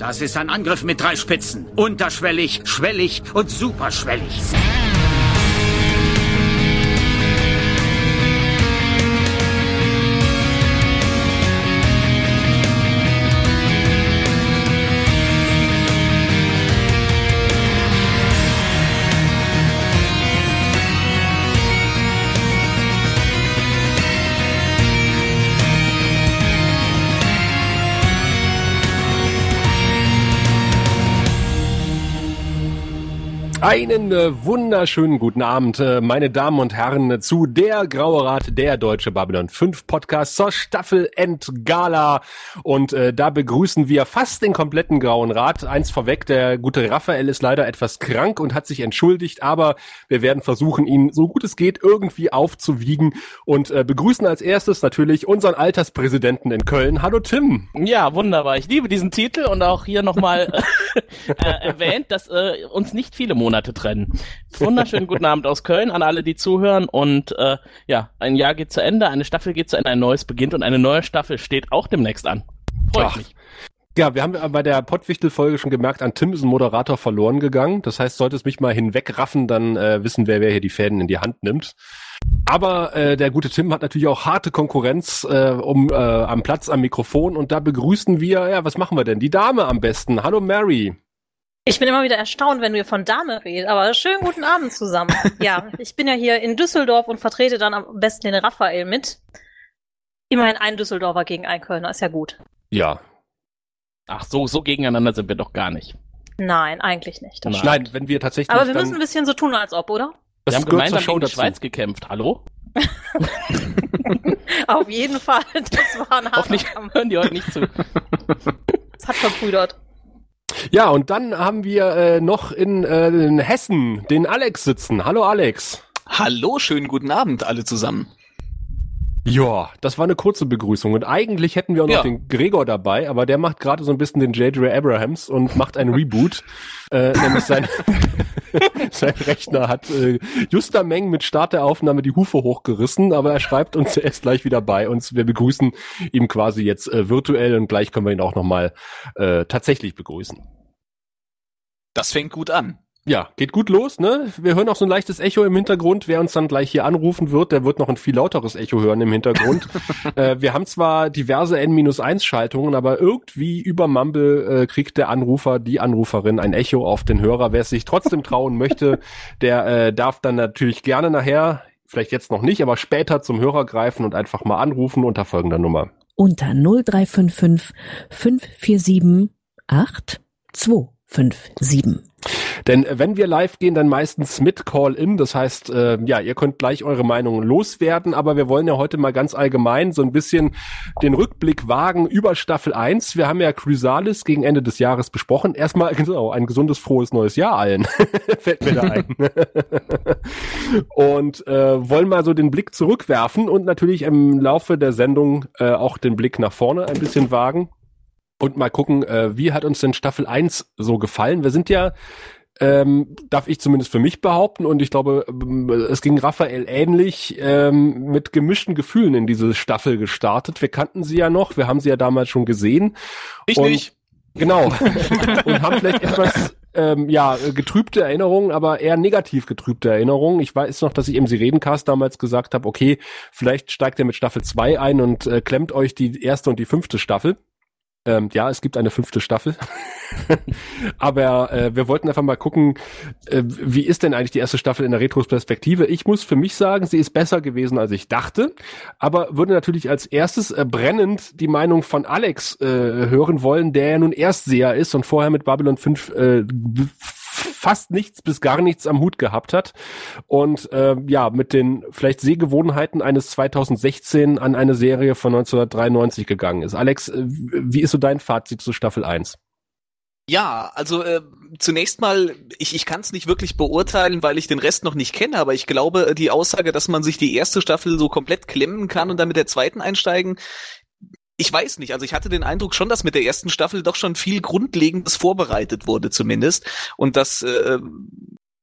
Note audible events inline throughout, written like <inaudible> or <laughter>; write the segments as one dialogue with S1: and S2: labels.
S1: Das ist ein Angriff mit drei Spitzen. Unterschwellig, schwellig und superschwellig.
S2: Einen äh, wunderschönen guten Abend, äh, meine Damen und Herren, zu der Graue Rat, der Deutsche Babylon 5 Podcast zur Staffel Endgala. Und äh, da begrüßen wir fast den kompletten Grauen Rat. Eins vorweg, der gute Raphael ist leider etwas krank und hat sich entschuldigt, aber wir werden versuchen, ihn so gut es geht irgendwie aufzuwiegen und äh, begrüßen als erstes natürlich unseren Alterspräsidenten in Köln. Hallo Tim.
S3: Ja, wunderbar. Ich liebe diesen Titel und auch hier nochmal <laughs> äh, erwähnt, dass äh, uns nicht viele Monate Monate trennen. Wunderschönen guten Abend aus Köln an alle, die zuhören. Und äh, ja, ein Jahr geht zu Ende, eine Staffel geht zu Ende, ein neues beginnt und eine neue Staffel steht auch demnächst an. Freut mich.
S2: Ja, wir haben bei der Pottwichtel-Folge schon gemerkt, an Tim ist ein Moderator verloren gegangen. Das heißt, sollte es mich mal hinwegraffen, dann äh, wissen wir, wer hier die Fäden in die Hand nimmt. Aber äh, der gute Tim hat natürlich auch harte Konkurrenz äh, um äh, am Platz am Mikrofon und da begrüßen wir, ja, was machen wir denn? Die Dame am besten. Hallo Mary.
S4: Ich bin immer wieder erstaunt, wenn du von Dame redest, aber schönen guten Abend zusammen. <laughs> ja, ich bin ja hier in Düsseldorf und vertrete dann am besten den Raphael mit. Immerhin ein Düsseldorfer gegen ein Kölner, ist ja gut.
S2: Ja.
S3: Ach so, so gegeneinander sind wir doch gar nicht.
S4: Nein, eigentlich nicht.
S2: Nein. Nein, wenn wir tatsächlich.
S4: Aber wir müssen ein bisschen so tun, als ob, oder?
S3: wir haben gemeinsam gegen die Schweiz gekämpft. Hallo? <laughs> <laughs>
S4: Auf jeden Fall. Das war ein
S3: Hoffentlich hören die heute nicht zu.
S4: Das hat verbrüdert.
S2: Ja, und dann haben wir äh, noch in, äh, in Hessen den Alex sitzen. Hallo Alex.
S5: Hallo, schönen guten Abend alle zusammen.
S2: Ja, das war eine kurze Begrüßung und eigentlich hätten wir auch noch ja. den Gregor dabei, aber der macht gerade so ein bisschen den J.J. Abrahams und macht ein Reboot. äh, nämlich sein, <laughs> <laughs> sein Rechner hat äh, juster Meng mit Start der Aufnahme die Hufe hochgerissen, aber er schreibt uns <laughs> erst gleich wieder bei uns. Wir begrüßen ihn quasi jetzt äh, virtuell und gleich können wir ihn auch nochmal äh, tatsächlich begrüßen.
S5: Das fängt gut an.
S2: Ja, geht gut los, ne? Wir hören auch so ein leichtes Echo im Hintergrund. Wer uns dann gleich hier anrufen wird, der wird noch ein viel lauteres Echo hören im Hintergrund. <laughs> äh, wir haben zwar diverse N-1-Schaltungen, aber irgendwie über Mumble äh, kriegt der Anrufer, die Anruferin ein Echo auf den Hörer. Wer es sich trotzdem trauen möchte, der äh, darf dann natürlich gerne nachher, vielleicht jetzt noch nicht, aber später zum Hörer greifen und einfach mal anrufen unter folgender Nummer.
S6: Unter 0355 547 8257.
S2: Denn wenn wir live gehen, dann meistens mit Call-In. Das heißt, äh, ja, ihr könnt gleich eure Meinung loswerden, aber wir wollen ja heute mal ganz allgemein so ein bisschen den Rückblick wagen über Staffel 1. Wir haben ja Chrysalis gegen Ende des Jahres besprochen. Erstmal <laughs> genau, ein gesundes, frohes neues Jahr allen. <laughs> Fällt mir da ein. <laughs> und äh, wollen mal so den Blick zurückwerfen und natürlich im Laufe der Sendung äh, auch den Blick nach vorne ein bisschen wagen und mal gucken, äh, wie hat uns denn Staffel 1 so gefallen? Wir sind ja, ähm, darf ich zumindest für mich behaupten, und ich glaube, ähm, es ging Raphael ähnlich, ähm, mit gemischten Gefühlen in diese Staffel gestartet. Wir kannten sie ja noch, wir haben sie ja damals schon gesehen.
S5: Ich und, nicht.
S2: Genau. <laughs> und haben vielleicht etwas ähm, ja, getrübte Erinnerungen, aber eher negativ getrübte Erinnerungen. Ich weiß noch, dass ich im Sirenencast damals gesagt habe, okay, vielleicht steigt ihr mit Staffel 2 ein und äh, klemmt euch die erste und die fünfte Staffel. Ähm, ja, es gibt eine fünfte Staffel. <laughs> Aber äh, wir wollten einfach mal gucken, äh, wie ist denn eigentlich die erste Staffel in der Retrospektive? Ich muss für mich sagen, sie ist besser gewesen, als ich dachte. Aber würde natürlich als erstes äh, brennend die Meinung von Alex äh, hören wollen, der ja nun Erstseher ist und vorher mit Babylon 5 äh, fast nichts bis gar nichts am Hut gehabt hat und äh, ja mit den vielleicht Sehgewohnheiten eines 2016 an eine Serie von 1993 gegangen ist. Alex, äh, wie ist so dein Fazit zu Staffel 1?
S5: Ja, also äh, zunächst mal, ich, ich kann es nicht wirklich beurteilen, weil ich den Rest noch nicht kenne, aber ich glaube, äh, die Aussage, dass man sich die erste Staffel so komplett klemmen kann und dann mit der zweiten einsteigen, ich weiß nicht, also ich hatte den Eindruck schon, dass mit der ersten Staffel doch schon viel Grundlegendes vorbereitet wurde zumindest und dass äh,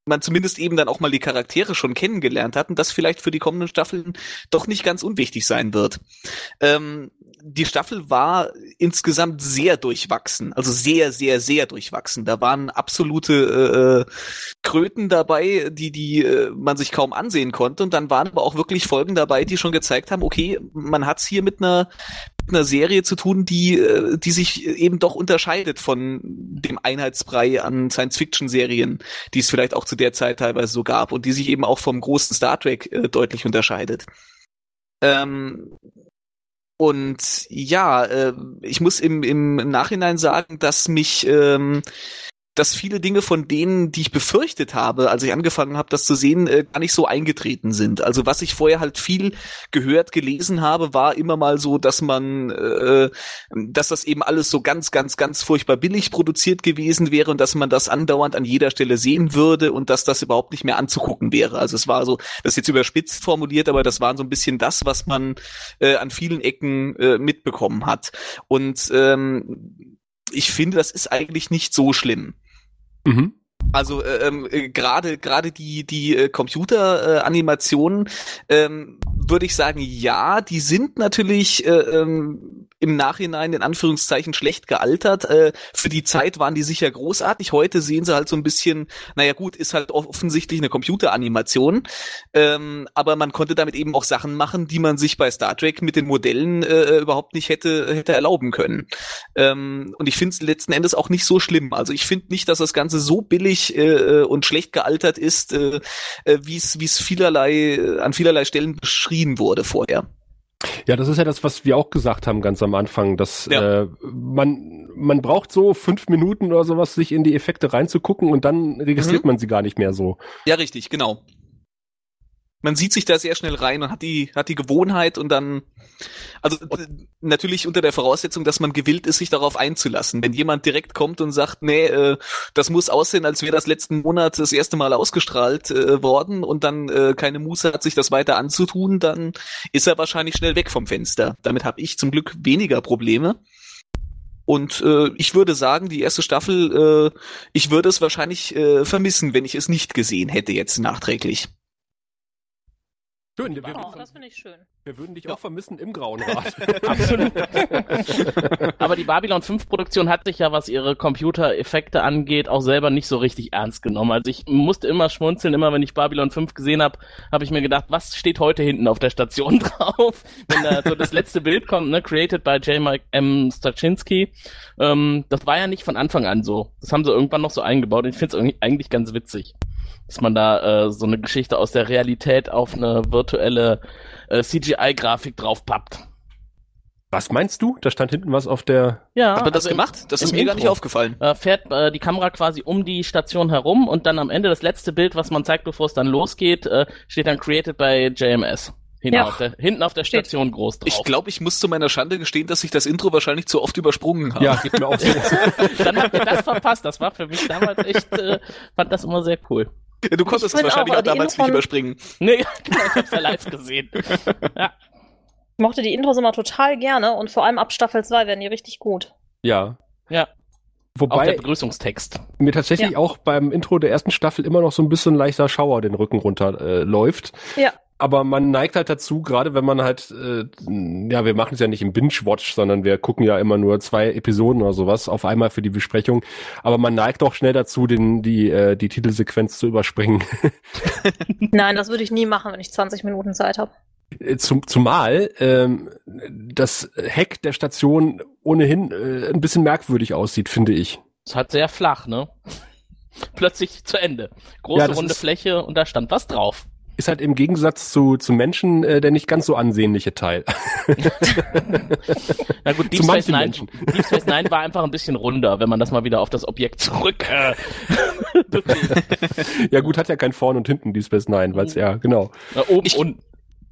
S5: man zumindest eben dann auch mal die Charaktere schon kennengelernt hat und das vielleicht für die kommenden Staffeln doch nicht ganz unwichtig sein wird. Ähm, die Staffel war insgesamt sehr durchwachsen, also sehr, sehr, sehr durchwachsen. Da waren absolute äh, Kröten dabei, die die äh, man sich kaum ansehen konnte, und dann waren aber auch wirklich Folgen dabei, die schon gezeigt haben, okay, man hat's hier mit einer mit einer Serie zu tun, die äh, die sich eben doch unterscheidet von dem Einheitsbrei an Science-Fiction-Serien, die es vielleicht auch zu der Zeit teilweise so gab und die sich eben auch vom großen Star Trek äh, deutlich unterscheidet. Ähm, und ja, äh, ich muss im, im Nachhinein sagen, dass mich ähm, dass viele Dinge von denen, die ich befürchtet habe, als ich angefangen habe, das zu sehen, äh, gar nicht so eingetreten sind. Also was ich vorher halt viel gehört, gelesen habe, war immer mal so, dass man, äh, dass das eben alles so ganz, ganz, ganz furchtbar billig produziert gewesen wäre und dass man das andauernd an jeder Stelle sehen würde und dass das überhaupt nicht mehr anzugucken wäre. Also es war so, das ist jetzt überspitzt formuliert, aber das war so ein bisschen das, was man äh, an vielen Ecken äh, mitbekommen hat. Und ähm, ich finde, das ist eigentlich nicht so schlimm.
S2: Mhm.
S5: Also äh, ähm, äh, gerade gerade die die äh, Computeranimationen äh, ähm, würde ich sagen, ja, die sind natürlich äh, ähm, im Nachhinein in Anführungszeichen schlecht gealtert. Äh, für die Zeit waren die sicher großartig. Heute sehen sie halt so ein bisschen, naja gut, ist halt offensichtlich eine Computeranimation. Ähm, aber man konnte damit eben auch Sachen machen, die man sich bei Star Trek mit den Modellen äh, überhaupt nicht hätte, hätte erlauben können. Ähm, und ich finde es letzten Endes auch nicht so schlimm. Also ich finde nicht, dass das Ganze so billig äh, und schlecht gealtert ist, äh, äh wie es vielerlei äh, an vielerlei Stellen beschrieben wurde vorher.
S2: Ja, das ist ja das, was wir auch gesagt haben ganz am Anfang, dass ja. äh, man man braucht so fünf Minuten oder sowas, sich in die Effekte reinzugucken und dann registriert mhm. man sie gar nicht mehr so.
S5: Ja, richtig, genau man sieht sich da sehr schnell rein und hat die, hat die Gewohnheit und dann, also natürlich unter der Voraussetzung, dass man gewillt ist, sich darauf einzulassen. Wenn jemand direkt kommt und sagt, nee, äh, das muss aussehen, als wäre das letzten Monat das erste Mal ausgestrahlt äh, worden und dann äh, keine Muße hat, sich das weiter anzutun, dann ist er wahrscheinlich schnell weg vom Fenster. Damit habe ich zum Glück weniger Probleme. Und äh, ich würde sagen, die erste Staffel, äh, ich würde es wahrscheinlich äh, vermissen, wenn ich es nicht gesehen hätte jetzt nachträglich.
S2: Schön,
S4: wir, oh, das finde ich schön.
S2: Wir würden dich ja. auch vermissen im Grauen Rat. <laughs>
S3: Absolut. <laughs> Aber die Babylon 5 Produktion hat sich ja, was ihre Computereffekte angeht, auch selber nicht so richtig ernst genommen. Also ich musste immer schmunzeln, immer wenn ich Babylon 5 gesehen habe, habe ich mir gedacht, was steht heute hinten auf der Station <laughs> drauf? Wenn da so das letzte Bild kommt, ne, created by J. Mike M. Staczynski. Ähm, das war ja nicht von Anfang an so. Das haben sie irgendwann noch so eingebaut und ich finde es eigentlich ganz witzig dass man da äh, so eine Geschichte aus der Realität auf eine virtuelle äh, CGI-Grafik draufpappt.
S2: Was meinst du? Da stand hinten was auf der.
S5: Ja. Hat man das also gemacht? Das ist mir Intro. gar nicht aufgefallen.
S3: Äh, fährt äh, die Kamera quasi um die Station herum und dann am Ende das letzte Bild, was man zeigt, bevor es dann losgeht, äh, steht dann created by JMS. Hinten, ja. auf der, hinten auf der Station groß drauf.
S5: Ich glaube, ich muss zu meiner Schande gestehen, dass ich das Intro wahrscheinlich zu oft übersprungen habe.
S2: Ja, geht mir auch so. <laughs>
S3: dann habt ihr das verpasst. Das war für mich damals echt, äh, fand das immer sehr cool.
S5: Du konntest es wahrscheinlich auch, auch damals nicht überspringen.
S3: Nee, genau, <laughs> ich hab's ja live gesehen. <laughs> Ja.
S4: Ich mochte die Intros immer total gerne und vor allem ab Staffel 2 werden die richtig gut.
S2: Ja.
S3: Ja.
S2: Wobei auch
S3: der Begrüßungstext.
S2: Mir tatsächlich ja. auch beim Intro der ersten Staffel immer noch so ein bisschen leichter Schauer den Rücken runter äh, läuft.
S4: Ja
S2: aber man neigt halt dazu, gerade wenn man halt, äh, ja, wir machen es ja nicht im Binge-Watch, sondern wir gucken ja immer nur zwei Episoden oder sowas auf einmal für die Besprechung. Aber man neigt auch schnell dazu, den, die, äh, die Titelsequenz zu überspringen. <laughs>
S4: Nein, das würde ich nie machen, wenn ich 20 Minuten Zeit habe.
S2: Äh, zum, zumal ähm, das Heck der Station ohnehin äh, ein bisschen merkwürdig aussieht, finde ich.
S3: Es hat sehr flach, ne? <laughs> Plötzlich zu Ende. Große ja, runde Fläche und da stand was drauf
S2: ist halt im Gegensatz zu, zu Menschen äh, der nicht ganz so ansehnliche Teil. <laughs>
S3: Na gut, Deep Space, Nine, Deep Space Nine war einfach ein bisschen runder, wenn man das mal wieder auf das Objekt zurück. Äh, <laughs>
S2: ja gut, hat ja kein Vorn und Hinten Deep Space Nine, weil es ja genau.
S3: Na, oben ich, und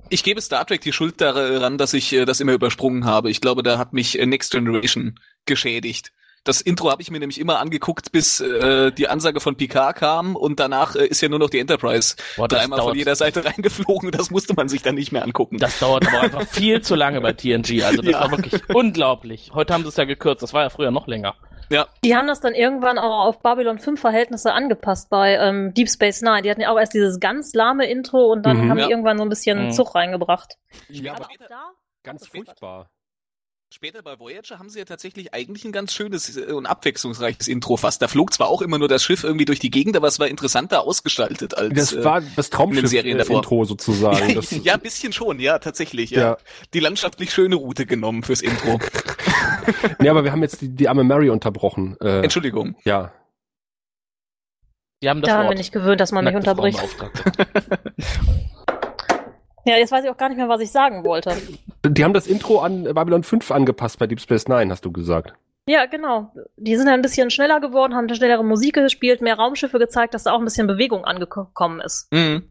S5: ich gebe Star Trek die Schuld daran, dass ich äh, das immer übersprungen habe. Ich glaube, da hat mich äh, Next Generation geschädigt. Das Intro habe ich mir nämlich immer angeguckt, bis äh, die Ansage von Picard kam und danach äh, ist ja nur noch die Enterprise Boah, dreimal von jeder Seite <laughs> reingeflogen. Das musste man sich dann nicht mehr angucken.
S3: Das dauert aber einfach <laughs> viel zu lange bei TNG. Also das ja. war wirklich unglaublich. Heute haben sie es ja gekürzt. Das war ja früher noch länger.
S4: Die haben das dann irgendwann auch auf Babylon 5 Verhältnisse angepasst bei ähm, Deep Space Nine. Die hatten ja auch erst dieses ganz lahme Intro und dann
S2: Mhm.
S4: haben
S5: Ja.
S4: die irgendwann so ein bisschen
S3: Mhm.
S4: Zug reingebracht.
S2: Ja,
S4: Aber
S2: aber
S4: auch da,
S2: ganz furchtbar.
S5: Später bei Voyager haben sie ja tatsächlich eigentlich ein ganz schönes äh, und abwechslungsreiches Intro fast. Da flog zwar auch immer nur das Schiff irgendwie durch die Gegend, aber es war interessanter ausgestaltet als.
S2: Das
S5: äh,
S2: war das. Traumschiff-Intro sozusagen. <laughs> Das,
S5: ja, ein bisschen schon, ja, tatsächlich. Ja.
S2: Ja.
S5: Die landschaftlich schöne Route genommen fürs Intro. <laughs>
S2: nee, aber wir haben jetzt die, die arme Mary unterbrochen. Äh,
S5: Entschuldigung.
S2: ja.
S3: Die haben das
S4: daran
S3: Wort.
S4: bin ich gewöhnt, dass man mich
S3: Nackte Frauen
S4: unterbricht. <laughs> Ja, jetzt weiß ich auch gar nicht mehr, was ich sagen wollte.
S2: Die haben das Intro an Babylon 5 angepasst bei Deep Space Nine, hast du gesagt.
S4: Ja, genau. Die sind ein bisschen schneller geworden, haben eine schnellere Musik gespielt, mehr Raumschiffe gezeigt, dass da auch ein bisschen Bewegung angekommen ist.
S5: Mhm.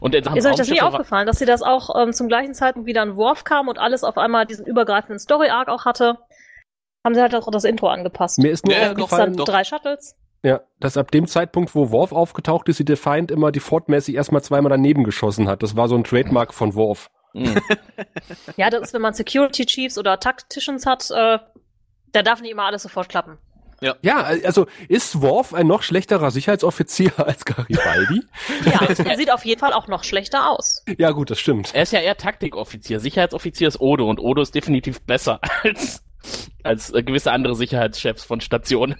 S3: Und in Sachen
S4: Ist euch das nie aufgefallen, dass sie das auch ähm, zum gleichen Zeitpunkt wieder ein Worf kam und alles auf einmal diesen übergreifenden Story-Arc auch hatte? Haben sie halt auch das Intro angepasst.
S2: Mir ist nur
S5: Ja,
S2: aufgefallen,
S4: dann
S5: doch.
S4: drei Shuttles.
S2: Ja, dass ab dem Zeitpunkt, wo Worf aufgetaucht ist, die Defiant immer defaultmäßig erstmal zweimal daneben geschossen hat. Das war so ein Trademark von Worf.
S3: Mhm. <laughs>
S4: Ja, das ist, wenn man Security Chiefs oder Tacticians hat, äh, da darf nicht immer alles sofort klappen.
S2: Ja, also ist Worf ein noch schlechterer Sicherheitsoffizier <laughs> als Garibaldi?
S4: Ja, er <laughs> sieht auf jeden Fall auch noch schlechter aus.
S2: ja, gut, das stimmt.
S3: Er ist ja eher Taktikoffizier. Sicherheitsoffizier ist Odo und Odo ist definitiv besser als, als äh, gewisse andere Sicherheitschefs von Stationen.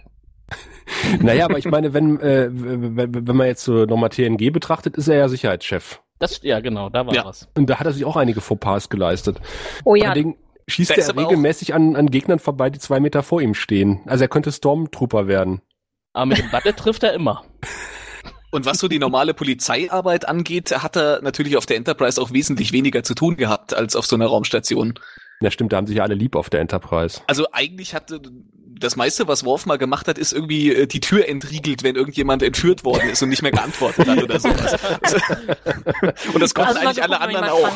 S3: <laughs>
S2: Naja, aber ich meine, wenn, äh, wenn, wenn man jetzt so nochmal TNG betrachtet, ist er ja Sicherheitschef.
S3: Das, ja, genau, da war
S5: Ja.
S3: was.
S2: Und da hat er sich auch einige Fauxpas geleistet.
S4: Oh ja,
S2: allen Dingen schießt er regelmäßig an, an Gegnern vorbei, die zwei Meter vor ihm stehen. Also er könnte Stormtrooper werden.
S3: Aber mit dem <laughs> Batte trifft er immer.
S5: Und was so die normale Polizeiarbeit angeht, hat er natürlich auf der Enterprise auch wesentlich weniger zu tun gehabt als auf so einer Raumstation.
S2: Ja, stimmt, da haben sich ja alle lieb auf der Enterprise.
S5: Also eigentlich hat äh, das meiste, was Worf mal gemacht hat, ist irgendwie äh, die Tür entriegelt, wenn irgendjemand entführt worden ist und nicht mehr geantwortet hat oder sowas. <laughs> und das konnten
S4: Also
S5: eigentlich alle
S4: wenn
S5: anderen auch.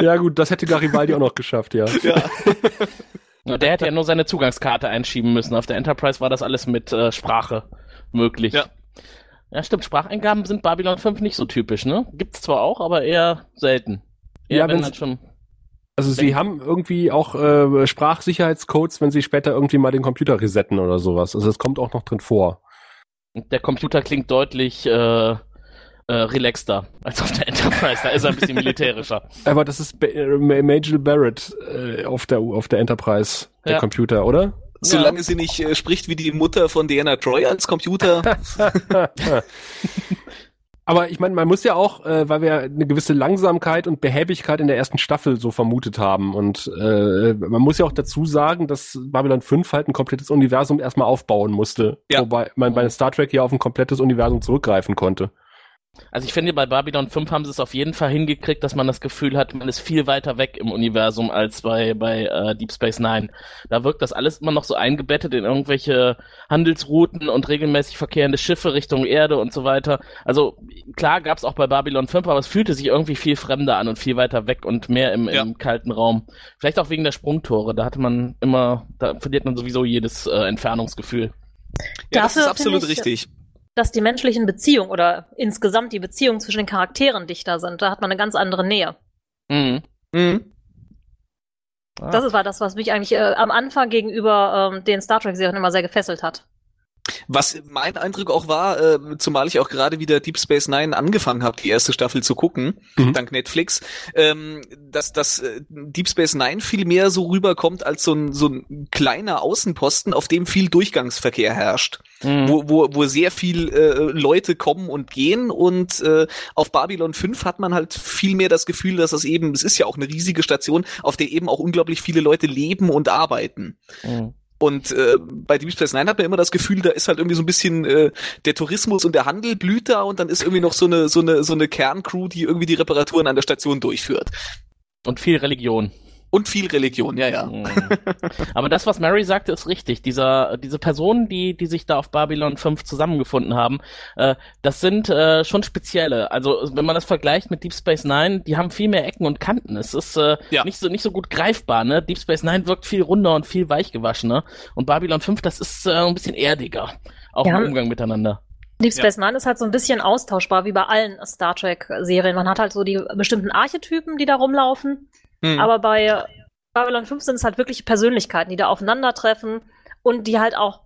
S2: Ja gut, das hätte Garibaldi auch noch geschafft, ja. <laughs>
S5: Ja.
S3: Der hätte ja nur seine Zugangskarte einschieben müssen. Auf der Enterprise war das alles mit äh, Sprache möglich.
S5: Ja.
S3: Ja, stimmt. Spracheingaben sind Babylon 5 nicht so typisch, ne? Gibt's zwar auch, aber eher selten. Eher
S2: Ja,
S3: wenn dann schon.
S2: Also sie haben irgendwie auch äh, Sprachsicherheitscodes, wenn sie später irgendwie mal den Computer resetten oder sowas. Also es kommt auch noch drin vor.
S3: Der Computer klingt deutlich äh, äh, relaxter als auf der Enterprise. Da ist er ein bisschen militärischer. <laughs>
S2: Aber das ist Ba- äh, Ma- Major Barrett äh, auf der auf der Enterprise, der
S3: Ja.
S2: Computer, oder?
S5: Solange sie nicht äh, spricht wie die Mutter von Diana Troy als Computer. <laughs> <laughs>
S2: Aber ich meine, man muss ja auch, äh, weil wir eine gewisse Langsamkeit und Behäbigkeit in der ersten Staffel so vermutet haben. Und äh, man muss ja auch dazu sagen, dass Babylon 5 halt ein komplettes Universum erstmal aufbauen musste.
S5: Ja.
S2: Wobei man bei Star Trek ja auf ein komplettes Universum zurückgreifen konnte.
S3: Also ich finde, bei Babylon 5 haben sie es auf jeden Fall hingekriegt, dass man das Gefühl hat, man ist viel weiter weg im Universum als bei, bei äh, Deep Space Nine. Da wirkt das alles immer noch so eingebettet in irgendwelche Handelsrouten und regelmäßig verkehrende Schiffe Richtung Erde und so weiter. Also klar gab es auch bei Babylon 5, aber es fühlte sich irgendwie viel fremder an und viel weiter weg und mehr im,
S5: Ja.
S3: im kalten Raum. Vielleicht auch wegen der Sprungtore. Da hatte man immer, da verliert man sowieso jedes äh, Entfernungsgefühl.
S5: Ja, das ist absolut richtig.
S4: Dass die menschlichen Beziehungen oder insgesamt die Beziehungen zwischen den Charakteren dichter sind. Da hat man eine ganz andere Nähe.
S3: Mhm.
S5: Mhm.
S3: Ah.
S4: Das ist- war das, was mich eigentlich äh, am Anfang gegenüber ähm, den Star Trek-Serien immer sehr gefesselt hat.
S5: Was mein Eindruck auch war, äh, zumal ich auch gerade wieder Deep Space Nine angefangen habe, die erste Staffel zu gucken,
S2: Mhm.
S5: dank Netflix, ähm, dass dass äh, Deep Space Nine viel mehr so rüberkommt als so ein, so ein kleiner Außenposten, auf dem viel Durchgangsverkehr herrscht,
S3: Mhm.
S5: wo, wo, wo sehr viel äh, Leute kommen und gehen und äh, auf Babylon 5 hat man halt viel mehr das Gefühl, dass es eben, es ist ja auch eine riesige Station, auf der eben auch unglaublich viele Leute leben und arbeiten.
S3: Mhm.
S5: Und äh, bei Deep Space Nine hat man immer das Gefühl, da ist halt irgendwie so ein bisschen äh, der Tourismus und der Handel blüht da und dann ist irgendwie noch so eine so eine so eine Kerncrew, die irgendwie die Reparaturen an der Station durchführt.
S3: Und viel Religion.
S5: Und viel Religion, ja, ja.
S3: Mhm. Aber das, was Mary sagte, ist richtig. Dieser, diese Personen, die, die sich da auf Babylon 5 zusammengefunden haben, äh, das sind äh, schon spezielle. Also, wenn man das vergleicht mit Deep Space Nine, die haben viel mehr Ecken und Kanten. Es ist äh,
S5: Ja.
S3: nicht so nicht so gut greifbar, ne? Deep Space Nine wirkt viel runder und viel weichgewaschener. Und Babylon 5, das ist äh, ein bisschen erdiger. Auch
S4: Ja.
S3: im Umgang miteinander.
S4: Deep Space Nine ist halt so ein bisschen austauschbar, wie bei allen Star Trek-Serien. Man hat halt so die bestimmten Archetypen, die da rumlaufen.
S5: Hm.
S4: Aber bei Babylon 5 sind es halt wirklich Persönlichkeiten, die da aufeinandertreffen und die halt auch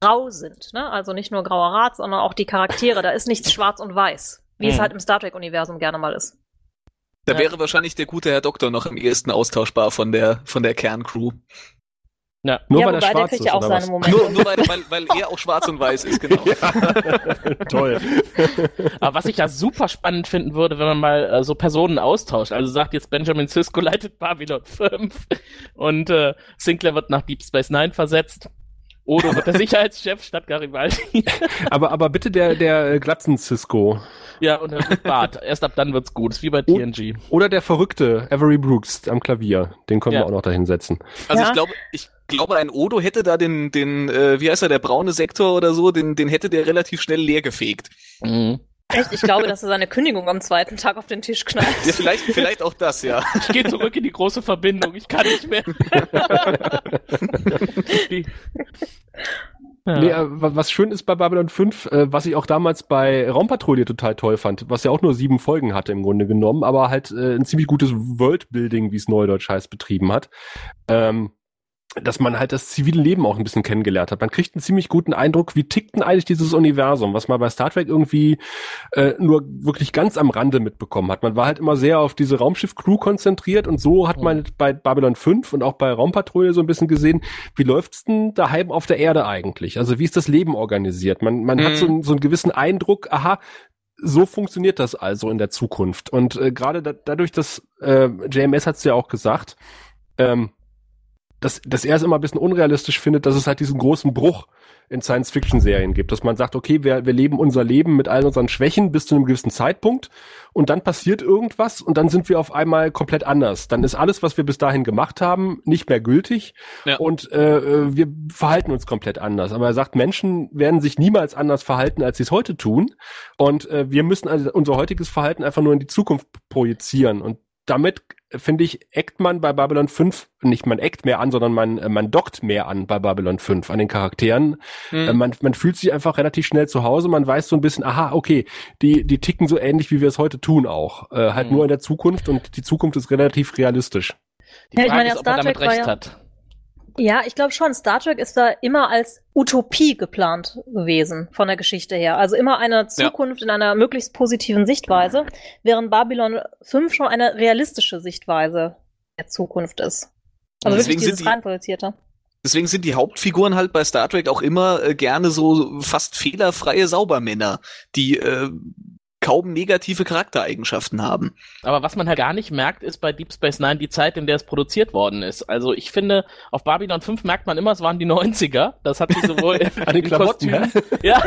S4: grau sind. Ne? Also nicht nur grauer Rat, sondern auch die Charaktere. Da ist nichts schwarz und weiß, wie es
S3: Mhm.
S4: halt im Star Trek-Universum gerne mal ist.
S5: Da
S3: Ja.
S5: wäre wahrscheinlich der gute Herr Doktor noch am ehesten austauschbar von der, von der Kerncrew.
S3: Ja.
S2: Nur
S4: ja,
S2: weil er schwarz
S4: kriegt
S2: ist,
S4: ja auch seine? Momente.
S5: Nur, nur weil, weil, weil er auch schwarz und weiß ist, genau. <laughs> <laughs>
S2: Toll.
S3: Aber was ich ja super spannend finden würde, wenn man mal äh, so Personen austauscht. Also sagt jetzt Benjamin Sisko leitet Babylon 5 <laughs> und äh, Sinclair wird nach Deep Space Nine versetzt. Odo wird der <laughs> Sicherheitschef statt Garibaldi. <laughs>
S2: aber, aber bitte der, der Glatzen Cisco.
S3: ja, und er wird Bart. Erst ab dann wird's gut. ist wie bei. TNG.
S2: Oder der verrückte Avery Brooks am Klavier. Den können
S3: Ja.
S2: wir auch noch dahin setzen.
S5: Also
S4: Ja.
S5: ich glaube, ich glaube, ein Odo hätte da den, den, äh, wie heißt er, der braune Sektor oder so, den, den hätte der relativ schnell leer gefegt.
S3: Mhm.
S4: Echt, ich glaube, dass er seine Kündigung am zweiten Tag auf den Tisch knallt.
S5: Ja, vielleicht, vielleicht auch das, ja.
S3: Ich gehe zurück in die große Verbindung. Ich kann nicht mehr. Die- <laughs> ja.
S2: Nee, äh, wa- was schön ist bei Babylon 5, äh, was ich auch damals bei Raumpatrouille total toll fand, was ja auch nur sieben Folgen hatte im Grunde genommen, aber halt äh, ein ziemlich gutes Worldbuilding, wie es Neudeutsch heißt, betrieben hat. Ähm, dass man halt das zivile Leben auch ein bisschen kennengelernt hat. Man kriegt einen ziemlich guten Eindruck, wie tickt denn eigentlich dieses Universum, was man bei Star Trek irgendwie äh, nur wirklich ganz am Rande mitbekommen hat. Man war halt immer sehr auf diese Raumschiff-Crew konzentriert und so hat man bei Babylon 5 und auch bei Raumpatrouille so ein bisschen gesehen, wie läuft's denn daheim auf der Erde eigentlich? Also wie ist das Leben organisiert? Man, man hat
S5: Mhm.
S2: so, einen- so einen gewissen Eindruck, aha, so funktioniert das also in der Zukunft. Und äh, gerade da, dadurch, dass äh, JMS hat es ja auch gesagt, ähm, dass, dass er es immer ein bisschen unrealistisch findet, dass es halt diesen großen Bruch in Science-Fiction-Serien gibt, dass man sagt, okay, wir, wir leben unser Leben mit all unseren Schwächen bis zu einem gewissen Zeitpunkt und dann passiert irgendwas und dann sind wir auf einmal komplett anders. Dann ist alles, was wir bis dahin gemacht haben, nicht mehr gültig
S5: Ja.
S2: und äh, äh, wir verhalten uns komplett anders. Aber er sagt, Menschen werden sich niemals anders verhalten, als sie es heute tun und äh, wir müssen also unser heutiges Verhalten einfach nur in die Zukunft projizieren und damit äh, finde ich, eckt man bei Babylon 5, nicht man eckt mehr an, sondern man, äh, man dockt mehr an bei Babylon 5, an den Charakteren.
S5: Hm.
S2: Äh, Man, man fühlt sich einfach relativ schnell zu Hause, man weiß so ein bisschen, aha, okay, die, die ticken so ähnlich, wie wir es heute tun auch. Äh, halt
S3: Mhm.
S2: nur in der Zukunft und die Zukunft ist relativ realistisch.
S3: Die
S4: Ja, ich
S3: Frage
S4: meine,
S3: ist, ob er
S4: Star
S3: damit recht
S4: ja-
S3: hat.
S4: Ja, ich glaube schon. Star Trek ist da immer als Utopie geplant gewesen von der Geschichte her. Also immer eine Zukunft in einer möglichst positiven Sichtweise, während Babylon 5 schon eine realistische Sichtweise der Zukunft ist. Also
S5: Deswegen
S4: wirklich
S5: sind
S4: dieses
S5: die-
S4: reinprojizierte.
S5: Deswegen sind die Hauptfiguren halt bei Star Trek auch immer äh, gerne so fast fehlerfreie Saubermänner, die äh, kaum negative Charaktereigenschaften haben.
S3: Aber was man halt gar nicht merkt, ist bei Deep Space Nine die Zeit, in der es produziert worden ist. Also ich finde, auf Babylon 5 merkt man immer, es waren die 90er. Das hat sich sowohl <laughs>
S2: An den Klamotten,
S3: Kostümen- <laughs> ja,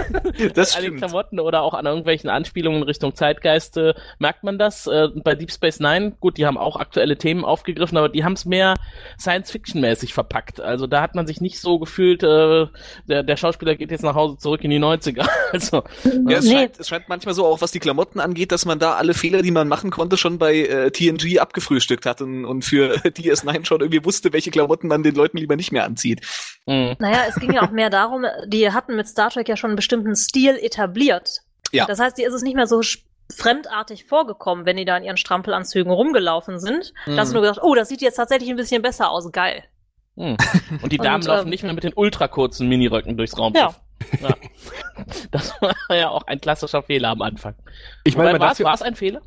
S5: Das
S3: an den. Klamotten oder auch an irgendwelchen Anspielungen in Richtung Zeitgeist äh, merkt man das. Äh, bei Deep Space Nine, gut, die haben auch aktuelle Themen aufgegriffen, aber die haben es mehr Science-Fiction-mäßig verpackt. Also da hat man sich nicht so gefühlt, äh, der, der Schauspieler geht jetzt nach Hause zurück in die 90er. <laughs> Also
S5: Ja, es,
S4: nee,
S5: scheint, es scheint manchmal so, auch was die Klamotten angeht, dass man da alle Fehler, die man machen konnte, schon bei äh, TNG abgefrühstückt hat und, und für <laughs> DS9 schon irgendwie wusste, welche Klamotten man den Leuten lieber nicht mehr anzieht.
S3: mh.
S4: Naja, es ging ja auch mehr darum, die hatten mit Star Trek ja schon einen bestimmten Stil etabliert.
S5: Ja.
S4: Das heißt, dir ist es nicht mehr so fremdartig vorgekommen, wenn die da in ihren Strampelanzügen rumgelaufen sind. Da hast du nur gedacht, oh, das sieht jetzt tatsächlich ein bisschen besser aus, geil.
S3: Hm. Und die <laughs> Damen
S4: Und,
S3: laufen
S4: ähm,
S3: nicht mehr mit den ultrakurzen Miniröcken durchs Raumschiff. Ja. <laughs> Das war ja auch ein klassischer Fehler am Anfang.
S2: Ich meine,
S3: war es
S2: ja-
S3: ein Fehler?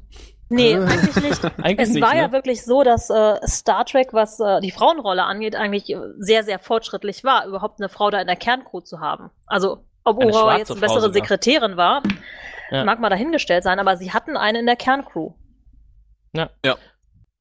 S4: Nee,
S2: Ah.
S4: eigentlich nicht. <laughs>
S3: Eigentlich
S4: Es
S3: nicht,
S4: war
S3: ne?
S4: ja wirklich so, dass äh, Star Trek, was äh, die Frauenrolle angeht, eigentlich äh, sehr, sehr fortschrittlich war, überhaupt eine Frau da in der Kerncrew zu haben. Also, ob
S3: Eine
S4: Ura jetzt eine
S3: Frau
S4: bessere
S3: sogar.
S4: Sekretärin war,
S3: Ja.
S4: mag mal dahingestellt sein, aber sie hatten eine in der Kerncrew.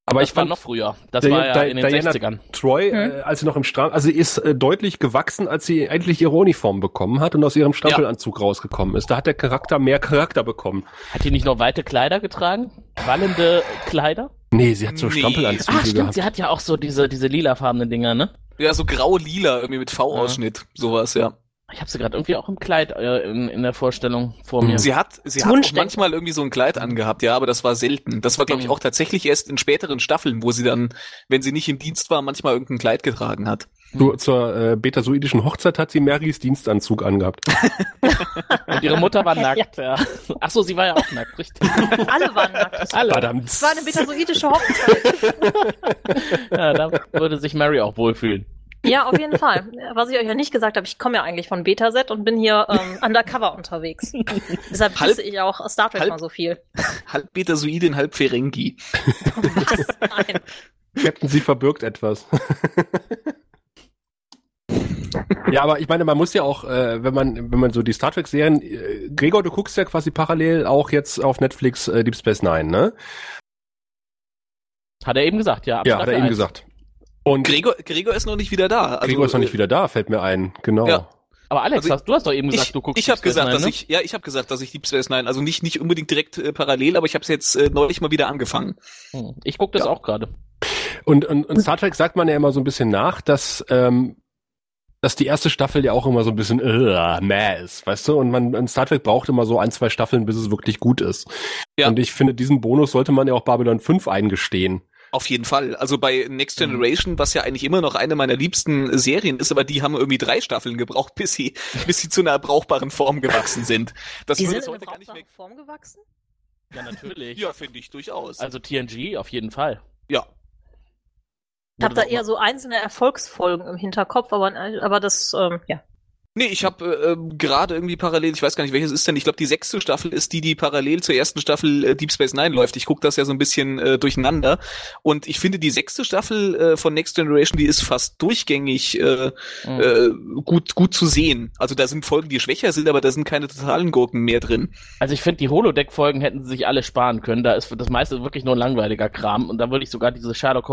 S2: Aber
S3: das
S2: ich
S3: war
S2: fand
S3: noch früher. Das
S2: Di-
S3: war ja in den
S2: Diana
S3: 60ern.
S2: Troy,
S4: Hm.
S2: äh, als sie noch im Strampel, also sie ist äh, deutlich gewachsen, als sie endlich ihre Uniform bekommen hat und aus ihrem Strampelanzug rausgekommen ist. Da hat der Charakter mehr Charakter bekommen.
S3: Hat die nicht nur weite Kleider getragen? Wallende Kleider?
S2: Nee, sie hat so
S5: Nee.
S2: Strampelanzüge
S3: Ah, stimmt,
S2: gehabt.
S3: sie hat ja auch so diese, diese lilafarbenen Dinger, ne?
S5: Ja, so grau-lila, irgendwie mit V-Ausschnitt, sowas, ja.
S3: Ich habe sie gerade irgendwie auch im Kleid äh, in, in der Vorstellung vor mir.
S5: Sie hat, sie hat auch manchmal irgendwie so ein Kleid angehabt, ja, aber das war selten. Das war, glaube ich,
S3: Mhm.
S5: auch tatsächlich erst in späteren Staffeln, wo sie dann, wenn sie nicht im Dienst war, manchmal irgendein Kleid getragen hat.
S2: Zu, zur äh, betasoidischen Hochzeit hat sie Marys Dienstanzug angehabt. <laughs>
S3: Und ihre Mutter war nackt, ja. Ach so, sie war ja auch nackt, richtig. <laughs>
S4: Alle waren nackt.
S3: Alle.
S2: Verdammt.
S4: Es war eine betasoidische Hochzeit. <laughs>
S3: Ja, da würde sich Mary auch wohlfühlen.
S4: Ja, auf jeden Fall. Was ich euch ja nicht gesagt habe, ich komme ja eigentlich von Betaset und bin hier ähm, <laughs> undercover unterwegs. Deshalb
S5: Halb-
S4: wisse ich auch Star Trek
S5: halb-
S4: mal so viel.
S5: halb Betasoidin, halb Ferengi.
S4: Was? Nein. <laughs>
S2: Captain, sie verbirgt etwas. <laughs> ja, aber ich meine, man muss ja auch, äh, wenn man, wenn man so die Star Trek Serien, äh, Gregor, du guckst ja quasi parallel auch jetzt auf Netflix äh, Deep Space Nine, ne?
S3: Hat er eben gesagt, ja. ab
S2: Ja, hat
S3: Staffel
S2: er eben
S3: eins.
S2: gesagt. Und
S5: Gregor, Gregor ist noch nicht wieder da. Also,
S2: Gregor ist noch
S5: äh,
S2: nicht wieder da, fällt mir ein, genau.
S5: Ja.
S3: Aber Alex,
S5: Also
S3: hast, du hast doch eben gesagt,
S5: Ich,
S3: du guckst
S5: ich habe gesagt,
S3: Nine,
S5: dass
S3: ne?
S5: ich, ja, ich habe gesagt, dass ich Deep Space Nine, also nicht nicht unbedingt direkt äh, parallel, aber ich habe es jetzt äh, neulich mal wieder angefangen.
S3: Hm, Ich guck das
S5: Ja.
S3: auch gerade.
S2: Und, und, und Star Trek sagt man ja immer so ein bisschen nach, dass, ähm, dass die erste Staffel ja auch immer so ein bisschen äh, mäh ist, weißt du? Und man und Star Trek braucht immer so ein, zwei Staffeln, bis es wirklich gut ist.
S5: Ja.
S2: Und ich finde, diesen Bonus sollte man ja auch Babylon 5 eingestehen.
S5: Auf jeden Fall. Also bei Next
S3: Mhm.
S5: Generation, was ja eigentlich immer noch eine meiner liebsten Serien ist, aber die haben irgendwie drei Staffeln gebraucht, bis sie, <laughs> bis sie zu einer brauchbaren Form gewachsen sind. Das
S4: Die sind
S5: heute gar nicht mehr.
S4: Form gewachsen?
S3: Ja, natürlich.
S5: Ja, finde ich durchaus.
S3: Also TNG auf jeden Fall.
S5: ja.
S4: Ich habe da eher so einzelne Erfolgsfolgen im Hinterkopf, aber, aber das, ähm, ja.
S5: Nee, ich habe äh, ähm, gerade irgendwie parallel, ich weiß gar nicht, welches ist denn, ich glaube, die sechste Staffel ist die, die parallel zur ersten Staffel äh, Deep Space Nine läuft. Ich gucke das ja so ein bisschen äh, durcheinander. Und ich finde, die sechste Staffel äh, von Next Generation, die ist fast durchgängig äh,
S3: Mhm.
S5: äh, gut, gut zu sehen. Also da sind Folgen, die schwächer sind, aber da sind keine totalen Gurken mehr drin.
S3: Also ich finde, die Holodeck-Folgen hätten sie sich alle sparen können. Da ist das meiste wirklich nur langweiliger Kram. Und da würde ich sogar diese Sherlock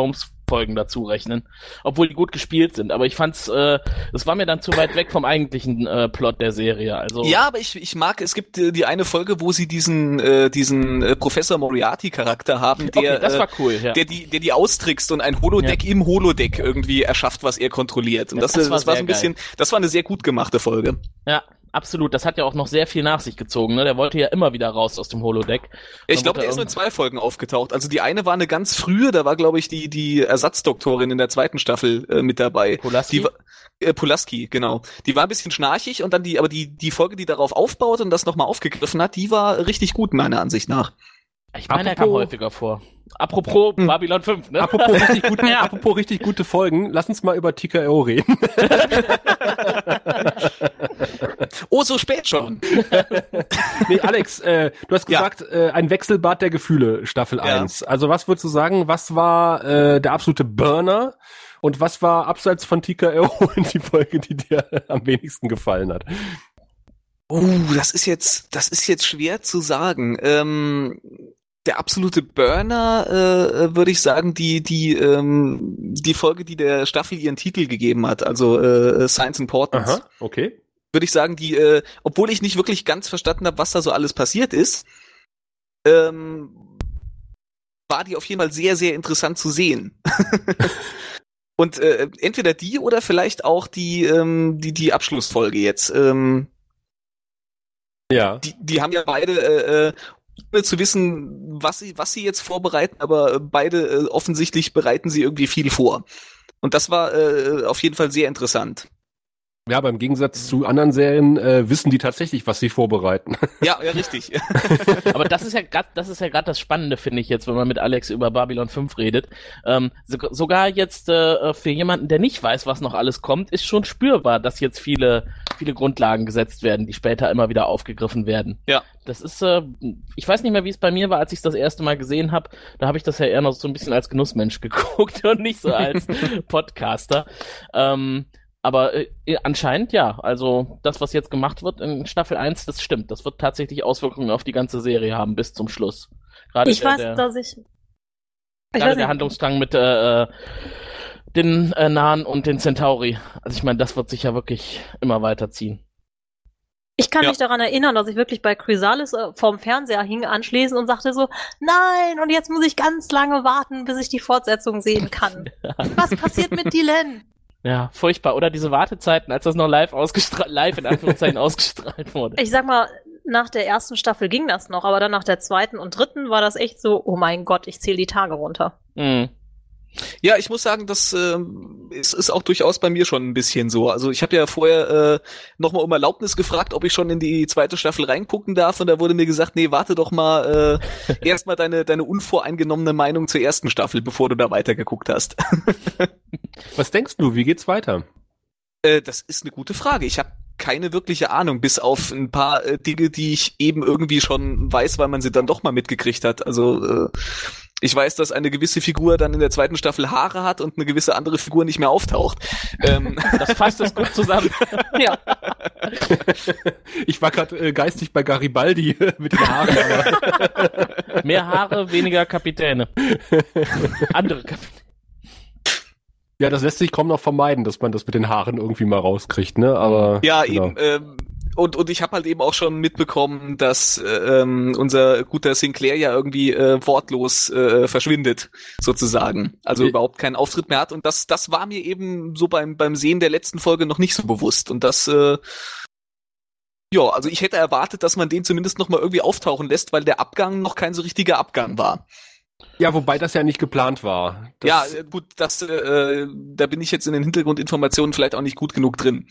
S3: Holmes-Folgen dazu rechnen. Obwohl die gut gespielt sind. Aber ich fand's, äh, es war mir dann zu weit weg vom eigentlichen äh, Plot der Serie. Also
S5: Ja, aber ich, ich mag, es gibt äh, die eine Folge, wo sie diesen, äh, diesen äh, Professor Moriarty-Charakter haben, der,
S3: okay, das
S5: äh,
S3: war cool, ja.
S5: der die, der die austrickst und ein Holodeck im Holodeck irgendwie erschafft, was er kontrolliert. Und
S3: Ja,
S5: das,
S3: das war
S5: das war so ein bisschen, das war eine sehr gut gemachte Folge.
S3: Ja, absolut. Das hat ja auch noch sehr viel nach sich gezogen. Ne? Der wollte ja immer wieder raus aus dem Holodeck.
S5: Ja, ich glaube, der ist nur in zwei Folgen aufgetaucht. Also die eine war eine ganz frühe, da war, glaube ich, die, die Ersatzdoktorin in der zweiten Staffel äh, mit dabei.
S3: Pulaski?
S5: Die äh, Pulaski, genau. Die war ein bisschen schnarchig und dann die, aber die, die Folge, die darauf aufbaut und das nochmal aufgegriffen hat, die war richtig gut, meiner Ansicht nach.
S3: Ich meine, er kam
S2: Apropos-
S3: häufiger vor. Apropos
S5: Hm.
S3: Babylon 5, ne?
S2: Apropos <laughs> richtig, gut,
S4: Ja.
S2: apropos richtig gute Folgen, lass uns mal über TKO reden. <laughs>
S5: Oh, so spät schon. <laughs>
S2: nee, Alex, äh, du hast
S5: Ja.
S2: gesagt, äh, ein Wechselbad der Gefühle, Staffel
S5: Ja.
S2: 1. Also was würdest du sagen, was war äh, der absolute Burner und was war abseits von TKO die Folge, die dir am wenigsten gefallen hat?
S5: Oh, das ist jetzt, das ist jetzt schwer zu sagen. Ähm, der absolute Burner, äh, würde ich sagen, die, die, ähm, die Folge, die der Staffel ihren Titel gegeben hat, also äh, Science Importance.
S2: okay.
S5: Würde ich sagen, die, äh, obwohl ich nicht wirklich ganz verstanden habe, was da so alles passiert ist, ähm, war die auf jeden Fall sehr, sehr interessant zu sehen. <laughs> Und äh, entweder die oder vielleicht auch die, ähm, die, die Abschlussfolge jetzt. Ähm,
S2: Ja.
S5: die, die haben ja beide, äh, äh, ohne zu wissen, was sie, was sie jetzt vorbereiten, aber beide äh, offensichtlich bereiten sie irgendwie viel vor. Und das war äh, auf jeden Fall sehr interessant.
S2: Ja, aber im Gegensatz zu anderen Serien äh, wissen die tatsächlich, was sie vorbereiten.
S5: Ja, <laughs> ja, richtig. <laughs>
S3: Aber das ist ja grad, das ist ja gerade das Spannende, finde ich jetzt, wenn man mit Alex über Babylon 5 redet. Ähm, so, sogar jetzt äh, für jemanden, der nicht weiß, was noch alles kommt, ist schon spürbar, dass jetzt viele, viele Grundlagen gesetzt werden, die später immer wieder aufgegriffen werden.
S5: Ja.
S3: Das ist, äh, ich weiß nicht mehr, wie es bei mir war, als ich es das erste Mal gesehen habe. Da habe ich das ja eher noch so ein bisschen als Genussmensch <laughs> geguckt und nicht so als Podcaster. Ähm, aber äh, anscheinend ja. Also das, was jetzt gemacht wird in Staffel 1, das stimmt. Das wird tatsächlich Auswirkungen auf die ganze Serie haben bis zum Schluss. Gerade
S4: Ich
S3: der,
S4: weiß,
S3: der,
S4: dass ich. ich
S3: gerade der. Handlungsstrang mit äh, äh, den äh, Nahen und den Centauri. Also ich meine, das wird sich ja wirklich immer weiterziehen.
S4: Ich kann
S5: Ja.
S4: mich daran erinnern, dass ich wirklich bei Chrysalis äh, vorm Fernseher hing anschließend und sagte so, nein, und jetzt muss ich ganz lange warten, bis ich die Fortsetzung sehen kann. <laughs> Was passiert mit Dylan?
S3: Ja, furchtbar. Oder diese Wartezeiten, als das noch live ausgestrahlt, live in Anführungszeichen <laughs> ausgestrahlt wurde.
S4: Ich sag mal, nach der ersten Staffel ging das noch, aber dann nach der zweiten und dritten war das echt so, oh mein Gott, ich zähle die Tage runter.
S3: Mhm.
S5: Ja, ich muss sagen, das ähm, ist, ist auch durchaus bei mir schon ein bisschen so. Also ich habe ja vorher äh, nochmal um Erlaubnis gefragt, ob ich schon in die zweite Staffel reingucken darf und da wurde mir gesagt, nee, warte doch mal äh, erstmal deine, deine unvoreingenommene Meinung zur ersten Staffel, bevor du da weitergeguckt hast. <laughs>
S2: Was denkst du, wie geht's weiter?
S5: Äh, das ist eine gute Frage. Ich habe keine wirkliche Ahnung, bis auf ein paar äh, Dinge, die ich eben irgendwie schon weiß, weil man sie dann doch mal mitgekriegt hat. Also äh, ich weiß, dass eine gewisse Figur dann in der zweiten Staffel Haare hat und eine gewisse andere Figur nicht mehr auftaucht. Ähm, <laughs>
S3: Das fasst es gut zusammen. <laughs>
S4: Ja. <laughs>
S2: Ich war gerade äh, geistig bei Garibaldi mit den Haaren. Aber
S3: Mehr Haare, weniger Kapitäne. Andere Kapitäne.
S2: ja, das lässt sich kaum noch vermeiden, dass man das mit den Haaren irgendwie mal rauskriegt, ne? Aber
S5: ja,
S2: genau.
S5: eben. Ähm, und, und ich habe halt eben auch schon mitbekommen, dass äh, ähm, unser guter Sinclair ja irgendwie äh, wortlos äh, verschwindet, sozusagen. Also
S2: Äh.
S5: überhaupt keinen Auftritt mehr hat. Und das, das war mir eben so beim, beim Sehen der letzten Folge noch nicht so bewusst. Und das, äh, ja, also ich hätte erwartet, dass man den zumindest noch mal irgendwie auftauchen lässt, weil der Abgang noch kein so richtiger Abgang war.
S2: Ja, wobei das ja nicht geplant war. Das,
S5: ja, äh, gut, das, äh, da bin ich jetzt in den Hintergrundinformationen vielleicht auch nicht gut genug drin.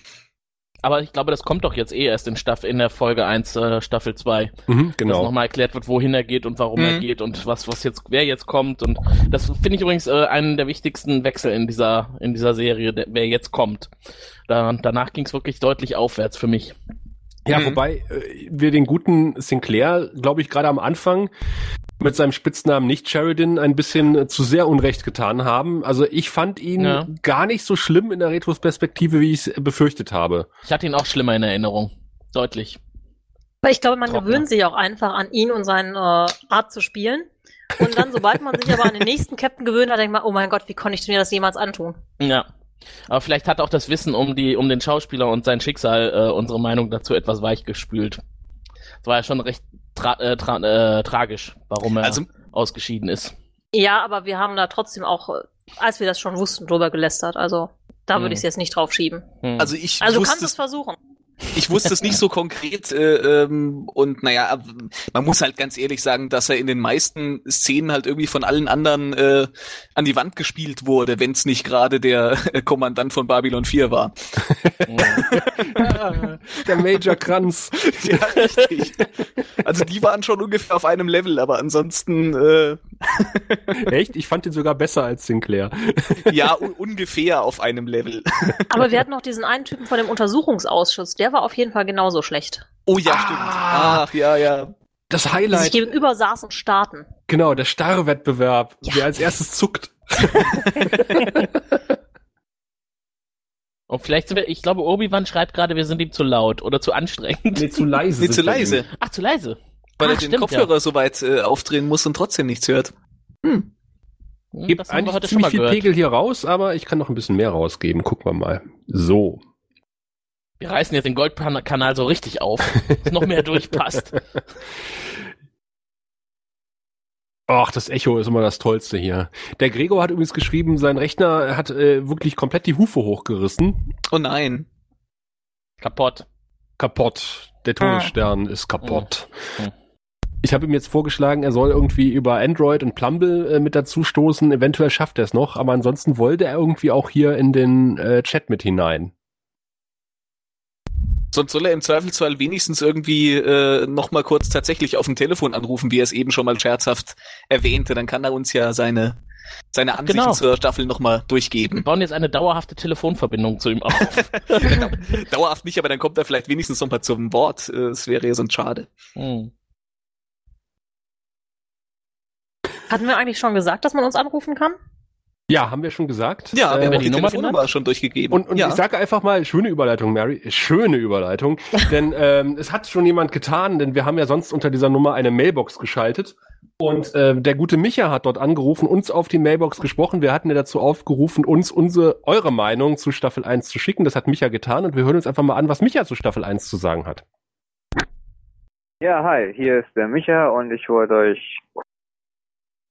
S3: Aber ich glaube, das kommt doch jetzt eh erst in Staffel, in der Folge 1, äh, Staffel 2.
S2: mhm,
S3: Dass
S2: genau.
S3: nochmal erklärt wird, wohin er geht und warum er
S5: Mhm.
S3: geht und was, was jetzt, wer jetzt kommt. Und das finde ich übrigens äh, einen der wichtigsten Wechsel in dieser, in dieser Serie, der, wer jetzt kommt. Da, danach ging es wirklich deutlich aufwärts für mich.
S2: Ja,
S5: Mhm.
S2: wobei äh, wir den guten Sinclair, glaube ich, gerade am Anfang mit seinem Spitznamen nicht Sheridan ein bisschen äh, zu sehr Unrecht getan haben. Also ich fand ihn
S3: Ja.
S2: gar nicht so schlimm in der Retrospektive, wie ich es befürchtet habe.
S3: Ich hatte ihn auch schlimmer in Erinnerung. Deutlich.
S4: Aber ich glaube, man
S3: Trockner.
S4: gewöhnt sich auch einfach an ihn und seine äh, Art zu spielen. Und dann, sobald man sich aber an den nächsten Captain gewöhnt hat, denkt man, oh mein Gott, wie konnte ich mir das jemals antun?
S3: Ja. Aber vielleicht hat auch das Wissen um die, um den Schauspieler und sein Schicksal äh, unsere Meinung dazu etwas weichgespült. Es war ja schon recht tra äh, tra äh, tragisch, warum er
S5: Also
S3: ausgeschieden ist.
S4: Ja, aber wir haben da trotzdem auch, äh, als wir das schon wussten, drüber gelästert. Also da
S3: Mhm.
S4: würde ich es jetzt nicht drauf schieben.
S3: Hm.
S5: Also ich
S4: Also du kannst es versuchen.
S5: Ich wusste es nicht so konkret äh, ähm, und naja, man muss halt ganz ehrlich sagen, dass er in den meisten Szenen halt irgendwie von allen anderen äh, an die Wand gespielt wurde, wenn es nicht gerade der äh, <laughs> Kommandant von Babylon 4 war. <laughs>
S2: der Major Kranz. <laughs>
S5: ja, richtig. Also die waren schon ungefähr auf einem Level, aber ansonsten äh,
S2: Echt? Ich fand ihn sogar besser als Sinclair.
S5: ja un ungefähr auf einem Level.
S4: Aber wir hatten noch diesen einen Typen von dem Untersuchungsausschuss, der war auf jeden Fall genauso schlecht.
S5: Oh ja,
S2: Ah.
S5: stimmt. Ach ja, ja.
S2: Das
S4: Die sich
S2: Highlight.
S4: gegenüber saßen und starten.
S2: Genau, der Starrwettbewerb,
S4: Ja.
S2: wer als erstes zuckt. <laughs>
S3: Und vielleicht sind wir, ich glaube, Obi-Wan schreibt gerade, wir sind ihm zu laut oder zu anstrengend.
S2: Nee, zu leise.
S5: Nee, zu leise,
S2: ihm.
S3: Ach, zu leise.
S5: weil
S3: Ah,
S5: er den
S3: stimmt,
S5: Kopfhörer so weit äh, aufdrehen muss und trotzdem nichts hört. Hm.
S3: Hm,
S2: Gibt eigentlich ziemlich viel
S3: gehört.
S2: Pegel hier raus, aber ich kann noch ein bisschen mehr rausgeben. Gucken wir mal. So.
S3: Wir reißen jetzt den Goldkanal so richtig auf, dass noch mehr <laughs> durchpasst.
S2: Ach, das Echo ist immer das Tollste hier. Der Gregor hat übrigens geschrieben, sein Rechner hat äh, wirklich komplett die Hufe hochgerissen.
S5: Oh nein.
S3: Kaputt.
S2: Kaputt. Der Todesstern ist kaputt.
S3: Hm.
S2: Ich habe ihm jetzt vorgeschlagen, er soll irgendwie über Android und Plumble äh, mit dazu stoßen. Eventuell schafft er es noch, aber ansonsten wollte er irgendwie auch hier in den äh, Chat mit hinein.
S5: Sonst soll er im Zweifelsfall wenigstens irgendwie äh, noch mal kurz tatsächlich auf dem Telefon anrufen, wie er es eben schon mal scherzhaft erwähnte. Dann kann er uns ja seine seine Ansichten
S3: Genau.
S5: zur Staffel noch mal
S3: Wir
S5: durchgeben.
S3: bauen jetzt eine dauerhafte Telefonverbindung zu ihm auf. <laughs>
S5: Dauerhaft nicht, aber dann kommt er vielleicht wenigstens noch mal zum Wort. Äh, Es wäre ja sonst schade.
S3: Hm.
S4: Hatten wir eigentlich schon gesagt, dass man uns anrufen kann?
S2: Ja, haben wir schon gesagt.
S5: Ja, wir
S2: Äh,
S5: haben
S3: die
S5: die
S3: Nummer
S5: Telefonnummer schon durchgegeben.
S2: Und, und
S5: ja.
S2: ich sage einfach mal, schöne Überleitung, Mary. Schöne Überleitung. <laughs> denn ähm, es hat schon jemand getan, denn wir haben ja sonst unter dieser Nummer eine Mailbox geschaltet. Und äh, der gute Micha hat dort angerufen, uns auf die Mailbox gesprochen. Wir hatten ja dazu aufgerufen, uns unsere, eure Meinung zu Staffel 1 zu schicken. Das hat Micha getan und wir hören uns einfach mal an, was Micha zu Staffel 1 zu sagen hat.
S7: Ja, hi, hier ist der Micha und ich wollte euch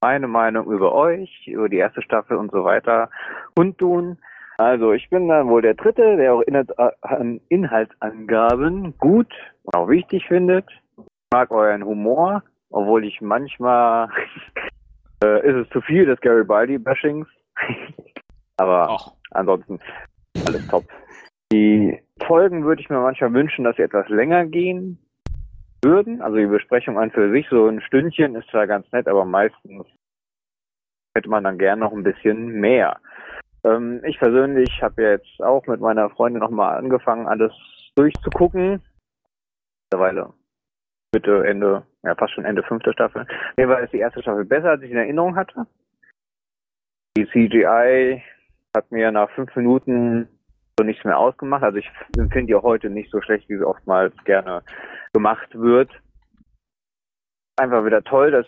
S7: meine Meinung über euch, über die erste Staffel und so weiter kundtun. Also ich bin dann wohl der Dritte, der auch äh, Inhaltsangaben gut und auch wichtig findet. Ich mag euren Humor, obwohl ich manchmal <laughs> äh, ist es zu viel des Garibaldi-Bashings. <laughs> Aber
S3: Ach,
S7: ansonsten alles top. Die Folgen würde ich mir manchmal wünschen, dass sie etwas länger gehen würden. Also die Besprechung an für sich, so ein Stündchen ist zwar ganz nett, aber meistens hätte man dann gern noch ein bisschen mehr. Ähm, ich persönlich habe ja jetzt auch mit meiner Freundin nochmal angefangen, alles durchzugucken. Mittlerweile Mitte, Ende, ja fast schon Ende fünfte Staffel. Mir war jetzt die erste Staffel besser, als ich in Erinnerung hatte. Die CGI hat mir nach fünf Minuten so nichts mehr ausgemacht. Also ich empfinde die heute nicht so schlecht, wie sie oftmals gerne gemacht wird. Einfach wieder toll, das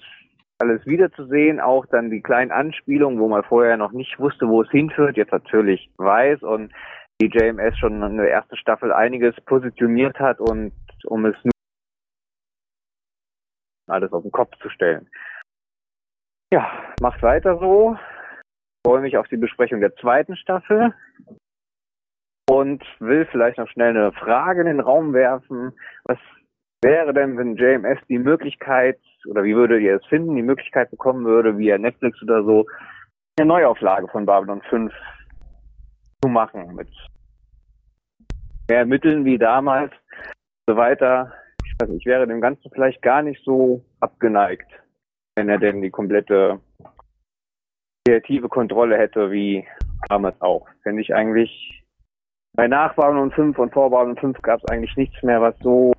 S7: alles wiederzusehen, auch dann die kleinen Anspielungen, wo man vorher noch nicht wusste, wo es hinführt, jetzt natürlich weiß und die JMS schon in der ersten Staffel einiges positioniert hat und um es nur alles auf den Kopf zu stellen. Ja, macht weiter so. Freue mich auf die Besprechung der zweiten Staffel und will vielleicht noch schnell eine Frage in den Raum werfen. Was wäre denn, wenn JMS die Möglichkeit, oder wie würdet ihr es finden, die Möglichkeit bekommen würde, via Netflix oder so, eine Neuauflage von Babylon 5 zu machen, mit mehr Mitteln wie damals, so weiter. Ich weiß nicht, ich wäre dem Ganzen vielleicht gar nicht so abgeneigt, wenn er denn die komplette kreative Kontrolle hätte, wie damals auch. Fände ich eigentlich, bei nach Babylon 5 und vor Babylon 5 gab es eigentlich nichts mehr, was so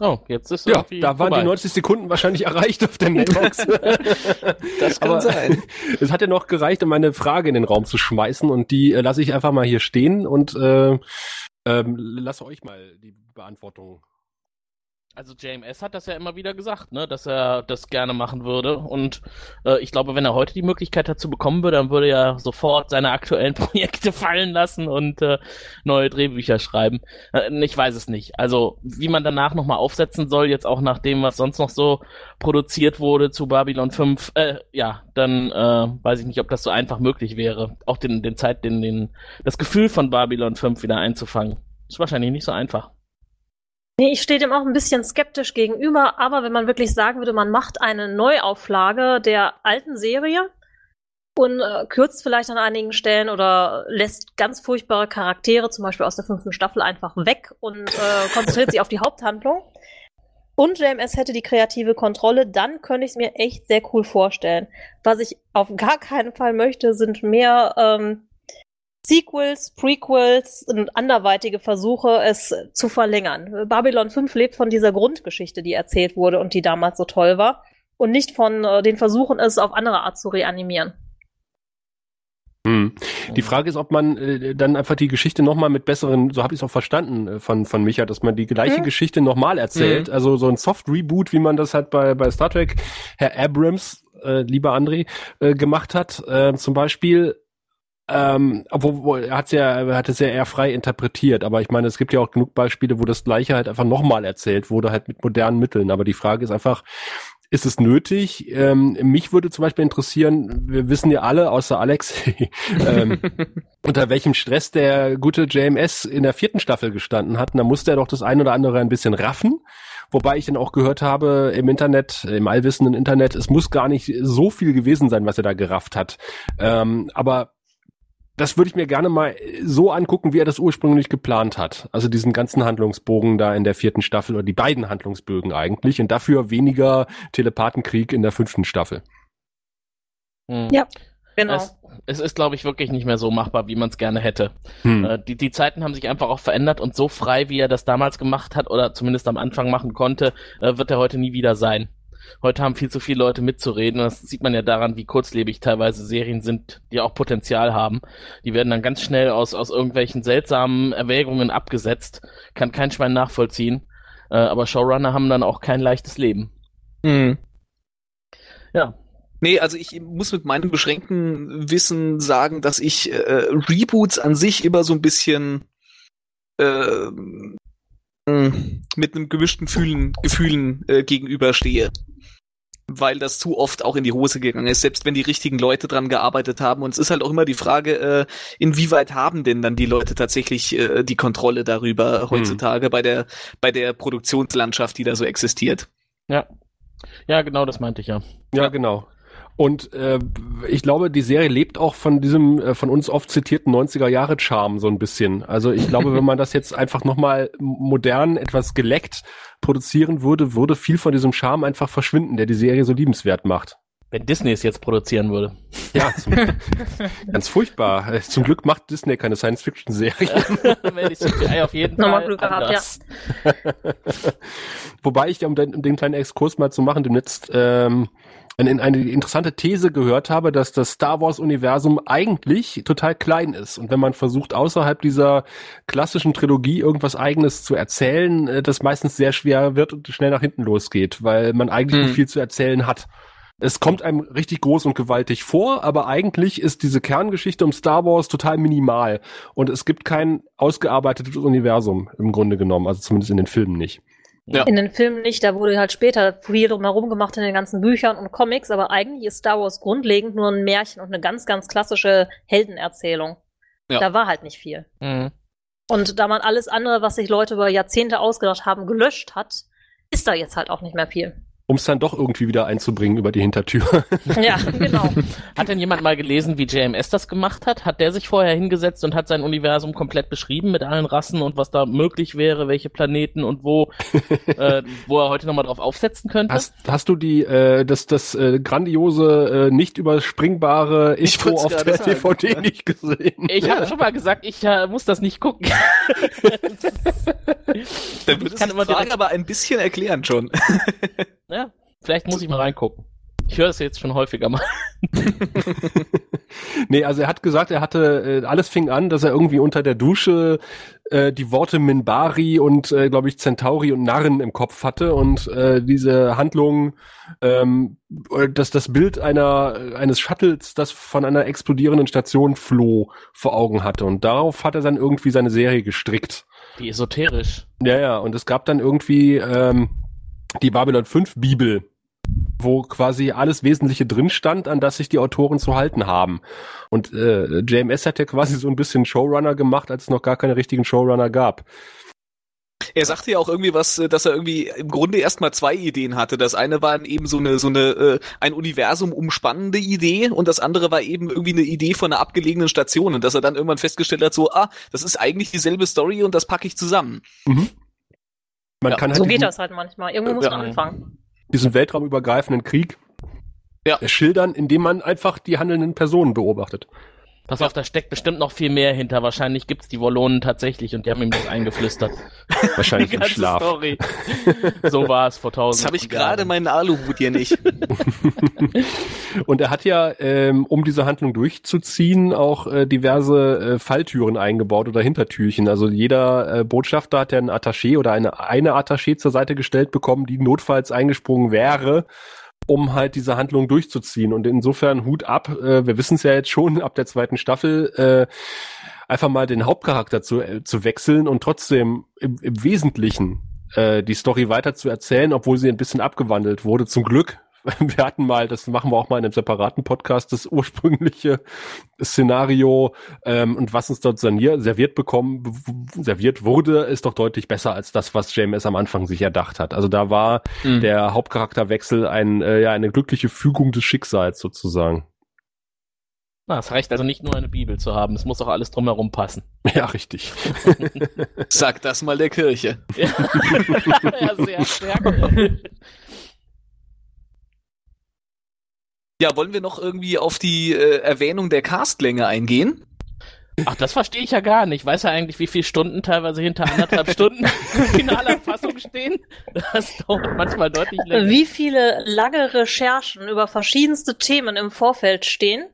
S3: oh, jetzt ist
S2: Ja, da waren
S3: vorbei.
S2: die 90 Sekunden wahrscheinlich erreicht auf der Mailbox. <laughs> <laughs>
S5: Das kann
S2: Aber
S5: sein. <laughs>
S2: es hat ja noch gereicht, um eine Frage in den Raum zu schmeißen und die äh, lasse ich einfach mal hier stehen und äh, ähm, lasse euch mal die Beantwortung.
S3: Also JMS hat das ja immer wieder gesagt, ne, dass er das gerne machen würde. Und äh, ich glaube, wenn er heute die Möglichkeit dazu bekommen würde, dann würde er sofort seine aktuellen <laughs> Projekte fallen lassen und äh, neue Drehbücher schreiben. Äh, ich weiß es nicht. Also wie man danach nochmal aufsetzen soll, jetzt auch nach dem, was sonst noch so produziert wurde zu Babylon 5, äh, ja, dann äh, weiß ich nicht, ob das so einfach möglich wäre, auch den, den Zeit, den, den, das Gefühl von Babylon 5 wieder einzufangen. Ist wahrscheinlich nicht so einfach.
S4: Nee, ich stehe dem auch ein bisschen skeptisch gegenüber, aber wenn man wirklich sagen würde, man macht eine Neuauflage der alten Serie und äh, kürzt vielleicht an einigen Stellen oder lässt ganz furchtbare Charaktere, zum Beispiel aus der fünften Staffel, einfach weg und äh, konzentriert sich auf die Haupthandlung. Und JMS hätte die kreative Kontrolle, dann könnte ich es mir echt sehr cool vorstellen. Was ich auf gar keinen Fall möchte, sind mehr ähm, Sequels, Prequels und anderweitige Versuche, es zu verlängern. Babylon 5 lebt von dieser Grundgeschichte, die erzählt wurde und die damals so toll war. Und nicht von äh, den Versuchen, es auf andere Art zu reanimieren.
S2: Hm. Die Frage ist, ob man äh, dann einfach die Geschichte nochmal mit besseren, so habe ich es auch verstanden äh, von, von Micha, dass man die gleiche
S4: Mhm.
S2: Geschichte nochmal erzählt.
S5: Mhm.
S2: Also so ein Soft-Reboot, wie man das halt bei, bei Star Trek, Herr Abrams, äh, lieber André, äh, gemacht hat. Äh, zum Beispiel, ähm, obwohl wo, er hat's ja, er hat es ja eher frei interpretiert, aber ich meine, es gibt ja auch genug Beispiele, wo das Gleiche halt einfach nochmal erzählt wurde, halt mit modernen Mitteln. Aber die Frage ist einfach, ist es nötig? Ähm, mich würde zum Beispiel interessieren, wir wissen ja alle, außer Alex, <laughs> ähm, <laughs> unter welchem Stress der gute JMS in der vierten Staffel gestanden hat. Und da musste er doch das ein oder andere ein bisschen raffen. Wobei ich dann auch gehört habe im Internet, im allwissenden Internet, es muss gar nicht so viel gewesen sein, was er da gerafft hat. Ähm, aber das würde ich mir gerne mal so angucken, wie er das ursprünglich geplant hat. Also diesen ganzen Handlungsbogen da in der vierten Staffel oder die beiden Handlungsbögen eigentlich und dafür weniger Telepathenkrieg in der fünften Staffel.
S3: Hm.
S4: Ja, Genau.
S3: Es, es ist, glaube ich, wirklich nicht mehr so machbar, wie man es gerne hätte.
S2: Hm.
S3: Äh, die, die Zeiten haben sich einfach auch verändert und so frei, wie er das damals gemacht hat oder zumindest am Anfang machen konnte, äh, wird er heute nie wieder sein. Heute haben viel zu viele Leute mitzureden. und Das sieht man ja daran, wie kurzlebig teilweise Serien sind, die auch Potenzial haben. Die werden dann ganz schnell aus, aus irgendwelchen seltsamen Erwägungen abgesetzt. Kann kein Schwein nachvollziehen. Äh, aber Showrunner haben dann auch kein leichtes Leben.
S5: Mhm.
S3: Ja.
S5: Nee, also ich muss mit meinem beschränkten Wissen sagen, dass ich äh, Reboots an sich immer so ein bisschen äh, mit einem gemischten Fühlen, Gefühlen äh, gegenüberstehe. Weil das zu oft auch in die Hose gegangen ist, selbst wenn die richtigen Leute dran gearbeitet haben. Und es ist halt auch immer die Frage, äh, inwieweit haben denn dann die Leute tatsächlich äh, die Kontrolle darüber heutzutage bei der bei der Produktionslandschaft, die da so existiert.
S3: Ja. Ja, genau, das meinte ich ja.
S2: Ja, genau. Und äh, ich glaube, die Serie lebt auch von diesem äh, von uns oft zitierten 90er Jahre Charme so ein bisschen. Also ich glaube, wenn man das jetzt einfach nochmal modern etwas geleckt produzieren würde, würde viel von diesem Charme einfach verschwinden, der die Serie so liebenswert macht.
S3: Wenn Disney es jetzt produzieren würde.
S2: Ja, zum, ganz furchtbar. Äh, Zum Glück macht Disney keine Science-Fiction-Serie. <laughs>
S3: Wenn die CGI auf jeden Fall
S4: Glück gehabt,
S3: anders. <laughs>
S2: Wobei ich, um den, um den kleinen Exkurs mal zu machen, demnächst ähm, eine, eine interessante These gehört habe, dass das Star Wars-Universum eigentlich total klein ist. Und wenn man versucht, außerhalb dieser klassischen Trilogie irgendwas Eigenes zu erzählen, äh, das meistens sehr schwer wird und schnell nach hinten losgeht, weil man eigentlich
S5: Hm.
S2: nicht viel zu erzählen hat. Es kommt einem richtig groß und gewaltig vor, aber eigentlich ist diese Kerngeschichte um Star Wars total minimal. Und es gibt kein ausgearbeitetes Universum im Grunde genommen, also zumindest in den Filmen nicht.
S5: Ja.
S4: In den Filmen nicht, da wurde halt später viel drumherum gemacht in den ganzen Büchern und Comics, aber eigentlich ist Star Wars grundlegend nur ein Märchen und eine ganz, ganz klassische Heldenerzählung.
S5: Ja.
S4: Da war halt nicht viel.
S3: Mhm.
S4: Und da man alles andere, was sich Leute über Jahrzehnte ausgedacht haben, gelöscht hat, ist da jetzt halt auch nicht mehr viel.
S2: Um es dann doch irgendwie wieder einzubringen über die Hintertür. <laughs>
S4: Ja, genau.
S3: Hat denn jemand mal gelesen, wie JMS das gemacht hat? Hat der sich vorher hingesetzt und hat sein Universum komplett beschrieben mit allen Rassen und was da möglich wäre, welche Planeten und wo, <laughs> äh, wo er heute nochmal drauf aufsetzen könnte?
S2: Hast, hast du die äh, das das äh, grandiose äh, nicht überspringbare
S5: Ich
S2: Info auf der
S5: sagen.
S2: DVD nicht gesehen?
S3: ich habe schon mal gesagt, ich äh, muss das nicht gucken. <laughs>
S5: Dann würde
S3: Ich kann
S5: sich
S3: immer
S5: die Frage aber ein bisschen erklären schon.
S3: Ja, vielleicht muss ich mal reingucken. Ich höre es jetzt schon häufiger mal. <laughs>
S2: Nee, also er hat gesagt, er hatte äh, alles fing an, dass er irgendwie unter der Dusche äh, die Worte Minbari und äh, glaube ich Centauri und Narren im Kopf hatte und äh, diese Handlung, ähm, äh, dass das Bild einer eines Shuttles, das von einer explodierenden Station floh, vor Augen hatte und darauf hat er dann irgendwie seine Serie gestrickt.
S3: Wie esoterisch.
S2: Ja, ja, und es gab dann irgendwie ähm, die Babylon 5 Bibel, wo quasi alles Wesentliche drin stand, an das sich die Autoren zu halten haben. Und äh, JMS hat ja quasi so ein bisschen Showrunner gemacht, als es noch gar keine richtigen Showrunner gab.
S5: Er sagte ja auch irgendwie was, äh, dass er irgendwie im Grunde erstmal zwei Ideen hatte. Das eine war eben so eine, so eine, äh, ein Universum umspannende Idee und das andere war eben irgendwie eine Idee von einer abgelegenen Station und dass er dann irgendwann festgestellt hat, so, ah, das ist eigentlich dieselbe Story und das packe ich zusammen.
S2: Man
S5: Ja,
S2: kann halt
S4: So
S2: diesen,
S4: geht das halt manchmal. Irgendwo muss
S5: Ja.
S4: man anfangen.
S2: diesen weltraumübergreifenden Krieg
S5: Ja.
S2: schildern, indem man einfach die handelnden Personen beobachtet.
S3: Pass auf, da steckt bestimmt noch viel mehr hinter. Wahrscheinlich gibt's die Wollonen tatsächlich und die haben ihm das eingeflüstert.
S2: Wahrscheinlich <laughs> im Schlaf.
S3: Story. So war es vor tausend
S5: Das habe ich gerade meinen Aluhut hier nicht. <laughs>
S2: Und er hat ja, ähm, um diese Handlung durchzuziehen, auch äh, diverse äh, Falltüren eingebaut oder Hintertürchen. Also jeder äh, Botschafter hat ja einen Attaché oder eine, eine Attaché zur Seite gestellt bekommen, die notfalls eingesprungen wäre, um halt diese Handlung durchzuziehen. Und insofern Hut ab, äh, wir wissen es ja jetzt schon ab der zweiten Staffel, äh, einfach mal den Hauptcharakter zu, äh, zu wechseln und trotzdem im, im Wesentlichen äh, die Story weiter zu erzählen, obwohl sie ein bisschen abgewandelt wurde. Zum Glück. <laughs> Wir hatten mal, das machen wir auch mal in einem separaten Podcast, das ursprüngliche Szenario ähm, und was uns dort serviert bekommen, serviert wurde, ist doch deutlich besser als das, was JMS am Anfang sich erdacht hat. Also da war
S5: Mhm.
S2: der Hauptcharakterwechsel ein, äh, ja, eine glückliche Fügung des Schicksals sozusagen.
S3: Na, es reicht also nicht nur eine Bibel zu haben, es muss auch alles drumherum passen. <laughs>
S2: Ja, richtig. <laughs>
S5: Sag das mal der Kirche.
S3: Ja, ja sehr stark.
S5: Ja, wollen wir noch irgendwie auf die äh, Erwähnung der Castlänge eingehen?
S3: Ach, das verstehe ich ja gar nicht. Weiß er eigentlich, wie viele Stunden teilweise hinter anderthalb <laughs> Stunden finaler Fassung stehen? Das dauert manchmal deutlich länger.
S4: Wie viele lange Recherchen über verschiedenste Themen im Vorfeld stehen,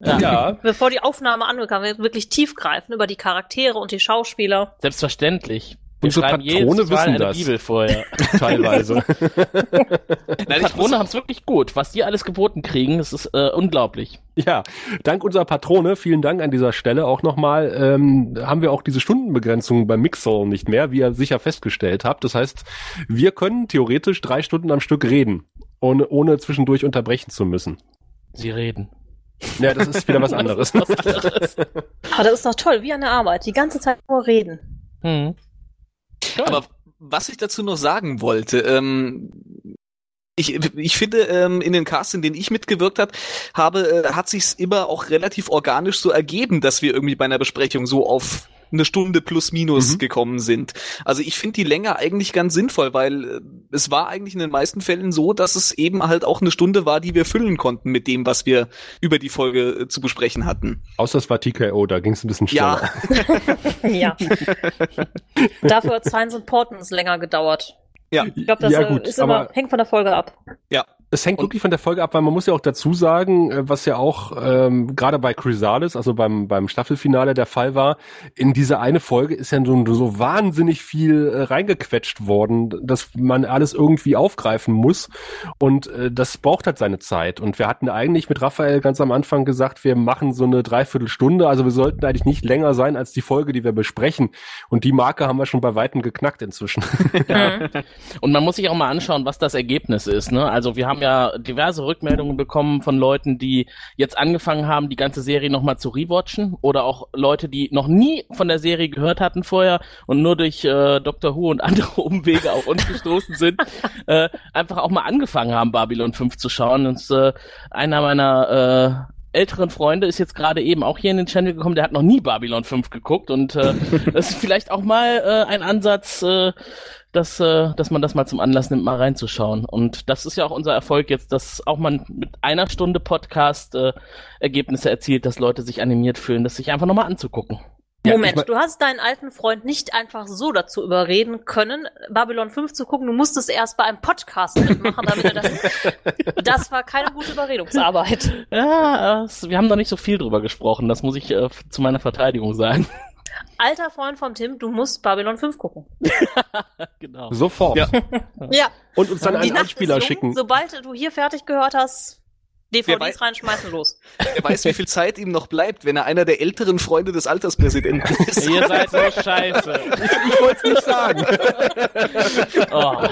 S3: Ja.
S4: bevor die Aufnahme angekommen wird, wirklich tiefgreifend über die Charaktere und die Schauspieler.
S3: Selbstverständlich. Wir
S2: Unsere
S3: schreiben jedes
S2: Patrone
S3: Mal
S2: wissen
S3: eine
S2: das.
S3: Bibel vorher. <laughs>
S2: Teilweise. <laughs>
S3: Die
S5: Nein, ich
S3: Patrone haben es wirklich gut. Was die alles geboten kriegen, das ist äh, unglaublich.
S2: Ja, dank unserer Patrone, vielen Dank an dieser Stelle auch nochmal, ähm, haben wir auch diese Stundenbegrenzung beim Mixel nicht mehr, wie ihr sicher festgestellt habt. Das heißt, wir können theoretisch drei Stunden am Stück reden, ohne, ohne zwischendurch unterbrechen zu müssen.
S3: Sie reden.
S2: Ja, das ist wieder was <laughs> anderes.
S3: Was.
S4: Aber das ist doch toll, wie an der Arbeit. Die ganze Zeit nur reden.
S3: Hm. Toll.
S5: aber was ich dazu noch sagen wollte, ähm, Ich, ich finde, ähm, in den Casts, in denen ich mitgewirkt hat, habe, äh, hat sich's immer auch relativ organisch so ergeben, dass wir irgendwie bei einer Besprechung so auf eine Stunde plus minus
S2: Mhm.
S5: gekommen sind. Also ich finde die Länge eigentlich ganz sinnvoll, weil äh, es war eigentlich in den meisten Fällen so, dass es eben halt auch eine Stunde war, die wir füllen konnten mit dem, was wir über die Folge äh, zu besprechen hatten.
S2: Außer es war TKO, da ging es ein bisschen schneller.
S5: Ja, <laughs> <laughs>
S4: Ja. Dafür hat Science and Portents länger gedauert.
S5: ja,
S4: Ich glaube, das
S2: Ja,
S4: äh,
S2: gut,
S4: ist immer,
S2: aber-
S4: hängt von der Folge ab.
S5: ja.
S2: Es hängt
S5: Und-
S2: wirklich von der Folge ab, weil man muss ja auch dazu sagen, äh, was ja auch ähm, gerade bei Chrysalis, also beim, beim Staffelfinale der Fall war, in diese eine Folge ist ja so, so wahnsinnig viel äh, reingequetscht worden, dass man alles irgendwie aufgreifen muss und äh, das braucht halt seine Zeit. Und wir hatten eigentlich mit Raphael ganz am Anfang gesagt, wir machen so eine Dreiviertelstunde, also wir sollten eigentlich nicht länger sein als die Folge, die wir besprechen. Und die Marke haben wir schon bei Weitem geknackt inzwischen. <laughs>
S4: Mhm.
S3: Und man muss sich auch mal anschauen, was das Ergebnis ist. Ne? Also wir haben ja diverse Rückmeldungen bekommen von Leuten, die jetzt angefangen haben, die ganze Serie nochmal zu rewatchen oder auch Leute, die noch nie von der Serie gehört hatten vorher und nur durch äh, Doctor Who und <laughs> andere Umwege auf uns gestoßen sind, <laughs> äh, einfach auch mal angefangen haben, Babylon 5 zu schauen. Und äh, einer meiner äh, älteren Freunde ist jetzt gerade eben auch hier in den Channel gekommen, der hat noch nie Babylon 5 geguckt und äh, <laughs> das ist vielleicht auch mal äh, ein Ansatz, äh, dass, äh, dass man das mal zum Anlass nimmt, mal reinzuschauen. Und das ist ja auch unser Erfolg jetzt, dass auch man mit einer Stunde Podcast äh, Ergebnisse erzielt, dass Leute sich animiert fühlen, das sich einfach nochmal anzugucken.
S2: Ja,
S4: Moment,
S2: ich mein-
S4: du hast deinen alten Freund nicht einfach so dazu überreden können, Babylon 5 zu gucken. Du musstest erst bei einem Podcast mitmachen, damit er das. <laughs> Das war keine gute Überredungsarbeit.
S3: Ja, es, wir haben noch nicht so viel drüber gesprochen, das muss ich äh, zu meiner Verteidigung sagen.
S4: Alter Freund von Tim, du musst Babylon 5 gucken. <laughs>
S3: genau.
S2: Sofort.
S5: Ja.
S4: Ja,
S2: Und uns dann
S4: die
S2: einen
S4: Nacht
S2: Einspieler
S4: jung.
S2: schicken.
S4: Sobald du hier fertig gehört hast, DVDs
S5: weiß-
S4: reinschmeißen, los. <laughs>
S5: Wer weiß, wie viel Zeit ihm noch bleibt, wenn er einer der älteren Freunde des Alterspräsidenten <laughs> ist.
S3: Ihr seid so scheiße. <laughs>
S2: Ich wollte es nicht sagen.
S3: Oh.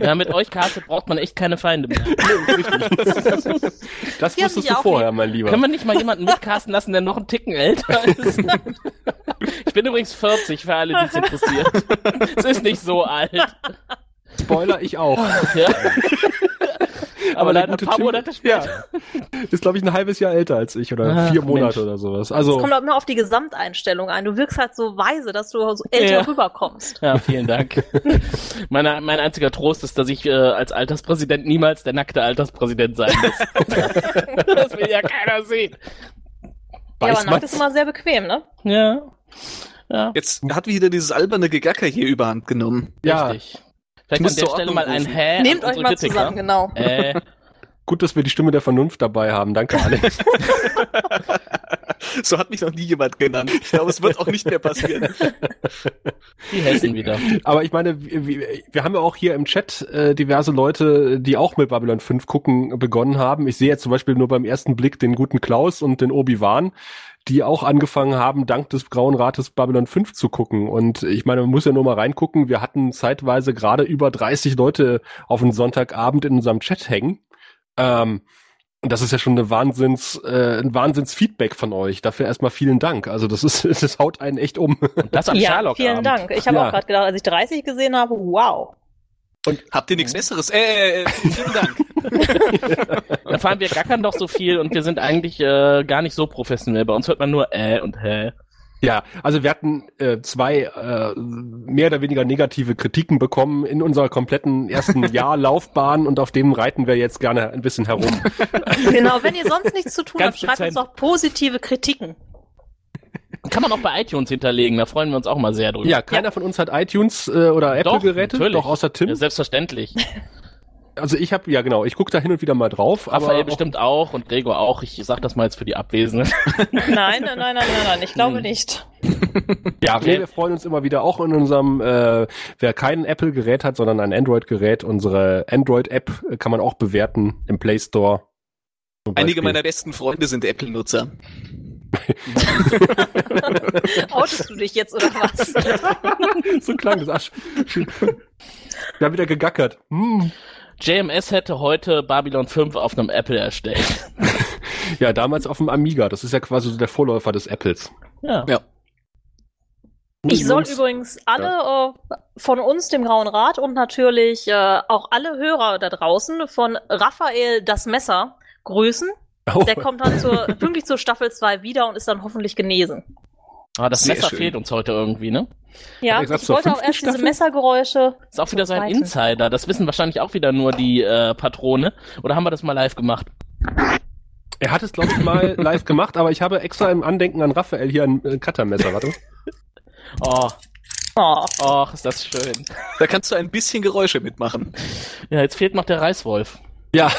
S3: ja, mit euch, Karte, braucht man echt keine Feinde mehr.
S2: Das wusstest du vorher, mein Lieber.
S3: Können wir nicht mal jemanden mitcasten lassen, der noch einen Ticken älter ist? Ich bin übrigens 40, für alle, die es interessiert. Es ist nicht so alt.
S2: Spoiler, ich auch. <laughs>
S3: Ja. Aber,
S2: der
S3: leider ein paar
S2: Tim-
S3: Monate später.
S2: Ja. <laughs> Ist, glaube ich, ein halbes Jahr älter als ich oder
S3: Ach,
S2: vier Monate
S3: Mensch.
S2: oder sowas.
S4: Es
S2: Also,
S4: kommt auch immer auf die Gesamteinstellung ein. Du wirkst halt so weise, dass du so älter
S3: Ja.
S4: rüberkommst.
S3: Ja, vielen Dank. <laughs> Meine, mein einziger Trost ist, dass ich äh, als Alterspräsident niemals der nackte Alterspräsident sein muss. das will ja keiner sehen.
S4: Ja, aber nackt ist immer sehr bequem, ne?
S3: Ja. Ja,
S5: Jetzt hat wieder dieses alberne Gegacker hier überhand genommen.
S2: ja,
S3: richtig. Vielleicht
S5: muss
S3: an der Stelle mal ein. Hä
S4: Nehmt euch mal
S3: Kritiker.
S4: zusammen, genau.
S3: Äh,
S2: gut, dass wir die Stimme der Vernunft dabei haben. Danke, Alex. <laughs>
S5: So hat mich noch nie jemand genannt. Ich glaube, es wird auch nicht mehr passieren.
S3: die Hessen wieder.
S2: Aber ich meine, wir, wir- wir haben ja auch hier im Chat äh, diverse Leute, die auch mit Babylon 5 gucken begonnen haben. Ich sehe jetzt zum Beispiel nur beim ersten Blick den guten Klaus und den Obi-Wan, die auch angefangen haben, dank des Grauen Rates Babylon 5 zu gucken. Und ich meine, man muss ja nur mal reingucken. Wir hatten zeitweise gerade über 30 Leute auf einen Sonntagabend in unserem Chat hängen. Ähm, und das ist ja schon eine Wahnsinns, äh, ein Wahnsinns-Feedback von euch. Dafür erstmal vielen Dank. Also das ist, <laughs> das haut einen echt um.
S3: Und das am
S4: Ja,
S3: Sherlock
S4: vielen Dank. Ich habe
S2: Ja.
S4: auch gerade gedacht, als ich 30 gesehen habe, wow.
S5: Habt ihr nichts Besseres? Äh, äh, vielen Dank. <laughs>
S3: Da fahren wir gackern doch so viel und wir sind eigentlich äh, gar nicht so professionell. Bei uns hört man nur äh und hä.
S2: Ja, also wir hatten äh, zwei äh, mehr oder weniger negative Kritiken bekommen in unserer kompletten ersten <laughs> Jahr Laufbahn und auf dem reiten wir jetzt gerne ein bisschen herum.
S4: Genau, wenn ihr sonst nichts zu tun
S3: Ganz
S4: habt, schreibt uns doch positive Kritiken.
S3: Kann man auch bei iTunes hinterlegen, da freuen wir uns auch mal sehr drüber.
S2: Ja, keiner von uns hat iTunes äh, oder
S3: Doch,
S2: Apple-Geräte,
S3: natürlich.
S2: doch außer Tim.
S3: Ja, selbstverständlich. <laughs>
S2: Also ich habe, ja genau, ich gucke da hin und wieder mal drauf.
S3: Raphael
S2: aber
S3: bestimmt auch und Gregor auch. Ich sag das mal jetzt für die Abwesenden.
S4: Nein, <laughs> nein, nein, nein, nein, nein. Ich glaube
S3: Hm.
S4: nicht.
S2: ja,
S3: Okay.
S2: nee, wir freuen uns immer wieder auch in unserem, äh, wer kein Apple-Gerät hat, sondern ein Android-Gerät, unsere Android-App äh, kann man auch bewerten im Play Store.
S5: Einige meiner besten Freunde sind Apple-Nutzer. <laughs>
S4: Outest du dich jetzt oder was? <laughs>
S2: so klang das. Ach, schön. Wir haben wieder gegackert. Hm.
S3: JMS hätte heute Babylon 5 auf einem Apple erstellt. <laughs>
S2: Ja, damals auf dem Amiga. Das ist ja quasi so der Vorläufer des Apples.
S3: Ja.
S5: Ja.
S4: Ich soll übrigens alle äh, von uns, dem Grauen Rat, und natürlich äh, auch alle Hörer da draußen von Raphael das Messer grüßen.
S2: Oh.
S4: Der kommt dann zur, pünktlich zur Staffel 2 wieder und ist dann hoffentlich genesen.
S3: Ah, das
S5: Sehr
S3: Messer
S5: schön.
S3: fehlt uns heute irgendwie, ne?
S4: Ja,
S2: gesagt
S4: ich wollte auch erst diese
S2: Staffel?
S4: Messergeräusche.
S3: Ist auch wieder so ein. Insider. Das wissen wahrscheinlich auch wieder nur die äh, Patrone. Oder haben wir das mal live gemacht?
S2: Er hat es, glaube ich, mal <laughs> live gemacht, aber ich habe extra im Andenken an Raphael hier ein äh, Cuttermesser, warte.
S3: Oh,
S4: Oh.
S3: oh, ist das schön.
S5: Da kannst du ein bisschen Geräusche mitmachen.
S3: Ja, jetzt fehlt noch der Reißwolf.
S2: Ja,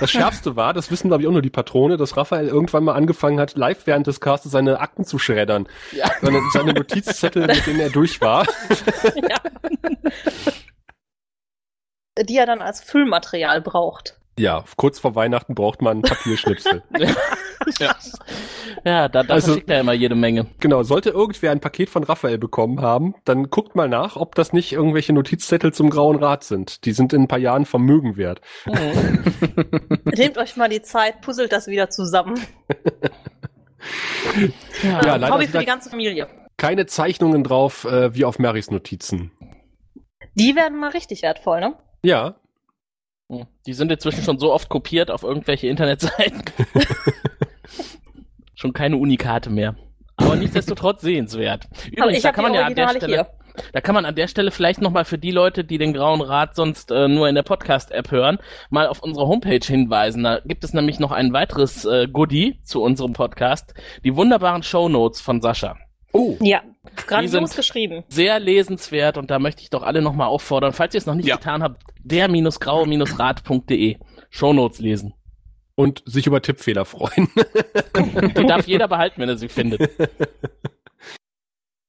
S2: das Schärfste war, das wissen glaube ich auch nur die Patrone, dass Raphael irgendwann mal angefangen hat, live während des Castes seine Akten zu schreddern.
S3: Ja.
S2: Seine, seine Notizzettel, mit denen er durch war.
S4: ja. Die er dann als Füllmaterial braucht.
S2: Ja, kurz vor Weihnachten braucht man Papierschnipsel. <laughs>
S3: ja, ja da, da
S2: Also-
S3: verschickt er immer jede Menge.
S2: genau, sollte irgendwer ein Paket von Raphael bekommen haben, dann guckt mal nach, ob das nicht irgendwelche Notizzettel zum Grauen Rat sind. Die sind in ein paar Jahren Vermögen wert.
S3: Mhm. <laughs>
S4: Nehmt euch mal die Zeit, puzzelt das wieder zusammen.
S3: Ja,
S2: Ja,
S4: Ähm,
S2: leider
S4: Hobby für die ganze Familie.
S2: Keine Zeichnungen drauf, äh, wie auf Marys Notizen.
S4: Die werden mal richtig wertvoll, ne?
S2: Ja.
S3: Die sind inzwischen schon so oft kopiert auf irgendwelche Internetseiten. <laughs> schon keine Unikate mehr. Aber nichtsdestotrotz sehenswert. Übrigens,
S4: ich
S3: da kann man ja an der Stelle,
S4: hier.
S3: da kann man an der Stelle vielleicht nochmal für die Leute, die den Grauen Rat sonst äh, nur in der Podcast-App hören, mal auf unsere Homepage hinweisen. Da gibt es nämlich noch ein weiteres äh, Goodie zu unserem Podcast. Die wunderbaren Shownotes von Sascha.
S2: Oh,
S4: Ja, <laughs> grandios
S3: sind-
S4: geschrieben.
S3: Sehr lesenswert und da möchte ich doch alle nochmal auffordern, falls ihr es noch nicht
S5: Ja.
S3: getan habt, der-graue-rat.de Shownotes lesen.
S2: und sich über Tippfehler freuen. <laughs>
S3: Die darf jeder <laughs> behalten, wenn er sie findet.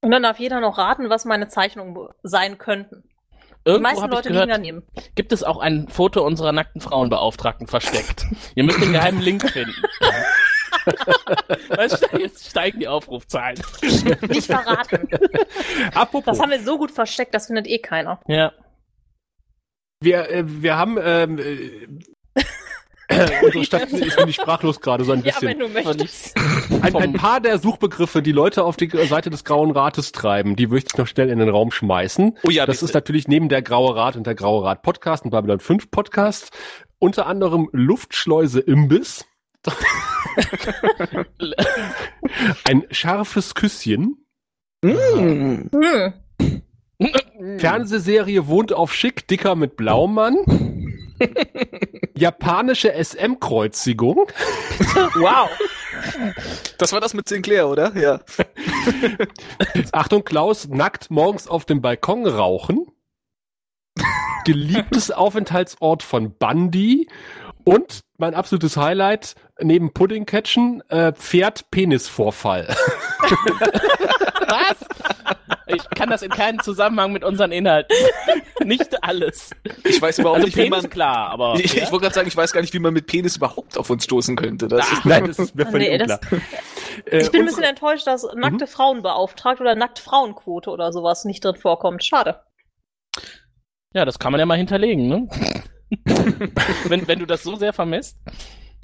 S4: Und dann darf jeder noch raten, was meine Zeichnungen sein könnten. Die
S3: Irgendwo
S4: meisten
S3: habe ich
S4: Leute liegen
S3: gehört,
S4: daneben.
S3: gibt es auch ein Foto unserer nackten Frauenbeauftragten versteckt. Ihr müsst den geheimen Link finden. Weißt du, jetzt steigen die Aufrufzahlen.
S4: Nicht verraten.
S2: Apropos,
S4: Das haben wir so gut versteckt, das findet eh keiner.
S3: Ja.
S2: wir, äh, wir haben ähm, äh, <laughs> unsere Stadt ist bin ich sprachlos gerade so ein
S4: Ja,
S2: bisschen.
S4: wenn du möchtest.
S2: Ein, ein paar der Suchbegriffe, die Leute auf die Seite des Grauen Rates treiben, die möchte ich noch schnell in den Raum schmeißen.
S5: Oh ja,
S2: das
S5: bitte.
S2: ist natürlich neben der Graue Rat und der Graue Rat Podcast und Babylon 5 Podcast unter anderem Luftschleuse Imbiss. Ein scharfes Küsschen.
S5: Mm.
S2: Fernsehserie wohnt auf schick, dicker mit Blaumann. Japanische SM-Kreuzigung.
S4: Wow.
S5: Das war das mit Sinclair, oder? Ja.
S2: Achtung, Klaus, nackt morgens auf dem Balkon rauchen. Geliebtes Aufenthaltsort von Bundy. Und mein absolutes Highlight, neben Puddingcatchen, äh, Pferd-Penisvorfall. <laughs>
S3: Was? Ich kann das in keinen Zusammenhang mit unseren Inhalten. Nicht alles.
S5: Ich weiß überhaupt
S3: Also
S5: nicht, wie
S3: Penis
S5: man.
S3: klar, aber.
S5: Ich, ich wollte gerade sagen, ich weiß gar nicht, wie man mit Penis überhaupt auf uns stoßen könnte. Das ist,
S2: Nein, das ist mir völlig
S4: Nee, das-
S2: unklar. Äh, <laughs>
S4: Ich bin ein
S2: unsere-
S4: bisschen enttäuscht, dass nackte Frauen beauftragt oder nackt Frauenquote oder sowas nicht drin vorkommt. Schade.
S3: Ja, das kann man ja mal hinterlegen, ne? <laughs> wenn, wenn du das so sehr vermisst.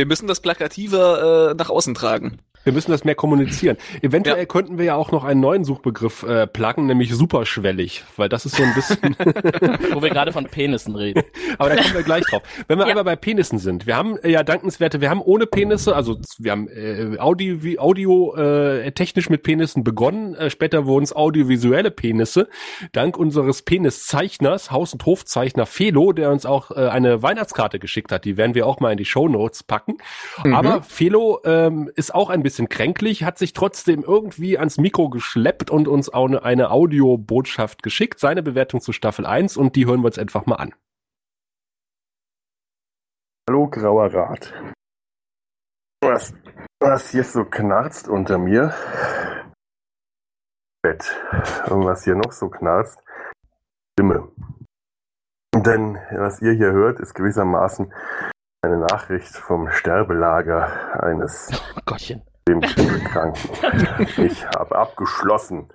S5: Wir müssen das plakativer äh, nach außen tragen.
S2: Wir müssen das mehr kommunizieren. Eventuell
S5: Ja.
S2: könnten wir ja auch noch einen neuen Suchbegriff äh, pluggen, nämlich superschwellig, weil das ist so ein bisschen, <laughs>
S3: Wo wir gerade von Penissen reden. <laughs>
S2: aber da kommen wir gleich drauf. Wenn wir
S4: Ja.
S2: einmal bei Penissen sind, wir haben äh, ja dankenswerte, wir haben ohne Penisse, also wir haben äh, Audio, Audio äh, technisch mit Penissen begonnen, äh, später wurden es audiovisuelle Penisse, dank unseres Peniszeichners, Haus- und Hofzeichner Felo, der uns auch äh, eine Weihnachtskarte geschickt hat, die werden wir auch mal in die Shownotes packen. <laughs> Aber Felo ähm, ist auch ein bisschen kränklich, hat sich trotzdem irgendwie ans Mikro geschleppt und uns auch eine, eine Audiobotschaft geschickt. Seine Bewertung zu Staffel 1 und die hören wir uns einfach mal an.
S8: Hallo, grauer Rat. Was, was hier so knarzt unter mir? Bett. Und was hier noch so knarzt? Stimme. Denn was ihr hier hört, ist gewissermaßen eine Nachricht vom Sterbelager eines <laughs>
S3: Oh Gottchen.
S8: dem Kranken. Ich habe abgeschlossen.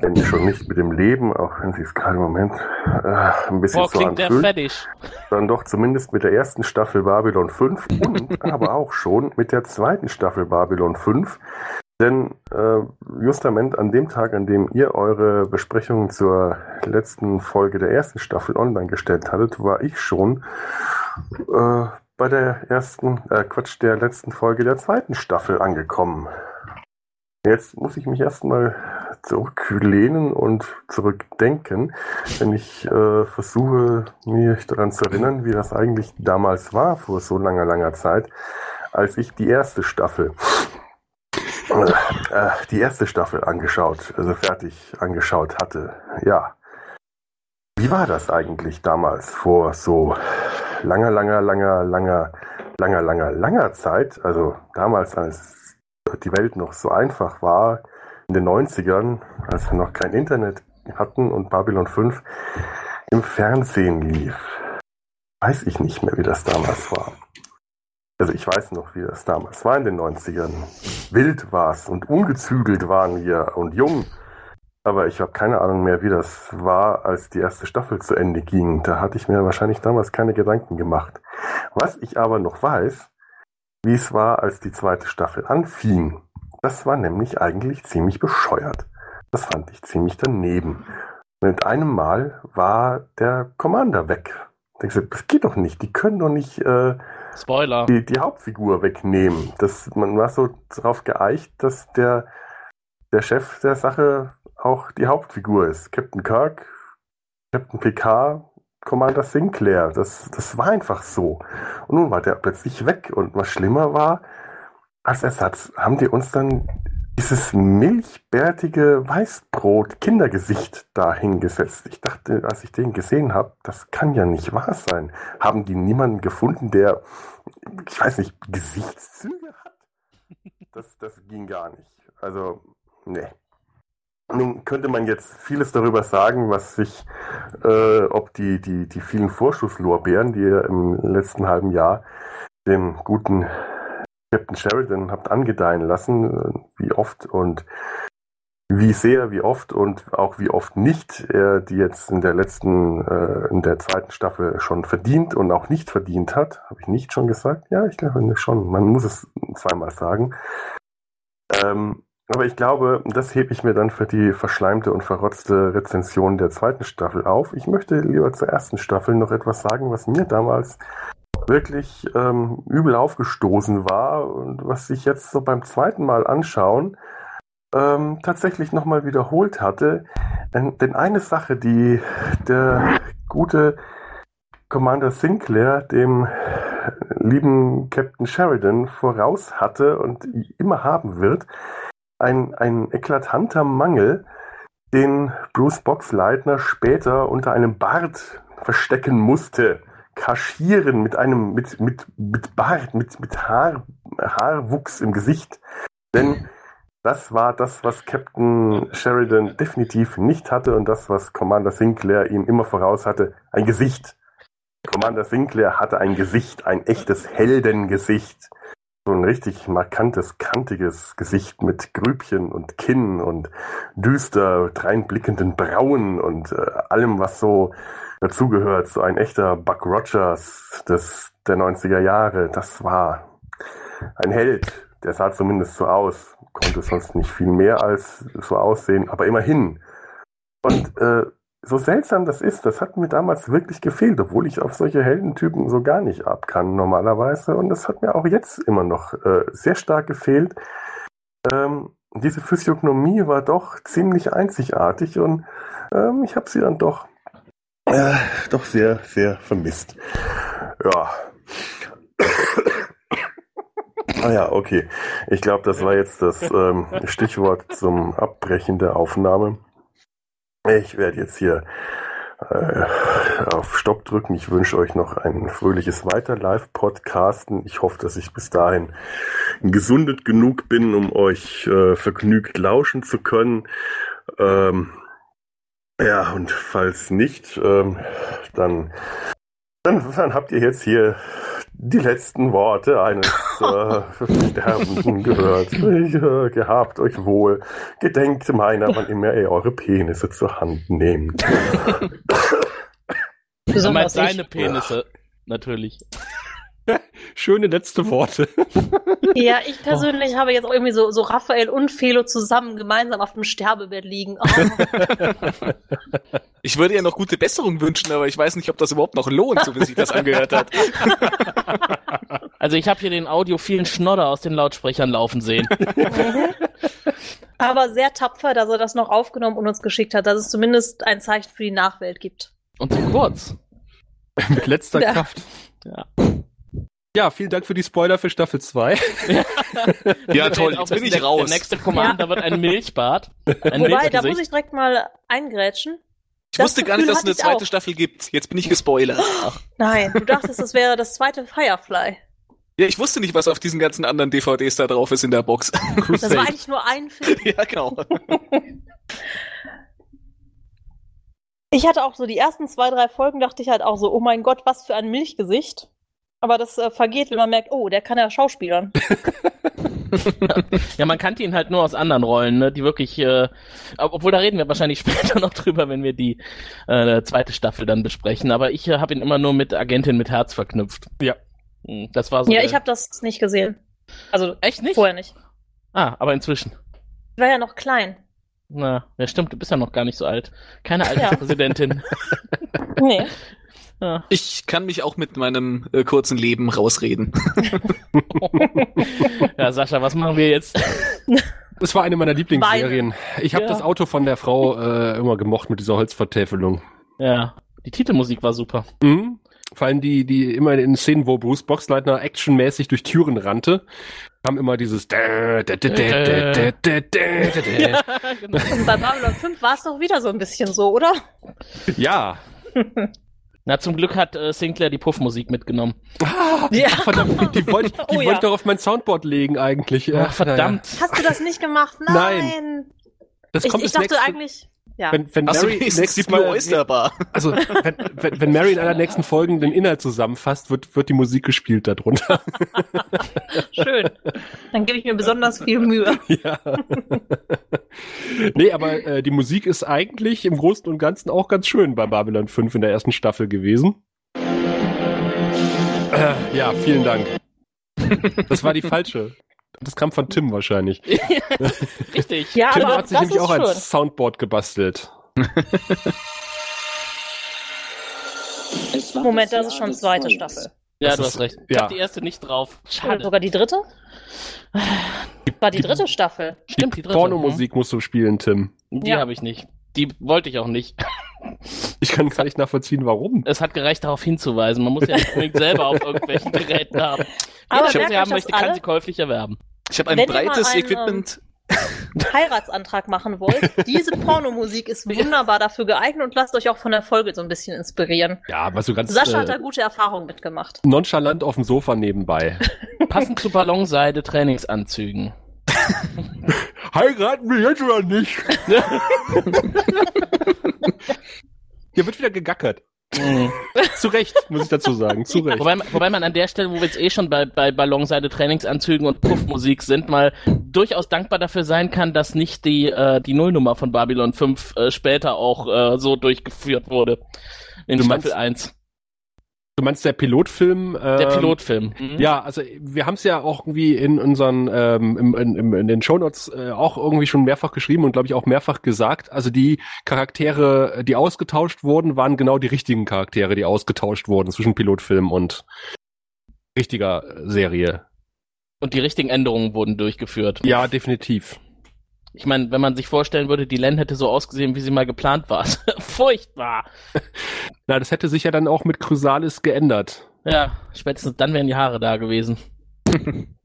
S8: Wenn schon nicht mit dem Leben, auch wenn sie es gerade im Moment äh, ein bisschen
S3: Boah,
S8: so anfühlt dann doch zumindest mit der ersten Staffel Babylon 5 und aber auch schon mit der zweiten Staffel Babylon 5, Denn äh, justament an dem Tag, an dem ihr eure Besprechung zur letzten Folge der ersten Staffel online gestellt hattet, war ich schon äh, bei der ersten, äh, Quatsch, der letzten Folge der zweiten Staffel angekommen. Jetzt muss ich mich erstmal zurücklehnen und zurückdenken, wenn ich äh, versuche, mich daran zu erinnern, wie das eigentlich damals war, vor so langer, langer Zeit, als ich die erste Staffel, äh, die erste Staffel angeschaut, also fertig angeschaut hatte. Ja. Wie war das eigentlich damals vor so langer, langer, langer, langer, langer, langer, langer Zeit? Also damals, als die Welt noch so einfach war, in den 90ern, als wir noch kein Internet hatten und Babylon 5 im Fernsehen lief. Weiß ich nicht mehr, wie das damals war. Also ich weiß noch, wie das damals war in den 90ern. Wild war es und ungezügelt waren wir und jung. Aber ich habe keine Ahnung mehr, wie das war, als die erste Staffel zu Ende ging. Da hatte ich mir wahrscheinlich damals keine Gedanken gemacht. Was ich aber noch weiß, wie es war, als die zweite Staffel anfing. Das war nämlich eigentlich ziemlich bescheuert. Das fand ich ziemlich daneben. Mit einem Mal war der Commander weg. Ich dachte, das geht doch nicht. Die können doch nicht äh,
S3: Spoiler.
S8: Die, die Hauptfigur wegnehmen. Das, man war so darauf geeicht, dass der, der Chef der Sache auch die Hauptfigur ist. Captain Kirk, Captain Picard Commander Sinclair. Das, das war einfach so. Und nun war der plötzlich weg. Und was schlimmer war, als Ersatz haben die uns dann dieses milchbärtige Weißbrot-Kindergesicht da hingesetzt. Ich dachte, als ich den gesehen habe, das kann ja nicht wahr sein. Haben die niemanden gefunden, der, ich weiß nicht, Gesichtszüge hat? Das, das ging gar nicht. Also, nee. Nun könnte man jetzt vieles darüber sagen, was sich, äh, ob die, die, die vielen Vorschusslorbeeren, die ihr im letzten halben Jahr dem guten Captain Sheridan habt angedeihen lassen, äh, wie oft und wie sehr, wie oft und auch wie oft nicht er die jetzt in der letzten, äh, in der zweiten Staffel schon verdient und auch nicht verdient hat. Habe ich nicht schon gesagt? Ja, ich glaube schon. Man muss es zweimal sagen. Ähm, aber ich glaube, das hebe ich mir dann für die verschleimte und verrotzte Rezension der zweiten Staffel auf. Ich möchte lieber zur ersten Staffel noch etwas sagen, was mir damals wirklich ähm, übel aufgestoßen war und was sich jetzt so beim zweiten Mal anschauen ähm, tatsächlich nochmal wiederholt hatte. Denn, denn eine Sache, die der gute Commander Sinclair dem lieben Captain Sheridan voraus hatte und immer haben wird, ein, ein eklatanter Mangel, den Bruce Boxleitner später unter einem Bart verstecken musste. Kaschieren mit einem, mit, mit, mit Bart, mit, mit Haar, Haarwuchs im Gesicht. Denn das war das, was Captain Sheridan definitiv nicht hatte und das, was Commander Sinclair ihm immer voraus hatte, ein Gesicht. Commander Sinclair hatte ein Gesicht, ein echtes Heldengesicht so ein richtig markantes, kantiges Gesicht mit Grübchen und Kinn und düster dreinblickenden Brauen und äh, allem, was so dazugehört. So ein echter Buck Rogers des, der 90er Jahre. Das war ein Held. Der sah zumindest so aus. Konnte sonst nicht viel mehr als so aussehen, aber immerhin. Und äh, so seltsam das ist, das hat mir damals wirklich gefehlt, obwohl ich auf solche Heldentypen so gar nicht ab kann normalerweise. Und das hat mir auch jetzt immer noch äh, sehr stark gefehlt. Ähm, diese Physiognomie war doch ziemlich einzigartig und ähm, ich habe sie dann doch, äh, doch sehr, sehr vermisst. Ja. ah ja, okay. Ich glaube, das war jetzt das ähm, Stichwort zum Abbrechen der Aufnahme. Ich werde jetzt hier äh, auf Stopp drücken. Ich wünsche euch noch ein fröhliches Weiter Live-Podcasten. Ich hoffe, dass ich bis dahin gesundet genug bin, um euch äh, vergnügt lauschen zu können. Ähm, ja, und falls nicht, ähm, dann, dann, dann habt ihr jetzt hier die letzten Worte eines <laughs> äh, Sterbenden gehört. Äh, gehabt euch wohl. Gedenkt meiner, wann immer ihr eure Penisse zur Hand nehmt.
S3: Besonders seine Penisse, natürlich. <laughs>
S2: Schöne letzte Worte. <laughs>
S4: Ja, ich persönlich habe jetzt auch irgendwie so, so Raphael und Felo zusammen gemeinsam auf dem Sterbebett liegen. Oh.
S5: Ich würde ihr noch gute Besserung wünschen, aber ich weiß nicht, ob das überhaupt noch lohnt, so wie sich das angehört hat. <laughs>
S3: Also ich habe hier den audiophilen Schnodder aus den Lautsprechern laufen sehen.
S4: Aber sehr tapfer, dass er das noch aufgenommen und uns geschickt hat, dass es zumindest ein Zeichen für die Nachwelt gibt.
S3: Und so kurz.
S2: Mit letzter
S4: Ja.
S2: Kraft.
S3: Ja.
S2: Ja, vielen Dank für die Spoiler für Staffel 2. <laughs>
S5: Ja, toll, jetzt bin ich
S3: der,
S5: raus.
S3: Der nächste Commander wird ein Milchbart. Ein
S4: Wobei, da muss ich direkt mal eingrätschen.
S5: Ich
S4: Das
S5: wusste gar nicht,
S4: Gefühl
S5: dass es eine zweite
S4: auch.
S5: Staffel gibt. Jetzt bin ich gespoilert.
S4: Nein, du dachtest, das wäre das zweite Firefly.
S5: Ja, ich wusste nicht, was auf diesen ganzen anderen DVDs da drauf ist in der Box.
S4: Das war eigentlich nur ein Film. <laughs>
S5: ja, genau.
S4: Ich hatte auch so die ersten zwei, drei Folgen, dachte ich halt auch so, oh mein Gott, was für ein Milchgesicht. Aber das äh, vergeht, wenn man merkt, oh, der kann ja schauspielern. <laughs>
S3: Ja, man kannte ihn halt nur aus anderen Rollen, ne, die wirklich, äh, ob- obwohl da reden wir wahrscheinlich <laughs> später noch drüber, wenn wir die äh, zweite Staffel dann besprechen. Aber ich äh, habe ihn immer nur mit Agentin mit Herz verknüpft.
S2: Ja.
S3: Hm, Das war so.
S4: Ja, ich habe das nicht gesehen. Also
S3: echt nicht.
S4: vorher nicht.
S3: Ah, aber inzwischen.
S4: Ich war ja noch klein.
S3: Na, ja, stimmt. Du bist ja noch gar nicht so alt. Keine
S4: Ja.
S3: Alterspräsidentin.
S4: Nee. <laughs>
S3: Ja.
S5: Ich kann mich auch mit meinem äh, kurzen Leben rausreden. <laughs>
S3: ja, Sascha, was machen wir jetzt? <laughs>
S2: Es war eine meiner Lieblingsserien. Ich habe
S3: ja.
S2: das Auto von der Frau äh, immer gemocht mit dieser Holzvertäfelung.
S3: Ja, die Titelmusik war super.
S2: Mhm. Vor allem die, die immer in Szenen, wo Bruce Boxleitner actionmäßig durch Türen rannte, kam immer dieses.
S4: Und bei Babylon 5 war es doch wieder so ein bisschen so, oder?
S2: Ja. <laughs>
S3: Na, zum Glück hat äh, Sinclair die Puffmusik mitgenommen.
S4: Ja. <laughs>
S2: Verdammt, die wollte ich, die <laughs>
S4: Oh
S2: wollte
S4: ja.
S2: ich doch auf mein Soundboard legen eigentlich.
S3: Ach, verdammt.
S4: Hast du das nicht gemacht?
S2: Nein.
S4: Nein.
S2: Das
S4: Ich,
S2: kommt
S4: ich
S2: das
S4: dachte
S2: nächste,
S4: eigentlich, ja.
S2: wenn, wenn Mary nächstes Mal,
S5: Oyster Bar? <laughs>
S2: also wenn, wenn, wenn Mary in einer nächsten Folgen den Inhalt zusammenfasst, wird, wird die Musik gespielt darunter. <laughs>
S4: Schön. Dann gebe ich mir besonders viel Mühe. <laughs>
S2: ja. nee, aber äh, die Musik ist eigentlich im Großen und Ganzen auch ganz schön bei Babylon 5 in der ersten Staffel gewesen. Äh, ja, vielen Dank. Das war die falsche. Das kam von Tim wahrscheinlich. <laughs>
S3: Richtig.
S4: Ja,
S2: Tim
S4: aber
S2: hat sich
S4: das
S2: nämlich auch ein
S4: schön.
S2: Soundboard gebastelt.
S4: Moment, das ist schon zweite Staffel.
S3: Ja,
S2: Das
S3: du
S2: ist-
S3: hast recht. Ich
S2: ja.
S3: hab die erste nicht drauf.
S4: Oder
S3: Schade.
S4: sogar die dritte? War die dritte Staffel.
S3: Stimmt, die dritte.
S2: Pornomusik musst du spielen, Tim.
S3: Die
S4: Ja.
S3: habe ich nicht. Die wollte ich auch nicht.
S2: Ich kann gar nicht nachvollziehen, warum.
S3: Es hat gereicht, darauf hinzuweisen. Man muss ja nicht unbedingt selber auf <laughs> irgendwelchen Geräten haben.
S4: Aber
S3: Jeder, der sie haben möchte, kann sie käuflich erwerben.
S5: Ich habe ein
S4: Wenn ihr mal
S5: breites
S4: ein,
S5: Equipment. <laughs>
S4: Heiratsantrag machen wollt, diese Pornomusik ist wunderbar dafür geeignet und lasst euch auch von der Folge so ein bisschen inspirieren.
S2: Ja, aber so ganz
S4: Sascha hat da
S2: äh,
S4: gute Erfahrungen mitgemacht.
S2: nonchalant auf dem Sofa nebenbei. <laughs>
S3: Passend zu Ballonseide Trainingsanzügen. <laughs>
S2: Heiraten wir jetzt oder nicht? Hier wird wieder gegackert.
S3: Mhm.
S2: Zu Recht, muss ich dazu sagen. Zu Recht.
S3: Wobei, wobei man an der Stelle, wo wir jetzt eh schon bei, bei Ballonseide Trainingsanzügen und Puffmusik sind, mal durchaus dankbar dafür sein kann, dass nicht die, äh, die Nullnummer von Babylon 5 äh, später auch äh, so durchgeführt wurde. In
S2: Du
S3: Staffel
S2: meinst-
S3: 1.
S2: Du meinst der Pilotfilm?
S3: Der
S2: ähm,
S3: Pilotfilm. Mhm.
S2: Ja, also wir haben es ja auch irgendwie in unseren ähm, im, in, im, in den Shownotes äh, auch irgendwie schon mehrfach geschrieben und glaube ich auch mehrfach gesagt. Also die Charaktere, die ausgetauscht wurden, waren genau die richtigen Charaktere, die ausgetauscht wurden zwischen Pilotfilm und richtiger äh, Serie.
S3: Und die richtigen Änderungen wurden durchgeführt.
S2: Ja, definitiv.
S3: Ich meine, wenn man sich vorstellen würde, die Len hätte so ausgesehen, wie sie mal geplant war. <laughs> Furchtbar. <laughs>
S2: Na, das hätte sich ja dann auch mit Chrysalis geändert.
S3: Ja, spätestens dann wären die Haare da gewesen. <laughs>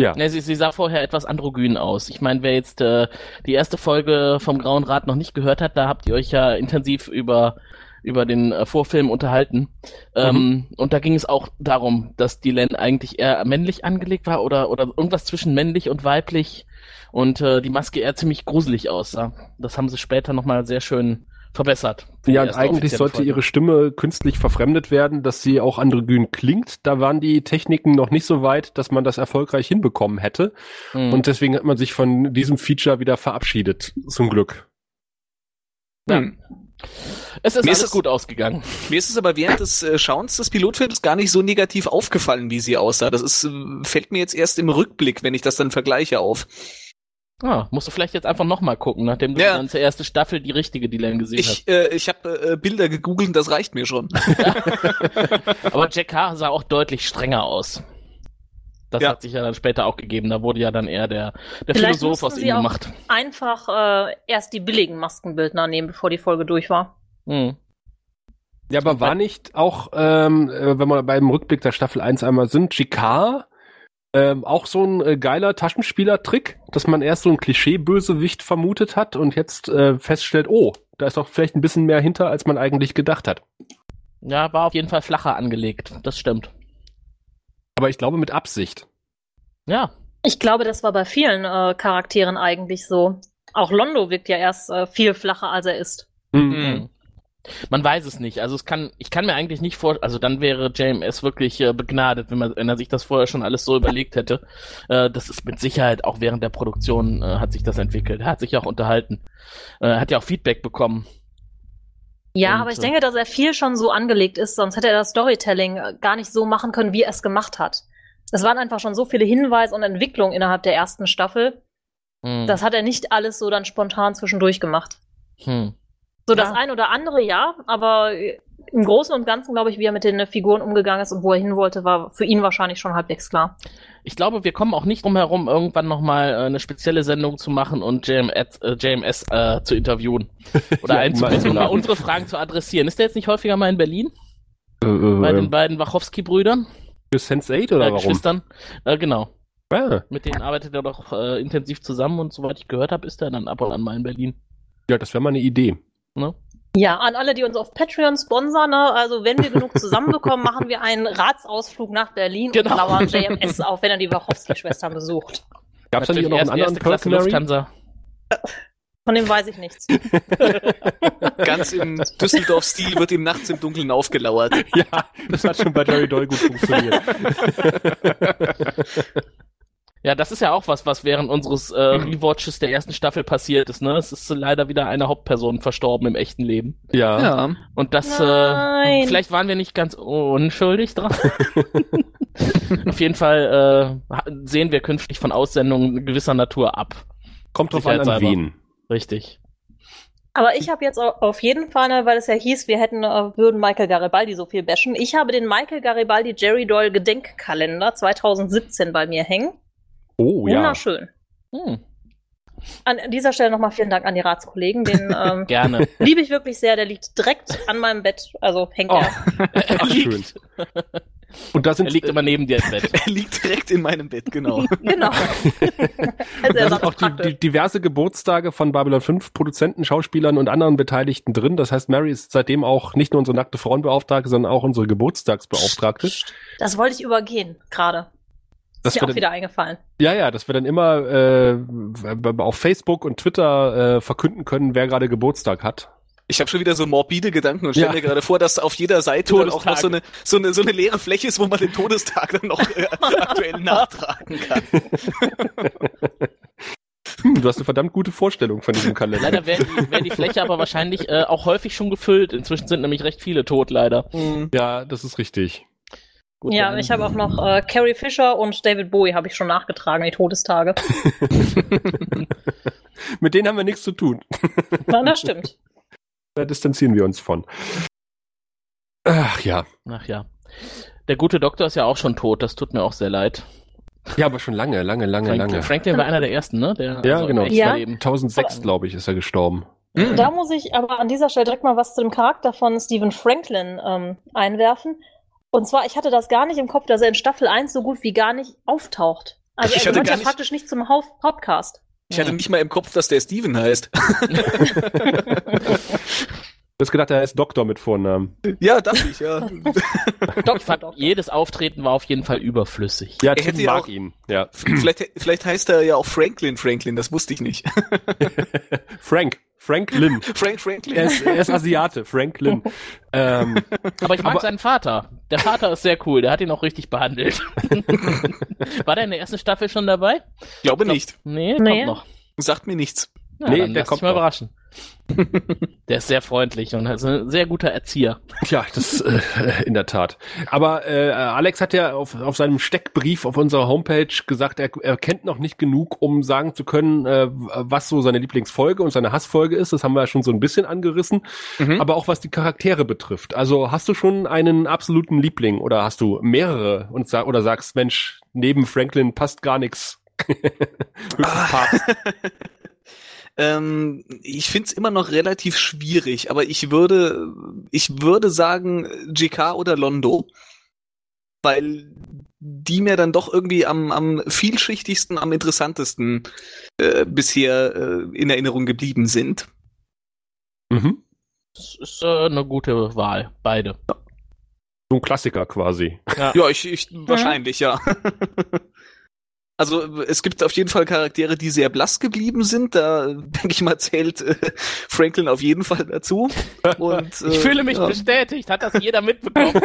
S2: Ja.
S3: Ne, sie, sie sah vorher etwas androgyn aus. Ich meine, wer jetzt äh, die erste Folge vom Grauen Rat noch nicht gehört hat, da habt ihr euch ja intensiv über über den äh, Vorfilm unterhalten. Ähm, und da ging es auch darum, dass die Len eigentlich eher männlich angelegt war oder oder irgendwas zwischen männlich und weiblich und äh, die Maske eher ziemlich gruselig aussah. Das haben sie später nochmal sehr schön verbessert.
S2: Ja, und eigentlich sollte
S3: Folge.
S2: ihre Stimme künstlich verfremdet werden, dass sie auch androgyn klingt. Da waren die Techniken noch nicht so weit, dass man das erfolgreich hinbekommen hätte.
S3: Hm.
S2: Und deswegen hat man sich von diesem Feature wieder verabschiedet, zum Glück.
S3: Ja. Es ist
S5: Mir ist
S3: alles
S5: es-
S3: gut ausgegangen.
S5: Mir ist es aber während des äh, Schauens des Pilotfilms gar nicht so negativ aufgefallen, wie sie aussah. Das ist, äh, fällt mir jetzt erst im Rückblick, wenn ich das dann vergleiche auf.
S3: Ah, musst du vielleicht jetzt einfach nochmal gucken, nachdem du
S5: Ja.
S3: die ganze erste Staffel die richtige Dylan gesehen
S5: Ich, äh, ich habe äh, Bilder gegoogelt und das reicht mir schon.
S3: hast. <laughs> Aber Jack Carr sah auch deutlich strenger aus. Das
S5: Ja.
S3: hat sich ja dann später auch gegeben. Da wurde ja dann eher der, der
S4: Vielleicht
S3: Philosoph aus ihm
S4: auch
S3: gemacht.
S4: Einfach äh, erst die billigen Maskenbildner nehmen, bevor die Folge durch war.
S3: Hm.
S2: Ja, aber war nicht auch, ähm, äh, wenn wir beim Rückblick der Staffel 1 einmal sind, Chicard ähm, auch so ein äh, geiler Taschenspielertrick, dass man erst so ein Klischee-Bösewicht vermutet hat und jetzt äh, feststellt, oh, da ist doch vielleicht ein bisschen mehr hinter, als man eigentlich gedacht hat.
S3: Ja, war auf jeden Fall flacher angelegt. Das stimmt.
S2: Aber ich glaube mit Absicht.
S3: Ja.
S4: Ich glaube, das war bei vielen äh, Charakteren eigentlich so. Auch Londo wirkt ja erst äh, viel flacher, als er ist.
S3: Mhm. Man weiß es nicht. Also es kann, ich kann mir eigentlich nicht vor, also dann wäre JMS wirklich äh, begnadet, wenn man, wenn er sich das vorher schon alles so überlegt hätte. Äh, das ist mit Sicherheit auch während der Produktion äh, hat sich das entwickelt. Er hat sich auch unterhalten, äh, hat ja auch Feedback bekommen.
S4: Ja,
S3: Und,
S4: aber ich
S3: äh,
S4: denke, dass er viel schon so angelegt ist, sonst hätte er das Storytelling äh, gar nicht so machen können, wie er es gemacht hat. Es waren einfach schon so viele Hinweise und Entwicklungen innerhalb der ersten Staffel.
S3: Hm.
S4: Das hat er nicht alles so dann spontan zwischendurch gemacht.
S3: hm.
S4: So das
S3: Ja.
S4: ein oder andere ja, aber äh, im Großen und Ganzen, glaube ich, wie er mit den Figuren umgegangen ist und wo er hin wollte, war für ihn wahrscheinlich schon halbwegs klar.
S3: Ich glaube, wir kommen auch nicht drum herum, irgendwann nochmal äh, eine spezielle Sendung zu machen und JMS, äh, JMS äh, zu interviewen. <laughs> Oder
S2: Ja,
S3: einzubinden, um
S2: mal-
S3: mal unsere Fragen zu adressieren. Ist der jetzt nicht häufiger mal in Berlin?
S2: Äh,
S3: Bei
S2: äh,
S3: den beiden Wachowski-Brüdern?
S2: für Sense8 oder
S3: äh,
S2: warum?
S3: Geschwistern? Äh, genau.
S2: Ah,
S3: Mit denen arbeitet er doch äh, intensiv zusammen und soweit ich gehört habe, ist er dann ab und an mal in Berlin.
S2: ja, das wäre mal eine Idee.
S3: Ne?
S4: Ja, an alle, die uns auf Patreon sponsern, ne? also wenn wir genug zusammenbekommen, <laughs> machen wir einen Ratsausflug nach Berlin
S3: Genau.
S4: und lauern JMS auf, wenn er die Wachowski-Schwestern besucht.
S2: Gab es da nicht
S3: Natürlich
S2: noch einen anderen
S3: Klasse? Lufthansa.
S4: Von dem weiß ich nichts. <laughs>
S5: Ganz im Düsseldorf-Stil wird ihm nachts im Dunkeln aufgelauert. <laughs>
S2: Ja, das hat schon bei Jerry Doyle gut funktioniert.
S3: Ja, das ist ja auch was, was während unseres äh, Rewatches der ersten Staffel passiert ist. Ne, es ist leider wieder eine Hauptperson verstorben im echten Leben.
S2: ja.
S5: Ja.
S3: Und das,
S4: Nein.
S3: äh, vielleicht waren wir nicht ganz unschuldig dran. <laughs> Auf jeden Fall äh, sehen wir künftig von Aussendungen gewisser Natur ab.
S2: Kommt drauf an, an wen.
S3: Richtig.
S4: Aber ich habe jetzt au- auf jeden Fall, ne, weil es ja hieß, wir hätten, äh, würden Michael Garibaldi so viel bashen. Ich habe den Michael Garibaldi Jerry Doyle Gedenkkalender 2017 bei mir hängen.
S2: Oh ja.
S4: Wunderschön.
S3: Hm,
S4: An dieser Stelle nochmal vielen Dank an die Ratskollegen. Den <laughs> ähm,
S3: gerne.
S4: liebe ich wirklich sehr. Der liegt direkt an meinem Bett. Also hängt
S2: Oh.
S4: er. <laughs>
S2: Ach, schön. Und da
S3: Er
S2: sind,
S3: liegt immer neben dir im Bett. <laughs>
S5: Er liegt direkt in meinem Bett, genau.
S4: Genau. Als
S2: da sind auch die, die diverse Geburtstage von Babylon 5 Produzenten, Schauspielern und anderen Beteiligten drin. Das heißt, Mary ist seitdem auch nicht nur unsere nackte Frauenbeauftragte, sondern auch unsere Geburtstagsbeauftragte.
S4: Das wollte ich übergehen, gerade.
S2: Das
S4: Ist mir auch
S2: dann-
S4: wieder eingefallen.
S2: Ja, ja, dass wir dann immer äh, auf Facebook und Twitter äh, verkünden können, wer gerade Geburtstag hat.
S5: Ich habe schon wieder so morbide Gedanken und stelle
S2: Ja.
S5: mir gerade vor, dass auf jeder Seite dann auch noch so eine, so, eine, so eine leere Fläche ist, wo man den Todestag dann noch äh, aktuell <laughs> nachtragen kann.
S2: Hm, du hast eine verdammt gute Vorstellung von diesem Kalender.
S3: Leider wäre die, wär die Fläche aber wahrscheinlich äh, auch häufig schon gefüllt. Inzwischen sind nämlich recht viele tot, leider.
S2: Ja, das ist richtig.
S3: Gut,
S4: ja, ich habe auch noch äh, Carrie Fisher und David Bowie habe ich schon nachgetragen, die Todestage. <laughs>
S2: Mit denen haben wir nichts zu tun.
S4: Na, das stimmt. <laughs>
S2: Da distanzieren wir uns von. Ach ja.
S3: Ach ja. Der gute Doktor ist ja auch schon tot, das tut mir auch sehr leid.
S2: Ja, aber schon lange, lange, lange,
S3: Frank,
S2: lange.
S3: Franklin war einer der ersten, ne? Der,
S2: Ja,
S3: also
S2: genau.
S4: Ja.
S3: Leben.
S2: 2006, glaube ich, ist er gestorben.
S4: Da muss ich aber an dieser Stelle direkt mal was zu dem Charakter von Stephen Franklin ähm, einwerfen. Und zwar, ich hatte das gar nicht im Kopf, dass er in Staffel 1 so gut wie gar nicht auftaucht. Also
S5: Ich
S4: er gehört ja
S5: nicht-
S4: praktisch nicht zum Haupt Hauptcast.
S5: Ich hatte nicht mal im Kopf, dass der Steven heißt. <laughs> <laughs> <laughs>
S2: Du hast gedacht, er ist Doktor mit Vornamen.
S5: ja, dachte ich, ja. <laughs>
S3: Ich fand, jedes Auftreten war auf jeden Fall überflüssig.
S2: Ja, Tim
S5: hätte
S2: mag
S5: auch-
S2: ihn. Ja.
S5: vielleicht, vielleicht heißt er ja auch Franklin Franklin, das wusste ich nicht. <laughs>
S2: Frank. Franklin.
S5: Frank Franklin.
S2: Er ist, er ist Asiate. Franklin. ähm,
S3: Aber ich mag
S2: Aber-
S3: seinen Vater. Der Vater ist sehr cool, der hat ihn auch richtig behandelt. <laughs> war der in der ersten Staffel schon dabei?
S5: glaube nicht.
S3: Nee,
S4: Nee.
S3: kommt noch.
S5: Sagt mir nichts.
S3: Ja,
S2: Nee,
S3: dann
S2: der
S3: lass
S2: kommt
S3: mal
S2: noch.
S3: überraschen. <laughs> Der ist sehr freundlich und ist ein sehr guter Erzieher.
S2: Tja, das äh, in der Tat. Aber äh, Alex hat ja auf, auf seinem Steckbrief auf unserer Homepage gesagt, er, er kennt noch nicht genug, um sagen zu können, äh, was so seine Lieblingsfolge und seine Hassfolge ist. Das haben wir ja schon so ein bisschen angerissen.
S5: Mhm.
S2: Aber auch was die Charaktere betrifft. Also hast du schon einen absoluten Liebling oder hast du mehrere und sag, oder sagst, Mensch, neben Franklin passt gar nichts. <laughs> Höchstens Papst. <laughs>
S5: Ähm, ich find's immer noch relativ schwierig, aber ich würde, ich würde sagen GK oder Londo, weil die mir dann doch irgendwie am, am vielschichtigsten, am interessantesten äh, bisher äh, in Erinnerung geblieben sind.
S2: Mhm.
S3: Das ist äh, eine gute Wahl, beide.
S2: So ein Klassiker quasi.
S5: Ja, ich, ich wahrscheinlich, ja. <laughs> Also es gibt auf jeden Fall Charaktere, die sehr blass geblieben sind. Da <laughs> denke ich mal zählt äh, Franklin auf jeden Fall dazu. Und, äh, <laughs>
S3: Ich fühle mich
S5: ja.
S3: bestätigt, hat das jeder mitbekommen. <laughs>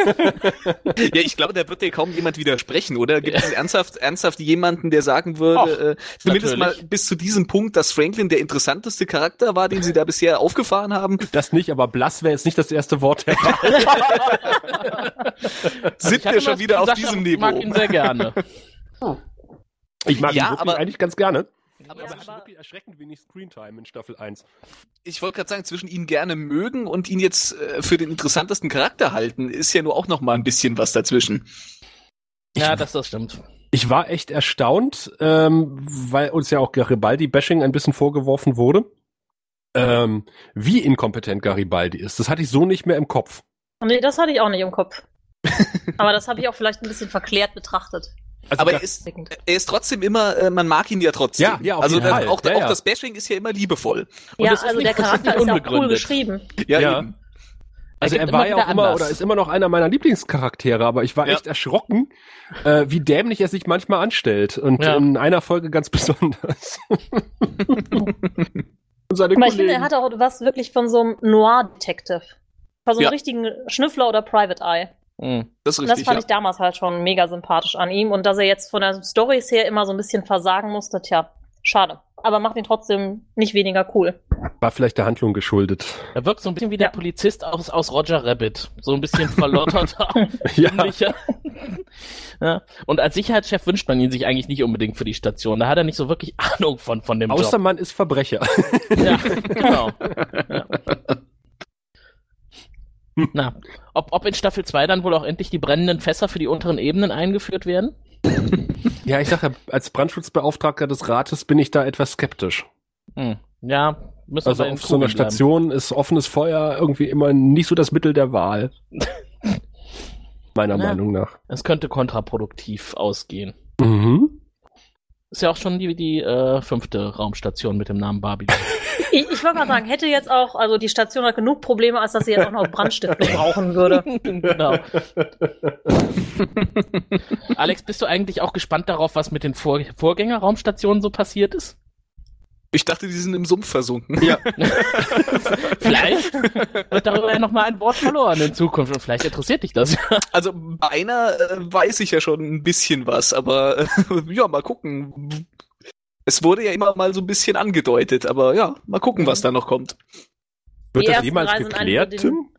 S5: Ja, ich glaube, da wird dir kaum jemand widersprechen, oder? Gibt es ernsthaft, ernsthaft jemanden, der sagen würde, äh, zumindest
S3: natürlich.
S5: mal bis zu diesem Punkt, dass Franklin der interessanteste Charakter war, den sie da bisher aufgefahren haben?
S2: Das nicht, aber blass wäre jetzt nicht das erste Wort.
S5: Sind
S3: Ich hatte
S5: wir schon wieder auf diesem
S3: Ich mag
S5: Niveau?
S3: ihn sehr gerne.
S2: Ich mag
S5: Ja,
S2: ihn wirklich
S5: aber-
S2: eigentlich ganz gerne. Aber
S4: Ja,
S2: er hat
S4: aber-
S2: wirklich erschreckend wenig Screentime in Staffel 1.
S5: Ich wollte gerade sagen, zwischen ihn gerne mögen und ihn jetzt äh, für den interessantesten Charakter halten, ist ja nur auch noch mal ein bisschen was dazwischen.
S3: Ja, das, das stimmt.
S2: Ich war echt erstaunt, ähm, weil uns ja auch Garibaldi-Bashing ein bisschen vorgeworfen wurde, ähm, wie inkompetent Garibaldi ist. Das hatte ich so nicht mehr im Kopf.
S4: Nee, das hatte ich auch nicht im Kopf. <laughs> Aber das habe ich auch vielleicht ein bisschen verklärt betrachtet.
S2: Also
S5: Aber er ist, er ist trotzdem immer, äh, man mag ihn ja trotzdem.
S2: Ja, ja, auf
S5: also
S2: jeden
S5: das,
S2: Fall.
S5: auch,
S2: Ja,
S5: auch
S2: ja.
S5: das Bashing ist ja immer liebevoll.
S3: Und
S4: ja, also
S3: nicht-
S4: der <laughs> Charakter ist, ja auch cool geschrieben.
S5: Ja,
S2: eben. Also
S3: Er
S2: er, war
S3: immer
S2: ja auch immer
S3: Anlass.
S2: oder ist immer noch einer meiner Lieblingscharaktere, aber ich war
S5: Ja.
S2: echt erschrocken, äh, wie dämlich er sich manchmal anstellt. Und
S3: Ja.
S2: in einer Folge ganz <laughs> besonders. Und <laughs> seine
S4: Aber ich finde, er hat auch was wirklich von so einem Noir-Detective. Von so einem
S5: Ja.
S4: richtigen Schnüffler oder Private Eye.
S3: Mhm.
S5: Das ist
S4: Und das
S5: richtig.
S4: fand
S5: ja.
S4: ich damals halt schon mega sympathisch an ihm. Und dass er jetzt von der Storys her immer so ein bisschen versagen musste, tja, schade. Aber macht ihn trotzdem nicht weniger cool.
S2: war vielleicht der Handlung geschuldet.
S3: Er wirkt so ein bisschen wie der Polizist aus, aus Roger Rabbit. So ein bisschen verlotterter. <laughs>
S2: Ja. <laughs>
S3: ja. Und als Sicherheitschef wünscht man ihn sich eigentlich nicht unbedingt für die Station. Da hat er nicht so wirklich <laughs> Ahnung von, von dem
S2: Außer
S3: Job.
S2: man ist Verbrecher.
S3: Ja, genau. Ja. Na, ob, ob in Staffel 2 dann wohl auch endlich die brennenden Fässer für die unteren Ebenen eingeführt werden?
S2: Ja, ich sage ja, als Brandschutzbeauftragter des Rates bin ich da etwas skeptisch.
S3: Hm. Ja, müssen wir
S2: Also
S3: den
S2: auf so einer
S3: bleiben.
S2: Station ist offenes Feuer irgendwie immer nicht so das Mittel der Wahl. <laughs> Meiner
S3: Ja.
S2: Meinung nach.
S3: Es könnte kontraproduktiv ausgehen.
S2: Mhm.
S3: Ist ja auch schon die, die äh, fünfte Raumstation mit dem Namen Babylon. <laughs>
S4: Ich, ich wollte mal sagen, hätte jetzt auch, also die Station hat genug Probleme, als dass sie jetzt auch noch Brandstiftung <laughs> brauchen würde.
S3: genau. <laughs> Alex, bist du eigentlich auch gespannt darauf, was mit den Vor Vorgängerraumstationen so passiert ist?
S5: Ich dachte, die sind im Sumpf versunken.
S2: Ja. <laughs>
S3: Vielleicht wird darüber ja nochmal ein Wort verloren in Zukunft und vielleicht interessiert dich das. <laughs>
S5: Also bei einer äh, weiß ich ja schon ein bisschen was, aber äh, <laughs> ja, mal gucken. Es wurde ja immer mal so ein bisschen angedeutet, aber ja, mal gucken, was da noch kommt.
S2: Wird das jemals geklärt, Tim?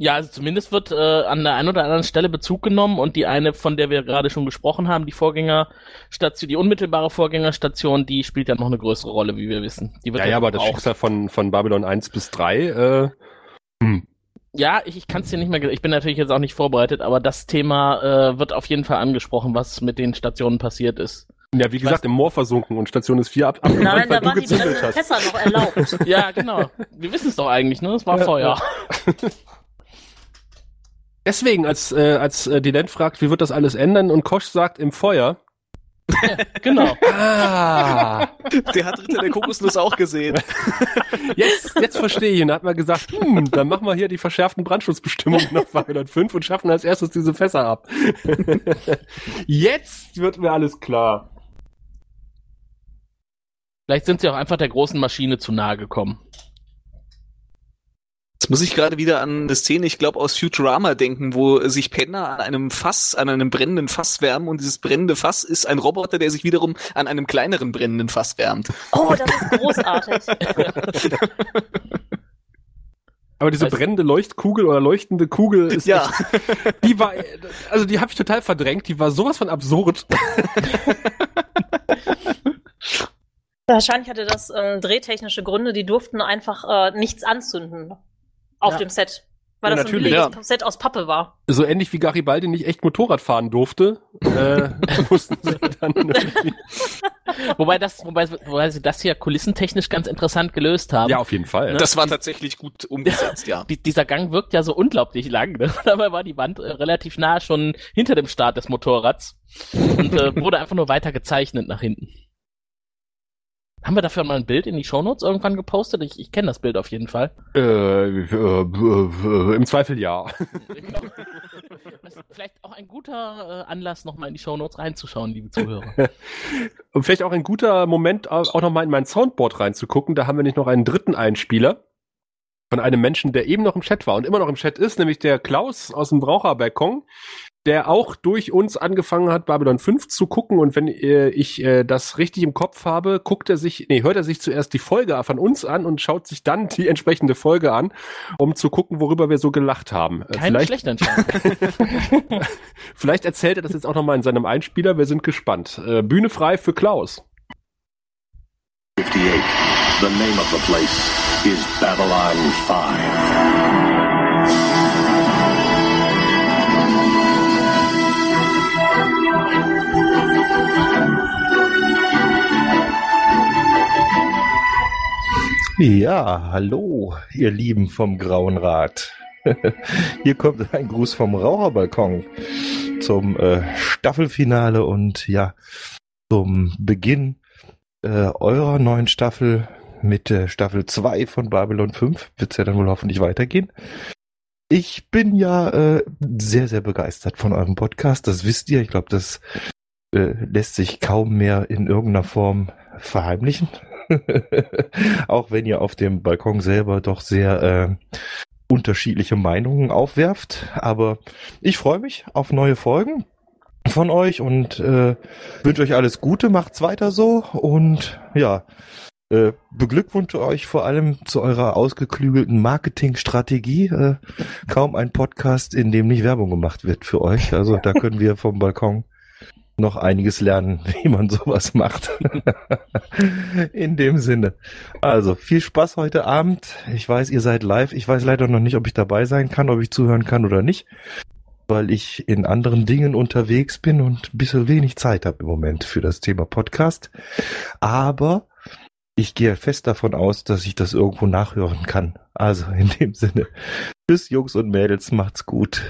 S3: Ja, also zumindest wird äh, an der einen oder anderen Stelle Bezug genommen und die eine, von der wir gerade schon gesprochen haben, die Vorgängerstation, die unmittelbare Vorgängerstation, die spielt ja noch eine größere Rolle, wie wir wissen. Die wird
S2: Ja, ja, aber das Schicksal von, von Babylon 1 bis 3, äh, hm.
S3: Ja, ich, ich kann es dir nicht mehr, ich bin natürlich jetzt auch nicht vorbereitet, aber das Thema äh, wird auf jeden Fall angesprochen, was mit den Stationen passiert ist.
S2: Ja, wie gesagt, im Moor versunken und Station ist 4 ab, abgebrannt,
S4: Nein, da waren die. Fässer noch erlaubt. <laughs>
S3: Ja, genau. Wir wissen es doch eigentlich, ne? Es war
S2: Ja,
S3: Feuer. <laughs>
S2: Deswegen, als, äh, als äh, Dylan fragt, wie wird das alles ändern und Kosch sagt, im Feuer. <laughs>
S3: Genau.
S2: Ah,
S5: Der hat Ritter der Kokosnuss auch gesehen. <laughs>
S2: jetzt, jetzt verstehe ich. Und da hat man gesagt, hm, dann machen wir hier die verschärften Brandschutzbestimmungen nach 205 und schaffen als erstes diese Fässer ab. <laughs> jetzt wird mir alles klar.
S3: Vielleicht sind sie auch einfach der großen Maschine zu nahe gekommen.
S5: Muss ich gerade wieder an eine Szene, ich glaube aus Futurama denken, wo sich Penner an einem Fass, an einem brennenden Fass wärmen und dieses brennende Fass ist ein Roboter, der sich wiederum an einem kleineren brennenden Fass wärmt.
S4: Oh, das ist großartig.
S2: Aber diese
S3: Weißt-
S2: brennende Leuchtkugel oder leuchtende Kugel ist
S5: Ja.
S2: echt, die war, also die habe ich total verdrängt, die war sowas von absurd.
S4: Wahrscheinlich hatte das ähm, drehtechnische Gründe, die durften einfach äh, nichts anzünden auf
S3: Ja.
S4: dem Set. Weil
S2: Ja,
S4: das so ein
S2: natürlich,
S4: billiges Set aus Pappe war.
S2: So ähnlich wie Garibaldi nicht echt Motorrad fahren durfte, äh, <laughs> mussten sie dann irgendwie,
S3: Wobei das, wobei, wobei sie das hier kulissentechnisch ganz interessant gelöst haben.
S2: Ja, auf jeden Fall.
S5: Das war tatsächlich gut umgesetzt, ja. <laughs>
S3: Die, dieser Gang wirkt ja so unglaublich lang. Ne? <laughs> Dabei war die Wand äh, relativ nah schon hinter dem Start des Motorrads und äh, wurde einfach nur weiter gezeichnet nach hinten. Haben wir dafür mal ein Bild in die Shownotes irgendwann gepostet? Ich, ich kenne das Bild auf jeden Fall.
S2: Äh, äh, äh, Im Zweifel ja. <laughs>
S3: Das ist vielleicht auch ein guter äh, Anlass, nochmal in die Shownotes reinzuschauen, liebe Zuhörer. <laughs>
S2: Und vielleicht auch ein guter Moment, auch auch noch mal in mein Soundboard reinzugucken. Da haben wir nicht noch einen dritten Einspieler von einem Menschen, der eben noch im Chat war und immer noch im Chat ist, nämlich der Klaus aus dem Braucherbalkon, der auch durch uns angefangen hat, Babylon 5 zu gucken. Und wenn äh, ich äh, das richtig im Kopf habe, guckt er sich, nee, hört er sich zuerst die Folge von uns an und schaut sich dann die entsprechende Folge an, um zu gucken, worüber wir so gelacht haben. Äh,
S3: Keine
S2: vielleicht,
S3: schlechte Entscheidung. <laughs>
S2: vielleicht erzählt er das jetzt auch noch mal in seinem Einspieler. Wir sind gespannt. Äh, Bühne frei für Klaus.
S9: 58. The name of the place is Babylon 5.
S10: Ja, hallo, ihr Lieben vom Grauen Rat. <laughs> Hier kommt ein Gruß vom Raucherbalkon zum äh, Staffelfinale und ja, zum Beginn äh, eurer neuen Staffel mit äh, Staffel 2 von Babylon 5. Wird's ja dann wohl hoffentlich weitergehen. Ich bin ja äh, sehr, sehr begeistert von eurem Podcast. Das wisst ihr. Ich glaube, das äh, lässt sich kaum mehr in irgendeiner Form verheimlichen. <laughs> Auch wenn ihr auf dem Balkon selber doch sehr äh, unterschiedliche Meinungen aufwerft. Aber ich freue mich auf neue Folgen von euch und äh, wünsche euch alles Gute, macht's weiter so und ja, äh, beglückwünsche euch vor allem zu eurer ausgeklügelten Marketingstrategie. Äh, kaum ein Podcast, in dem nicht Werbung gemacht wird für euch. Also da können wir vom Balkon noch einiges lernen, <laughs> wie man sowas macht. <laughs> In dem Sinne. Also, viel Spaß heute Abend. Ich weiß, ihr seid live. Ich weiß leider noch nicht, ob ich dabei sein kann, ob ich zuhören kann oder nicht, weil ich in anderen Dingen unterwegs bin und ein bisschen wenig Zeit habe im Moment für das Thema Podcast. Aber ich gehe fest davon aus, dass ich das irgendwo nachhören kann. Also, in dem Sinne. Tschüss, Jungs und Mädels. Macht's gut.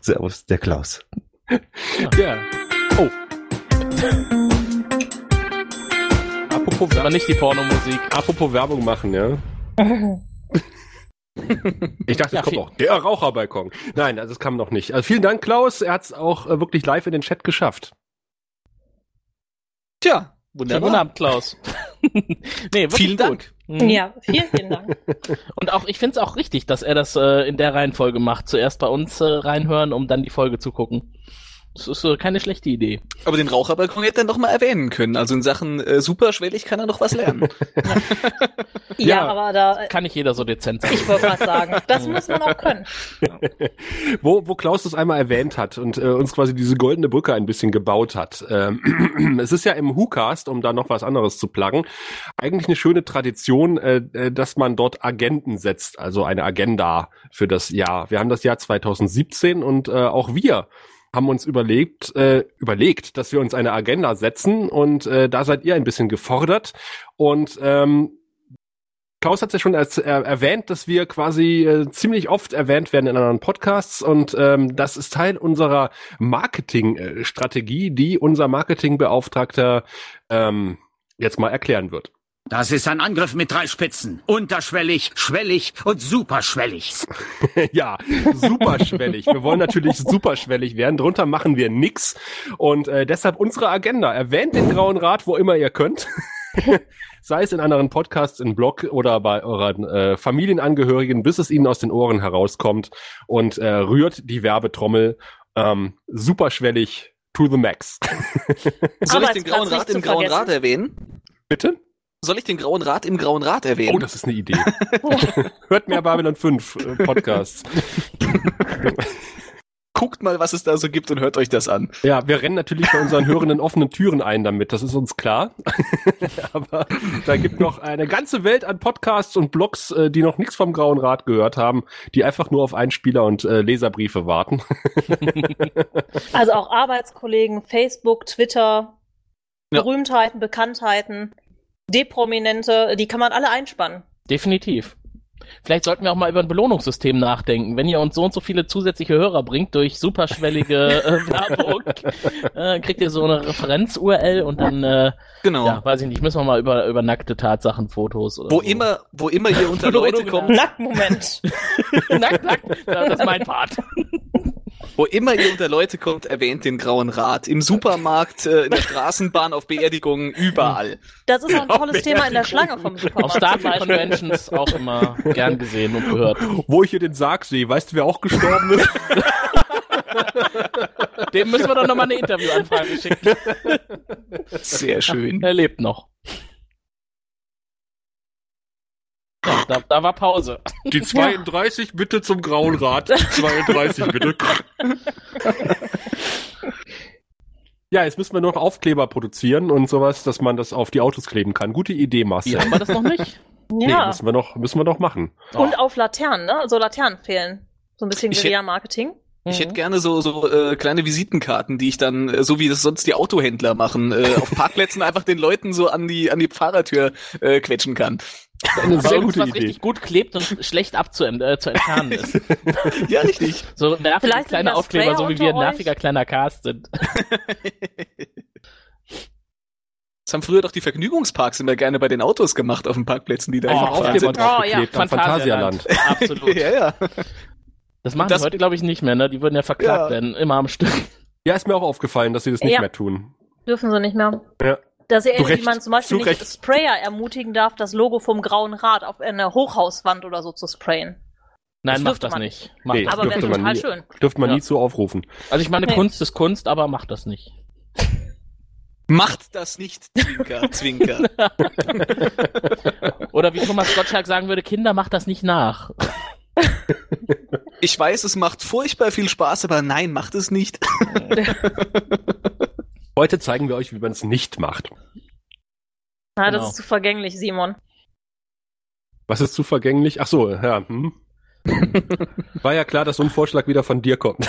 S10: Servus, der Klaus.
S2: Ja. Apropos,
S3: aber nicht die Pornomusik.
S2: apropos Werbung machen, ja. <laughs> Ich dachte,
S3: Ja,
S2: es kommt auch der Raucherbalkon. Nein, also das kam noch nicht. Also vielen Dank, Klaus. Er hat es auch äh, wirklich live in den Chat geschafft.
S5: Tja, wunderbar.
S3: Abend, Klaus. <laughs> nee, wirklich
S5: Vielen. Dank.
S3: Mhm.
S4: Ja, vielen, vielen Dank. <laughs>
S3: Und auch, ich finde es auch richtig, dass er das äh, in der Reihenfolge macht. Zuerst bei uns äh, reinhören, um dann die Folge zu gucken. Das ist äh, keine schlechte Idee.
S5: Aber den Raucherbalkon hätte er noch mal erwähnen können. Also in Sachen äh, superschwellig kann er noch was lernen.
S4: Ja, <laughs>
S2: Ja.
S4: aber da,
S3: Kann nicht jeder so dezent sein.
S4: ich wollte gerade sagen, das muss man auch können. <laughs>
S2: Wo, wo Klaus das einmal erwähnt hat und äh, uns quasi diese goldene Brücke ein bisschen gebaut hat. Ähm, <clears throat> es ist ja im WhoCast, um da noch was anderes zu pluggen, eigentlich eine schöne Tradition, äh, äh, dass man dort Agenten setzt, also eine Agenda für das Jahr. Wir haben das Jahr 2017 und äh, auch wir haben uns überlegt, äh, überlegt, dass wir uns eine Agenda setzen und äh, da seid ihr ein bisschen gefordert und ähm, Klaus hat es ja schon als, äh, erwähnt, dass wir quasi äh, ziemlich oft erwähnt werden in anderen Podcasts und ähm, das ist Teil unserer Marketingstrategie, die unser Marketingbeauftragter ähm, jetzt mal erklären wird.
S1: Das ist ein Angriff mit drei Spitzen. Unterschwellig, schwellig und superschwellig. <laughs>
S2: ja, superschwellig. Wir wollen natürlich superschwellig werden. Drunter machen wir nix und äh, deshalb unsere Agenda. Erwähnt den Grauen Rat, wo immer ihr könnt. <laughs> sei es in anderen Podcasts, in Blog oder bei euren äh, Familienangehörigen, bis es ihnen aus den Ohren herauskommt und äh, rührt die Werbetrommel ähm, superschwellig to the max. <laughs>
S5: Soll ich den Grauen Rat im Grauen. Rat erwähnen?
S2: Bitte?
S5: Soll ich den Grauen Rat im Grauen Rat erwähnen?
S2: Oh, das ist eine Idee. <laughs> Hört mehr Babylon 5 äh, Podcasts. <laughs>
S5: Guckt mal, was es da so gibt und hört euch das an.
S2: Ja, wir rennen natürlich bei unseren Hörenden offenen Türen ein damit, das ist uns klar. <laughs> Aber da gibt noch eine ganze Welt an Podcasts und Blogs, äh, die noch nichts vom Grauen Rat gehört haben, die einfach nur auf Einspieler und äh, Leserbriefe warten.
S4: Also auch Arbeitskollegen, Facebook, Twitter,
S5: Ja.
S4: Berühmtheiten, Bekanntheiten, Deprominente, die kann man alle einspannen.
S3: Definitiv. Vielleicht sollten wir auch mal über ein Belohnungssystem nachdenken. Wenn ihr uns so und so viele zusätzliche Hörer bringt durch superschwellige <laughs> äh, Werbung, äh, kriegt ihr so eine Referenz-URL und dann, äh,
S5: Genau.
S3: ja, weiß ich nicht, müssen wir mal über, über nackte Tatsachenfotos oder
S5: Wo
S3: so.
S5: immer, wo immer ihr unter Leute kommt,
S4: Nackt, Moment. <laughs>
S3: nackt, nackt, das ist mein Part. <laughs>
S5: wo immer ihr unter Leute kommt, erwähnt den Grauen Rat. Im Supermarkt, äh, in der Straßenbahn, auf Beerdigungen, überall.
S4: Das ist auch ein tolles Thema in der Schlange vom
S3: Auf
S4: Supermarkt.
S3: Star
S4: zum
S3: Trek. Conventions auch immer gern gesehen und gehört.
S2: Wo ich hier den Sarg sehe, weißt du, wer auch gestorben ist?
S3: Dem müssen wir doch nochmal eine Interviewanfrage schicken.
S5: Sehr schön.
S3: Er lebt noch. Ja, da, da war Pause.
S2: Die <laughs> 32 bitte zum Grauen Rat. 32 bitte. <laughs> Ja, jetzt müssen wir noch Aufkleber produzieren und sowas, dass man das auf die Autos kleben kann. Gute Idee, Marcel.
S3: Hier haben wir das noch nicht.
S2: Nee,
S4: Ja.
S2: müssen wir noch, müssen wir noch machen.
S4: Und auf Laternen, ne? So Laternen fehlen. So ein bisschen Guerilla-Marketing.
S5: Ich
S3: Mhm.
S5: hätte gerne so, so äh, kleine Visitenkarten, die ich dann, äh, so wie das sonst die Autohändler machen, äh, auf Parkplätzen <laughs> einfach den Leuten so an die, an die Fahrertür äh, quetschen kann.
S2: Eine sehr
S3: uns,
S2: gute
S3: was
S2: Idee.
S3: richtig gut klebt und schlecht abzuent äh, zu entfernen ist. <laughs>
S5: Ja, richtig.
S3: So nervige
S4: Vielleicht
S3: kleine
S4: ja
S3: Aufkleber, so wie wir ein nerviger kleiner Cast sind. <laughs>
S5: Das haben früher doch die Vergnügungsparks immer gerne bei den Autos gemacht auf den Parkplätzen, die da
S2: Einfach
S5: hingefahren
S2: Aufkleber
S5: sind.
S2: am
S3: Phantasialand.
S2: Phantasialand.
S3: Absolut. <laughs>
S5: Ja, ja.
S3: Das machen
S5: Das-
S3: die heute, glaube ich, nicht mehr, ne? Die würden ja verklagt
S5: Ja.
S3: werden, immer am Stück.
S2: Ja, ist mir auch aufgefallen, dass sie das nicht
S4: Ja.
S2: mehr tun.
S4: Dürfen sie nicht mehr.
S2: Ja.
S4: Das ist ja
S2: Zu
S4: ähnlich, wie
S2: Recht.
S4: man zum Beispiel
S2: Zu
S4: nicht. Sprayer ermutigen darf, das Logo vom Grauen Rat auf eine Hochhauswand oder so zu sprayen.
S3: Nein,
S4: Das
S3: macht das nicht. Macht
S2: Nee,
S3: das
S4: Aber
S2: dürfte
S4: wäre
S2: man
S4: total
S2: nie.
S4: schön.
S2: Dürfte man
S3: Ja.
S2: nie so aufrufen.
S3: Also ich meine,
S4: Nee.
S3: Kunst ist Kunst, aber macht das nicht.
S5: Macht das nicht, Zwinker, <laughs> Zwinker. <laughs>
S3: Oder wie Thomas Gottschalk sagen würde, Kinder, macht das nicht nach.
S5: Ich weiß, es macht furchtbar viel Spaß, aber nein, macht es nicht. <laughs>
S2: Heute zeigen wir euch, wie man es nicht macht.
S4: Na, das
S3: Genau.
S4: ist zu vergänglich, Simon.
S2: Was ist zu vergänglich? Ach so, ja. Hm. <laughs> War ja klar, dass so ein Vorschlag wieder von dir kommt. <laughs>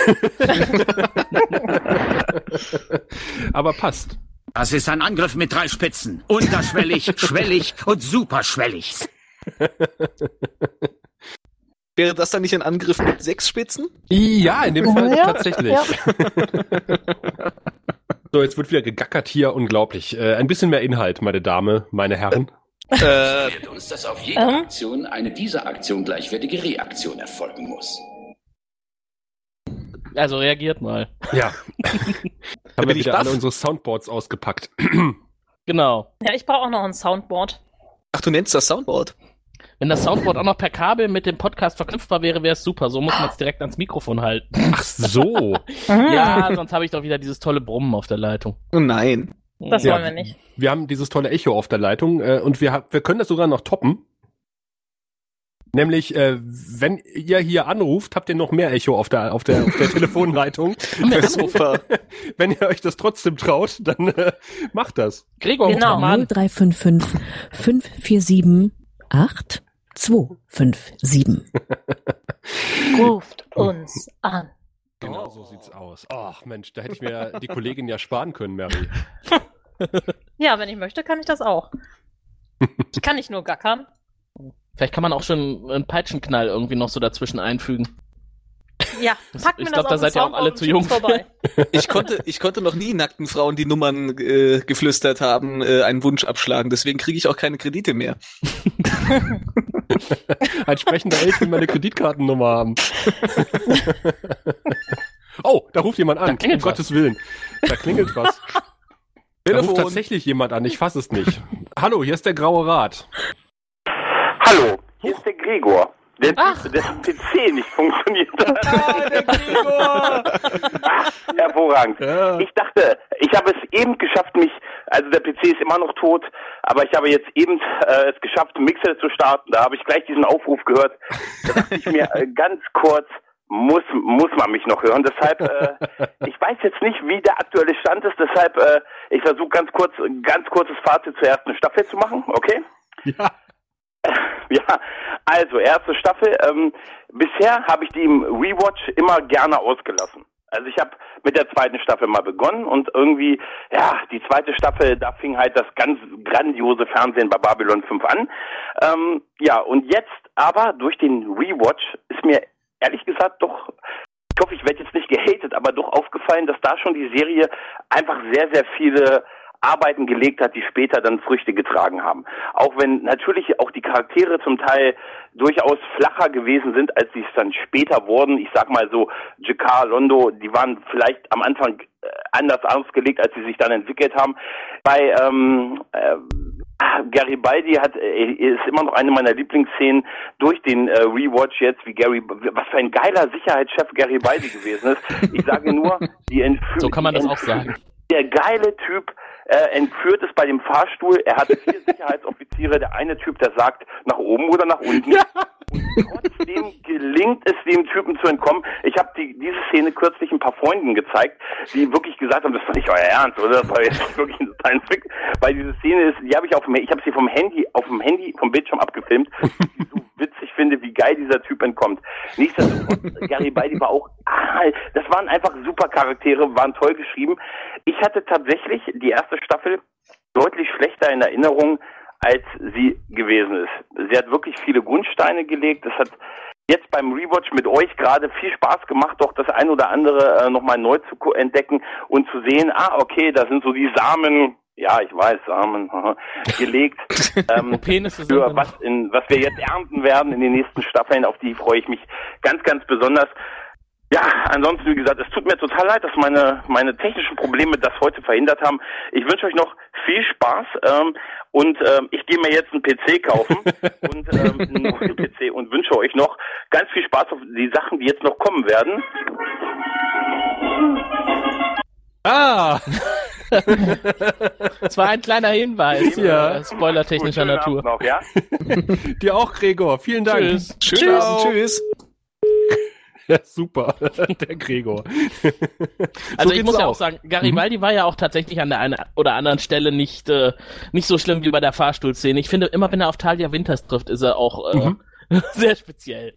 S2: Aber passt.
S1: Das ist ein Angriff mit drei Spitzen. Unterschwellig, <laughs> schwellig und superschwellig.
S5: Wäre das dann nicht ein Angriff mit sechs Spitzen?
S2: Ja, in dem Fall
S4: Ja,
S2: tatsächlich.
S4: ja.
S2: So, jetzt wird wieder gegackert hier. Unglaublich. Äh, ein bisschen mehr Inhalt, meine Dame, meine Herren.
S5: Äh,
S9: Lehrt uns, dass auf jede
S4: Ähm?
S9: Aktion eine dieser Aktion gleichwertige Reaktion erfolgen muss.
S3: Also reagiert mal.
S2: Ja. <laughs> Haben wir wieder alle unsere Soundboards ausgepackt.
S3: Genau.
S4: Ja, ich brauche auch noch ein Soundboard.
S5: ach, du nennst das Soundboard?
S3: Wenn das Soundboard auch noch per Kabel mit dem Podcast verknüpfbar wäre, wäre es super. So muss man es direkt ans Mikrofon halten.
S2: Ach so. <laughs> Ah.
S3: ja, sonst habe ich doch wieder dieses tolle Brummen auf der Leitung.
S5: Nein.
S4: Das
S2: ja,
S4: wollen wir nicht.
S2: Wir haben dieses tolle Echo auf der Leitung äh, und wir, wir können das sogar noch toppen. Nämlich, äh, wenn ihr hier anruft, habt ihr noch mehr Echo auf der, auf der, auf der Telefonleitung. <laughs> <laughs> Wenn ihr euch das trotzdem traut, dann äh, macht das.
S3: Gregor,
S4: genau.
S3: 0355 547 acht
S6: zwei fünf sieben. <laughs>
S4: Ruft uns an.
S2: Genau so sieht's aus. Ach Mensch, da hätte ich mir die Kollegin ja sparen können, Mary. <laughs>
S4: ja, wenn ich möchte, kann ich das auch. Ich kann nicht nur gackern.
S3: Vielleicht kann man auch schon einen Peitschenknall irgendwie noch so dazwischen einfügen.
S4: Ja, packt
S3: ich
S4: mir
S3: glaub,
S4: das
S3: da seid ihr auch alle zu jung
S4: vorbei. <laughs>
S5: Ich konnte, ich konnte noch nie nackten Frauen, die Nummern äh, geflüstert haben, äh, einen Wunsch abschlagen. Deswegen kriege ich auch keine Kredite mehr.
S2: Ein <laughs> sprechender Elf will meine Kreditkartennummer haben. <laughs> oh, da ruft jemand an. Um
S3: was.
S2: Gottes Willen. Da klingelt was. Da ruft tatsächlich jemand an, ich fass es nicht. Hallo, hier ist der Graue Rat.
S11: Hallo, hier ist der Gregor. Der, der PC nicht funktioniert.
S2: Ah, der Gregor!
S11: Hervorragend. Ich dachte, ich habe es eben geschafft, mich, also der PC ist immer noch tot, aber ich habe jetzt eben äh, es geschafft, Mixer zu starten. Da habe ich gleich diesen Aufruf gehört. Da dachte ich mir äh, ganz kurz, muss, muss man mich noch hören. Deshalb, äh, ich weiß jetzt nicht, wie der aktuelle Stand ist, deshalb, äh, ich versuche ganz kurz, ganz kurzes Fazit zur ersten Staffel zu machen, okay?
S2: Ja. <laughs> <laughs>
S11: Ja, also erste Staffel. Ähm, bisher habe ich die im Rewatch immer gerne ausgelassen. Also ich habe mit der zweiten Staffel mal begonnen und irgendwie, ja, die zweite Staffel, da fing halt das ganz grandiose Fernsehen bei Babylon 5 an. Ähm, ja, und jetzt aber durch den Rewatch ist mir ehrlich gesagt doch, ich hoffe, ich werde jetzt nicht gehatet, aber doch aufgefallen, dass da schon die Serie einfach sehr, sehr viele Arbeiten gelegt hat, die später dann Früchte getragen haben. Auch wenn natürlich auch die Charaktere zum Teil durchaus flacher gewesen sind, als sie es dann später wurden. Ich sag mal so, Jakar, Londo, die waren vielleicht am Anfang äh, anders ausgelegt, als sie sich dann entwickelt haben. Bei ähm, äh, Garibaldi hat äh, ist immer noch eine meiner Lieblingsszenen durch den äh, Rewatch jetzt, wie Gary, was für ein geiler Sicherheitschef Garibaldi gewesen ist. Ich sage nur, die <laughs> Entführung.
S3: So kann man das auch sagen.
S11: Der geile Typ äh, entführt es bei dem Fahrstuhl. Er hat vier <laughs> Sicherheitsoffiziere. Der eine Typ, der sagt nach oben oder nach unten. Und trotzdem gelingt es dem Typen zu entkommen. Ich habe die, diese Szene kürzlich ein paar Freunden gezeigt, die wirklich gesagt haben, das war nicht euer Ernst, oder? Das war jetzt wirklich ein Science Fiction. Weil diese Szene ist, die habe ich auf dem, ich habe sie vom Handy, auf dem Handy, vom Bildschirm abgefilmt. <laughs> Die so witzig finde, wie geil dieser Typ entkommt. Nichtsdestotrotz, <laughs> Garibaldi war auch, ah, das waren einfach super Charaktere, waren toll geschrieben. Ich hatte tatsächlich die erste Staffel deutlich schlechter in Erinnerung, als sie gewesen ist. Sie hat wirklich viele Grundsteine gelegt. Es hat jetzt beim Rewatch mit euch gerade viel Spaß gemacht, doch das ein oder andere äh, nochmal neu zu entdecken und zu sehen, ah, okay, da sind so die Samen, ja, ich weiß, Samen, haha, <laughs> gelegt. Ähm, <laughs> für was, in, was wir jetzt ernten werden in den nächsten Staffeln, auf die freue ich mich ganz, ganz besonders. Ja, ansonsten, wie gesagt, es tut mir total leid, dass meine, meine technischen Probleme das heute verhindert haben. Ich wünsche euch noch viel Spaß ähm, und ähm, ich gehe mir jetzt einen PC kaufen <laughs> und ähm, einen neuen PC und wünsche euch noch ganz viel Spaß auf die Sachen, die jetzt noch kommen werden.
S2: Ah!
S3: Das war ein kleiner Hinweis,
S2: Ja.
S3: äh, spoilertechnischer Natur.
S11: Noch, ja? <laughs>
S2: Dir auch, Gregor. Vielen Dank.
S3: Tschüss.
S5: Abend, tschüss.
S2: Ja, super. <laughs> der Gregor.
S3: Also
S2: So
S3: ich muss ja
S2: auch.
S3: auch sagen, Garibaldi war ja auch tatsächlich an der einen oder anderen Stelle nicht äh, nicht so schlimm wie bei der Fahrstuhlszene. Ich finde, immer wenn er auf Talia Winters trifft, ist er auch äh, <laughs> sehr speziell.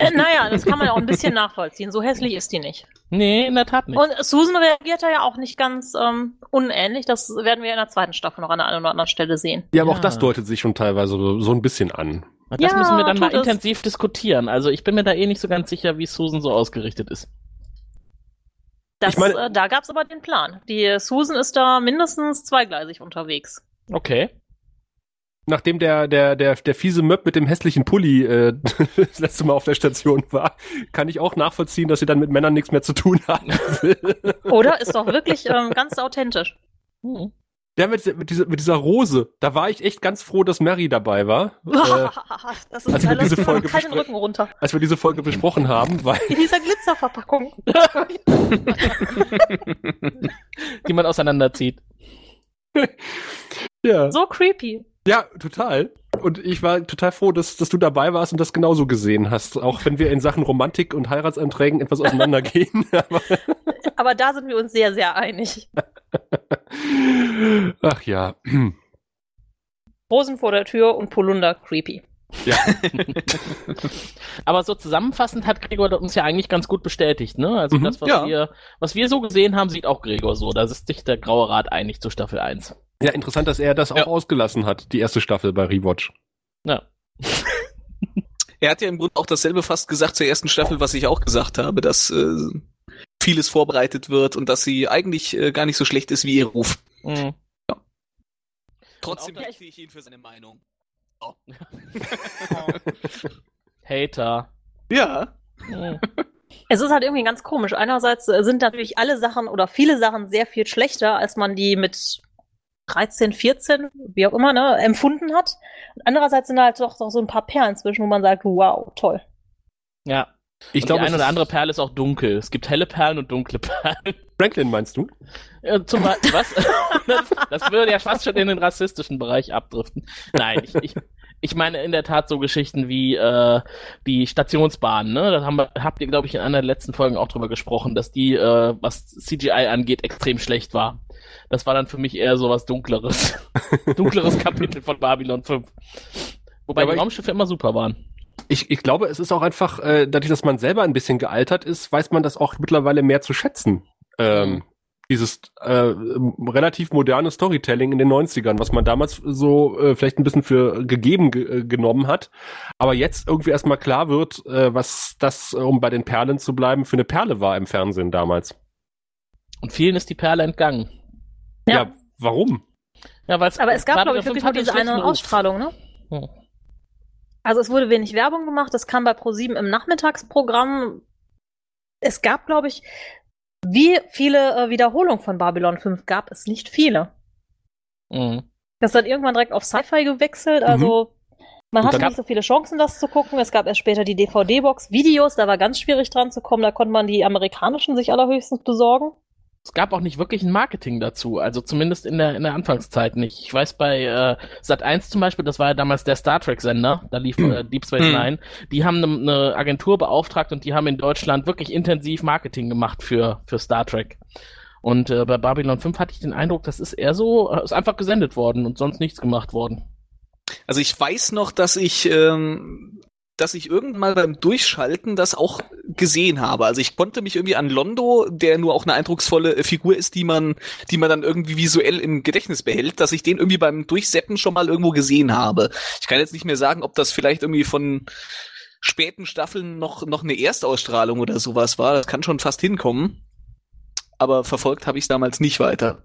S4: Äh, naja, das kann man ja auch ein bisschen nachvollziehen. So hässlich ist die nicht.
S3: Nee, in der Tat nicht.
S4: Und Susan reagiert da ja auch nicht ganz ähm, unähnlich. Das werden wir in der zweiten Staffel noch an der einen oder anderen Stelle sehen.
S2: Ja, aber auch
S3: Ja.
S2: das deutet sich schon teilweise so, so ein bisschen an.
S3: das
S4: Ja,
S3: müssen wir dann mal
S4: es.
S3: intensiv diskutieren. Also ich bin mir da eh nicht so ganz sicher, wie Susan so ausgerichtet ist.
S4: Das,
S2: Ich meine-
S4: äh, da gab's aber den Plan. Die Susan ist da mindestens zweigleisig unterwegs.
S3: Okay.
S2: Nachdem der, der, der, der fiese Möb mit dem hässlichen Pulli äh, <laughs> das letzte Mal auf der Station war, kann ich auch nachvollziehen, dass sie dann mit Männern nichts mehr zu tun haben will. <laughs>
S4: Oder? Ist doch wirklich ähm, ganz authentisch.
S3: Hm.
S2: Ja, mit, mit, dieser, mit dieser Rose, da war ich echt ganz froh, dass Mary dabei war, <laughs> äh,
S4: das ist
S2: als wir
S4: alles
S2: diese Folge bespre-
S4: Rücken runter.
S2: als wir diese Folge besprochen haben, weil
S4: In dieser Glitzerverpackung.
S3: Die man auseinanderzieht.
S2: ja,
S4: So creepy.
S2: Ja, total. Und ich war total froh, dass, dass du dabei warst und das genauso gesehen hast, auch wenn wir in Sachen Romantik und Heiratsanträgen etwas auseinandergehen. <laughs> <laughs> Aber,
S4: Aber da sind wir uns sehr, sehr einig.
S2: ach ja,
S4: Rosen vor der Tür und Polunder creepy.
S2: ja, <laughs>
S3: Aber so zusammenfassend hat Gregor uns ja eigentlich ganz gut bestätigt, ne? Also
S2: Mhm,
S3: das, was
S5: ja.
S3: wir, was wir so gesehen haben, sieht auch Gregor so. Da ist sich der Graue Rat einig zu Staffel 1.
S2: ja, interessant, dass er das auch
S5: Ja.
S2: ausgelassen hat, die erste Staffel bei Rewatch.
S3: Ja. <laughs>
S5: Er hat ja im Grunde auch dasselbe fast gesagt zur ersten Staffel, was ich auch gesagt habe, dass äh, vieles vorbereitet wird und dass sie eigentlich äh, gar nicht so schlecht ist wie ihr Ruf.
S3: Mhm.
S5: Trotzdem
S4: Ja, ich-
S5: verstehe ich ihn für seine Meinung. <laughs>
S3: Hater.
S5: Ja.
S3: Mhm. <laughs>
S4: Es ist halt irgendwie ganz komisch. Einerseits sind natürlich alle Sachen oder viele Sachen sehr viel schlechter, als man die mit 13, 14, wie auch immer, ne, empfunden hat. Und andererseits sind da halt doch, doch so ein paar Perlen zwischen, wo man sagt, wow, toll.
S3: Ja.
S2: Ich glaube,
S3: eine oder andere Perle ist auch dunkel. Es gibt helle Perlen und dunkle Perlen. <laughs>
S2: Franklin meinst du?
S3: Ja, zum Beispiel, was? <laughs> das, das würde ja fast schon in den rassistischen Bereich abdriften. Nein, ich, ich, ich meine in der Tat so Geschichten wie äh, die Stationsbahn, ne? Da haben wir, habt ihr, glaube ich, in einer der letzten Folgen auch drüber gesprochen, dass die, äh, was CGI angeht, extrem schlecht war. Das war dann für mich eher so was Dunkleres. <laughs> Dunkleres <laughs> Kapitel von Babylon 5. Wobei
S2: aber
S3: die Raumschiffe immer super waren.
S2: Ich, ich glaube, es ist auch einfach, äh, dadurch, dass man selber ein bisschen gealtert ist, weiß man das auch mittlerweile mehr zu schätzen. Ähm, Dieses äh, relativ moderne Storytelling in den 90ern, was man damals so äh, vielleicht ein bisschen für gegeben ge äh, genommen hat, aber jetzt irgendwie erstmal klar wird, äh, was das, äh, um bei den Perlen zu bleiben, für eine Perle war im Fernsehen damals.
S3: Und vielen ist die Perle entgangen.
S2: Ja, warum?
S3: Ja, weil's,
S4: Aber es gab, glaube ich, wirklich
S3: 5
S4: nur diese eine
S3: Ruf.
S4: Ausstrahlung, ne?
S3: Hm.
S4: Also es wurde wenig Werbung gemacht, das kam bei ProSieben im Nachmittagsprogramm. Es gab, glaube ich, wie viele äh, Wiederholungen von Babylon 5 gab es nicht viele.
S3: Mhm.
S4: Das hat irgendwann direkt auf Sci-Fi gewechselt, also man
S2: Und
S4: hatte nicht so viele Chancen, das zu gucken. Es gab erst später die DVD-Box, Videos, da war ganz schwierig dran zu kommen, da konnte man die amerikanischen sich allerhöchstens besorgen.
S3: Es gab auch nicht wirklich ein Marketing dazu, also zumindest in der, in der Anfangszeit nicht. Ich weiß bei äh, Sat 1 zum Beispiel, das war ja damals der Star Trek Sender, da lief äh, Deep Space
S5: Hm.
S3: Nine, die haben eine ne Agentur beauftragt und die haben in Deutschland wirklich intensiv Marketing gemacht für, für Star Trek. Und äh, bei Babylon 5 hatte ich den Eindruck, das ist eher so, äh, ist einfach gesendet worden und sonst nichts gemacht worden.
S5: Also ich weiß noch, dass ich, ähm, dass ich irgendwann mal beim Durchschalten das auch gesehen habe. Also ich konnte mich irgendwie an Londo, der nur auch eine eindrucksvolle äh, Figur ist, die man, die man dann irgendwie visuell im Gedächtnis behält, dass ich den irgendwie beim Durchseppen schon mal irgendwo gesehen habe. Ich kann jetzt nicht mehr sagen, ob das vielleicht irgendwie von späten Staffeln noch, noch eine Erstausstrahlung oder sowas war. Das kann schon fast hinkommen. Aber verfolgt habe ich es damals nicht weiter.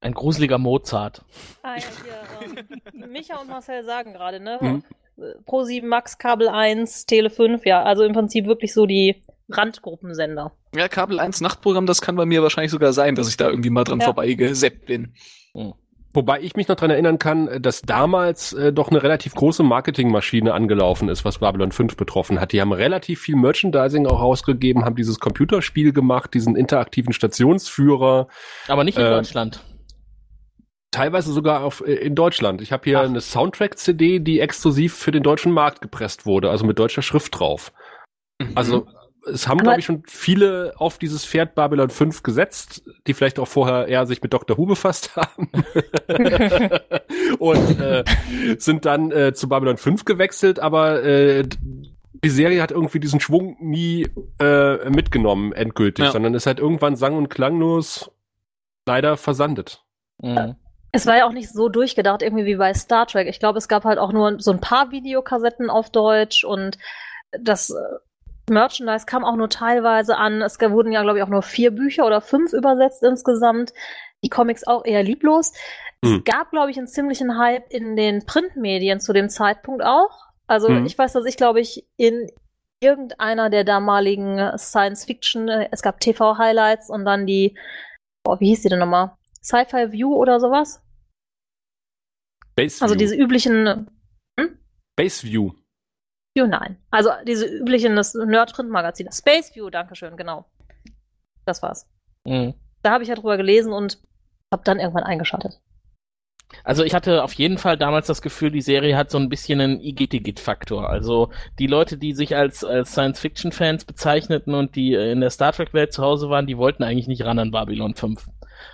S3: Ein gruseliger Mozart.
S4: Ah, ja, hier, ähm, Micha und Marcel sagen gerade, ne?
S2: Mhm.
S4: Pro 7 Max, Kabel 1, Tele 5, ja, also im Prinzip wirklich so die Randgruppensender.
S5: Ja, Kabel 1 Nachtprogramm, das kann bei mir wahrscheinlich sogar sein, dass ich da irgendwie mal dran
S4: Ja.
S5: vorbeigeseppt bin.
S2: Wobei ich mich noch dran erinnern kann, dass damals äh, doch eine relativ große Marketingmaschine angelaufen ist, was Babylon 5 betroffen hat. Die haben relativ viel Merchandising auch ausgegeben, haben dieses Computerspiel gemacht, diesen interaktiven Stationsführer,
S3: Aber nicht in
S2: Äh,
S3: Deutschland.
S2: Teilweise sogar auf, äh, in Deutschland. Ich habe hier
S3: Ach.
S2: eine Soundtrack-CD, die exklusiv für den deutschen Markt gepresst wurde, also mit deutscher Schrift drauf. Also es haben, glaube ich, schon viele auf dieses Pferd Babylon 5 gesetzt, die vielleicht auch vorher eher sich mit Dr. Who befasst haben. <laughs> und äh, sind dann äh, zu Babylon 5 gewechselt, aber äh, die Serie hat irgendwie diesen Schwung nie äh, mitgenommen, endgültig,
S5: Ja.
S2: sondern ist halt irgendwann sang- und klanglos leider versandet.
S3: Mhm.
S4: Es war ja auch nicht so durchgedacht, irgendwie wie bei Star Trek. Ich glaube, es gab halt auch nur so ein paar Videokassetten auf Deutsch und das äh, Merchandise kam auch nur teilweise an. Es wurden ja, glaube ich, auch nur vier Bücher oder fünf übersetzt insgesamt. Die Comics auch eher lieblos.
S2: Hm.
S4: Es gab, glaube ich, einen ziemlichen Hype in den Printmedien zu dem Zeitpunkt auch. Also
S2: Hm.
S4: ich weiß, dass ich, glaube ich, in irgendeiner der damaligen Science-Fiction, äh, es gab TV-Highlights und dann die, oh, wie hieß die denn nochmal? Sci-Fi View oder sowas?
S2: Base
S4: Also
S2: View.
S4: diese üblichen,
S2: Base View.
S4: View, nein. Also diese üblichen, das Nerd-Print-Magazin. Space View, Dankeschön, genau. Das war's.
S3: Mhm.
S4: Da habe ich ja drüber gelesen und habe dann irgendwann eingeschaltet.
S3: Also ich hatte auf jeden Fall damals das Gefühl, die Serie hat so ein bisschen einen Igitigit-Faktor. Also die Leute, die sich als, als Science-Fiction-Fans bezeichneten und die äh, in der Star Trek-Welt zu Hause waren, die wollten eigentlich nicht ran an Babylon 5.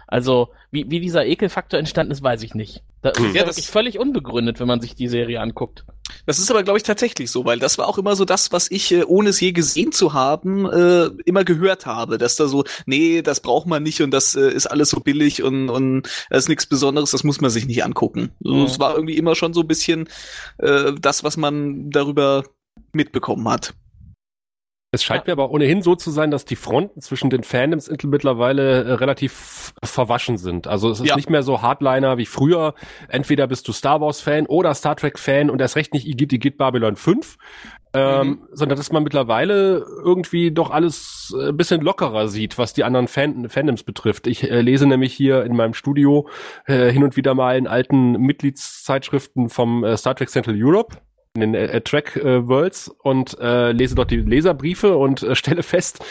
S3: Also wie, wie dieser Ekelfaktor entstanden ist, weiß ich nicht. Das ist
S5: Ja,
S3: ja
S5: das-
S3: wirklich völlig unbegründet, wenn man sich die Serie anguckt.
S5: Das ist aber, glaube ich, tatsächlich so, weil das war auch immer so das, was ich, äh, ohne es je gesehen zu haben, äh, immer gehört habe. Dass da so, nee, das braucht man nicht und das äh, ist alles so billig und, und das ist nichts Besonderes, das muss man sich nicht angucken. So,
S3: Mhm.
S5: Es war irgendwie immer schon so ein bisschen äh, das, was man darüber mitbekommen hat.
S2: Es scheint mir aber ohnehin so zu sein, dass die Fronten zwischen den Fandoms mittlerweile äh, relativ verwaschen sind. Also es ist
S5: Ja.
S2: nicht mehr so Hardliner wie früher. Entweder bist du Star Wars Fan oder Star Trek Fan und erst recht nicht Igitt Igitt Babylon 5. Ähm, sondern dass man mittlerweile irgendwie doch alles äh, ein bisschen lockerer sieht, was die anderen Fan Fandoms betrifft. Ich äh, lese nämlich hier in meinem Studio äh, hin und wieder mal in alten Mitgliedszeitschriften vom äh, Star Trek Central Europe in den äh, Track äh, Worlds und äh, lese dort die Leserbriefe und äh, stelle fest,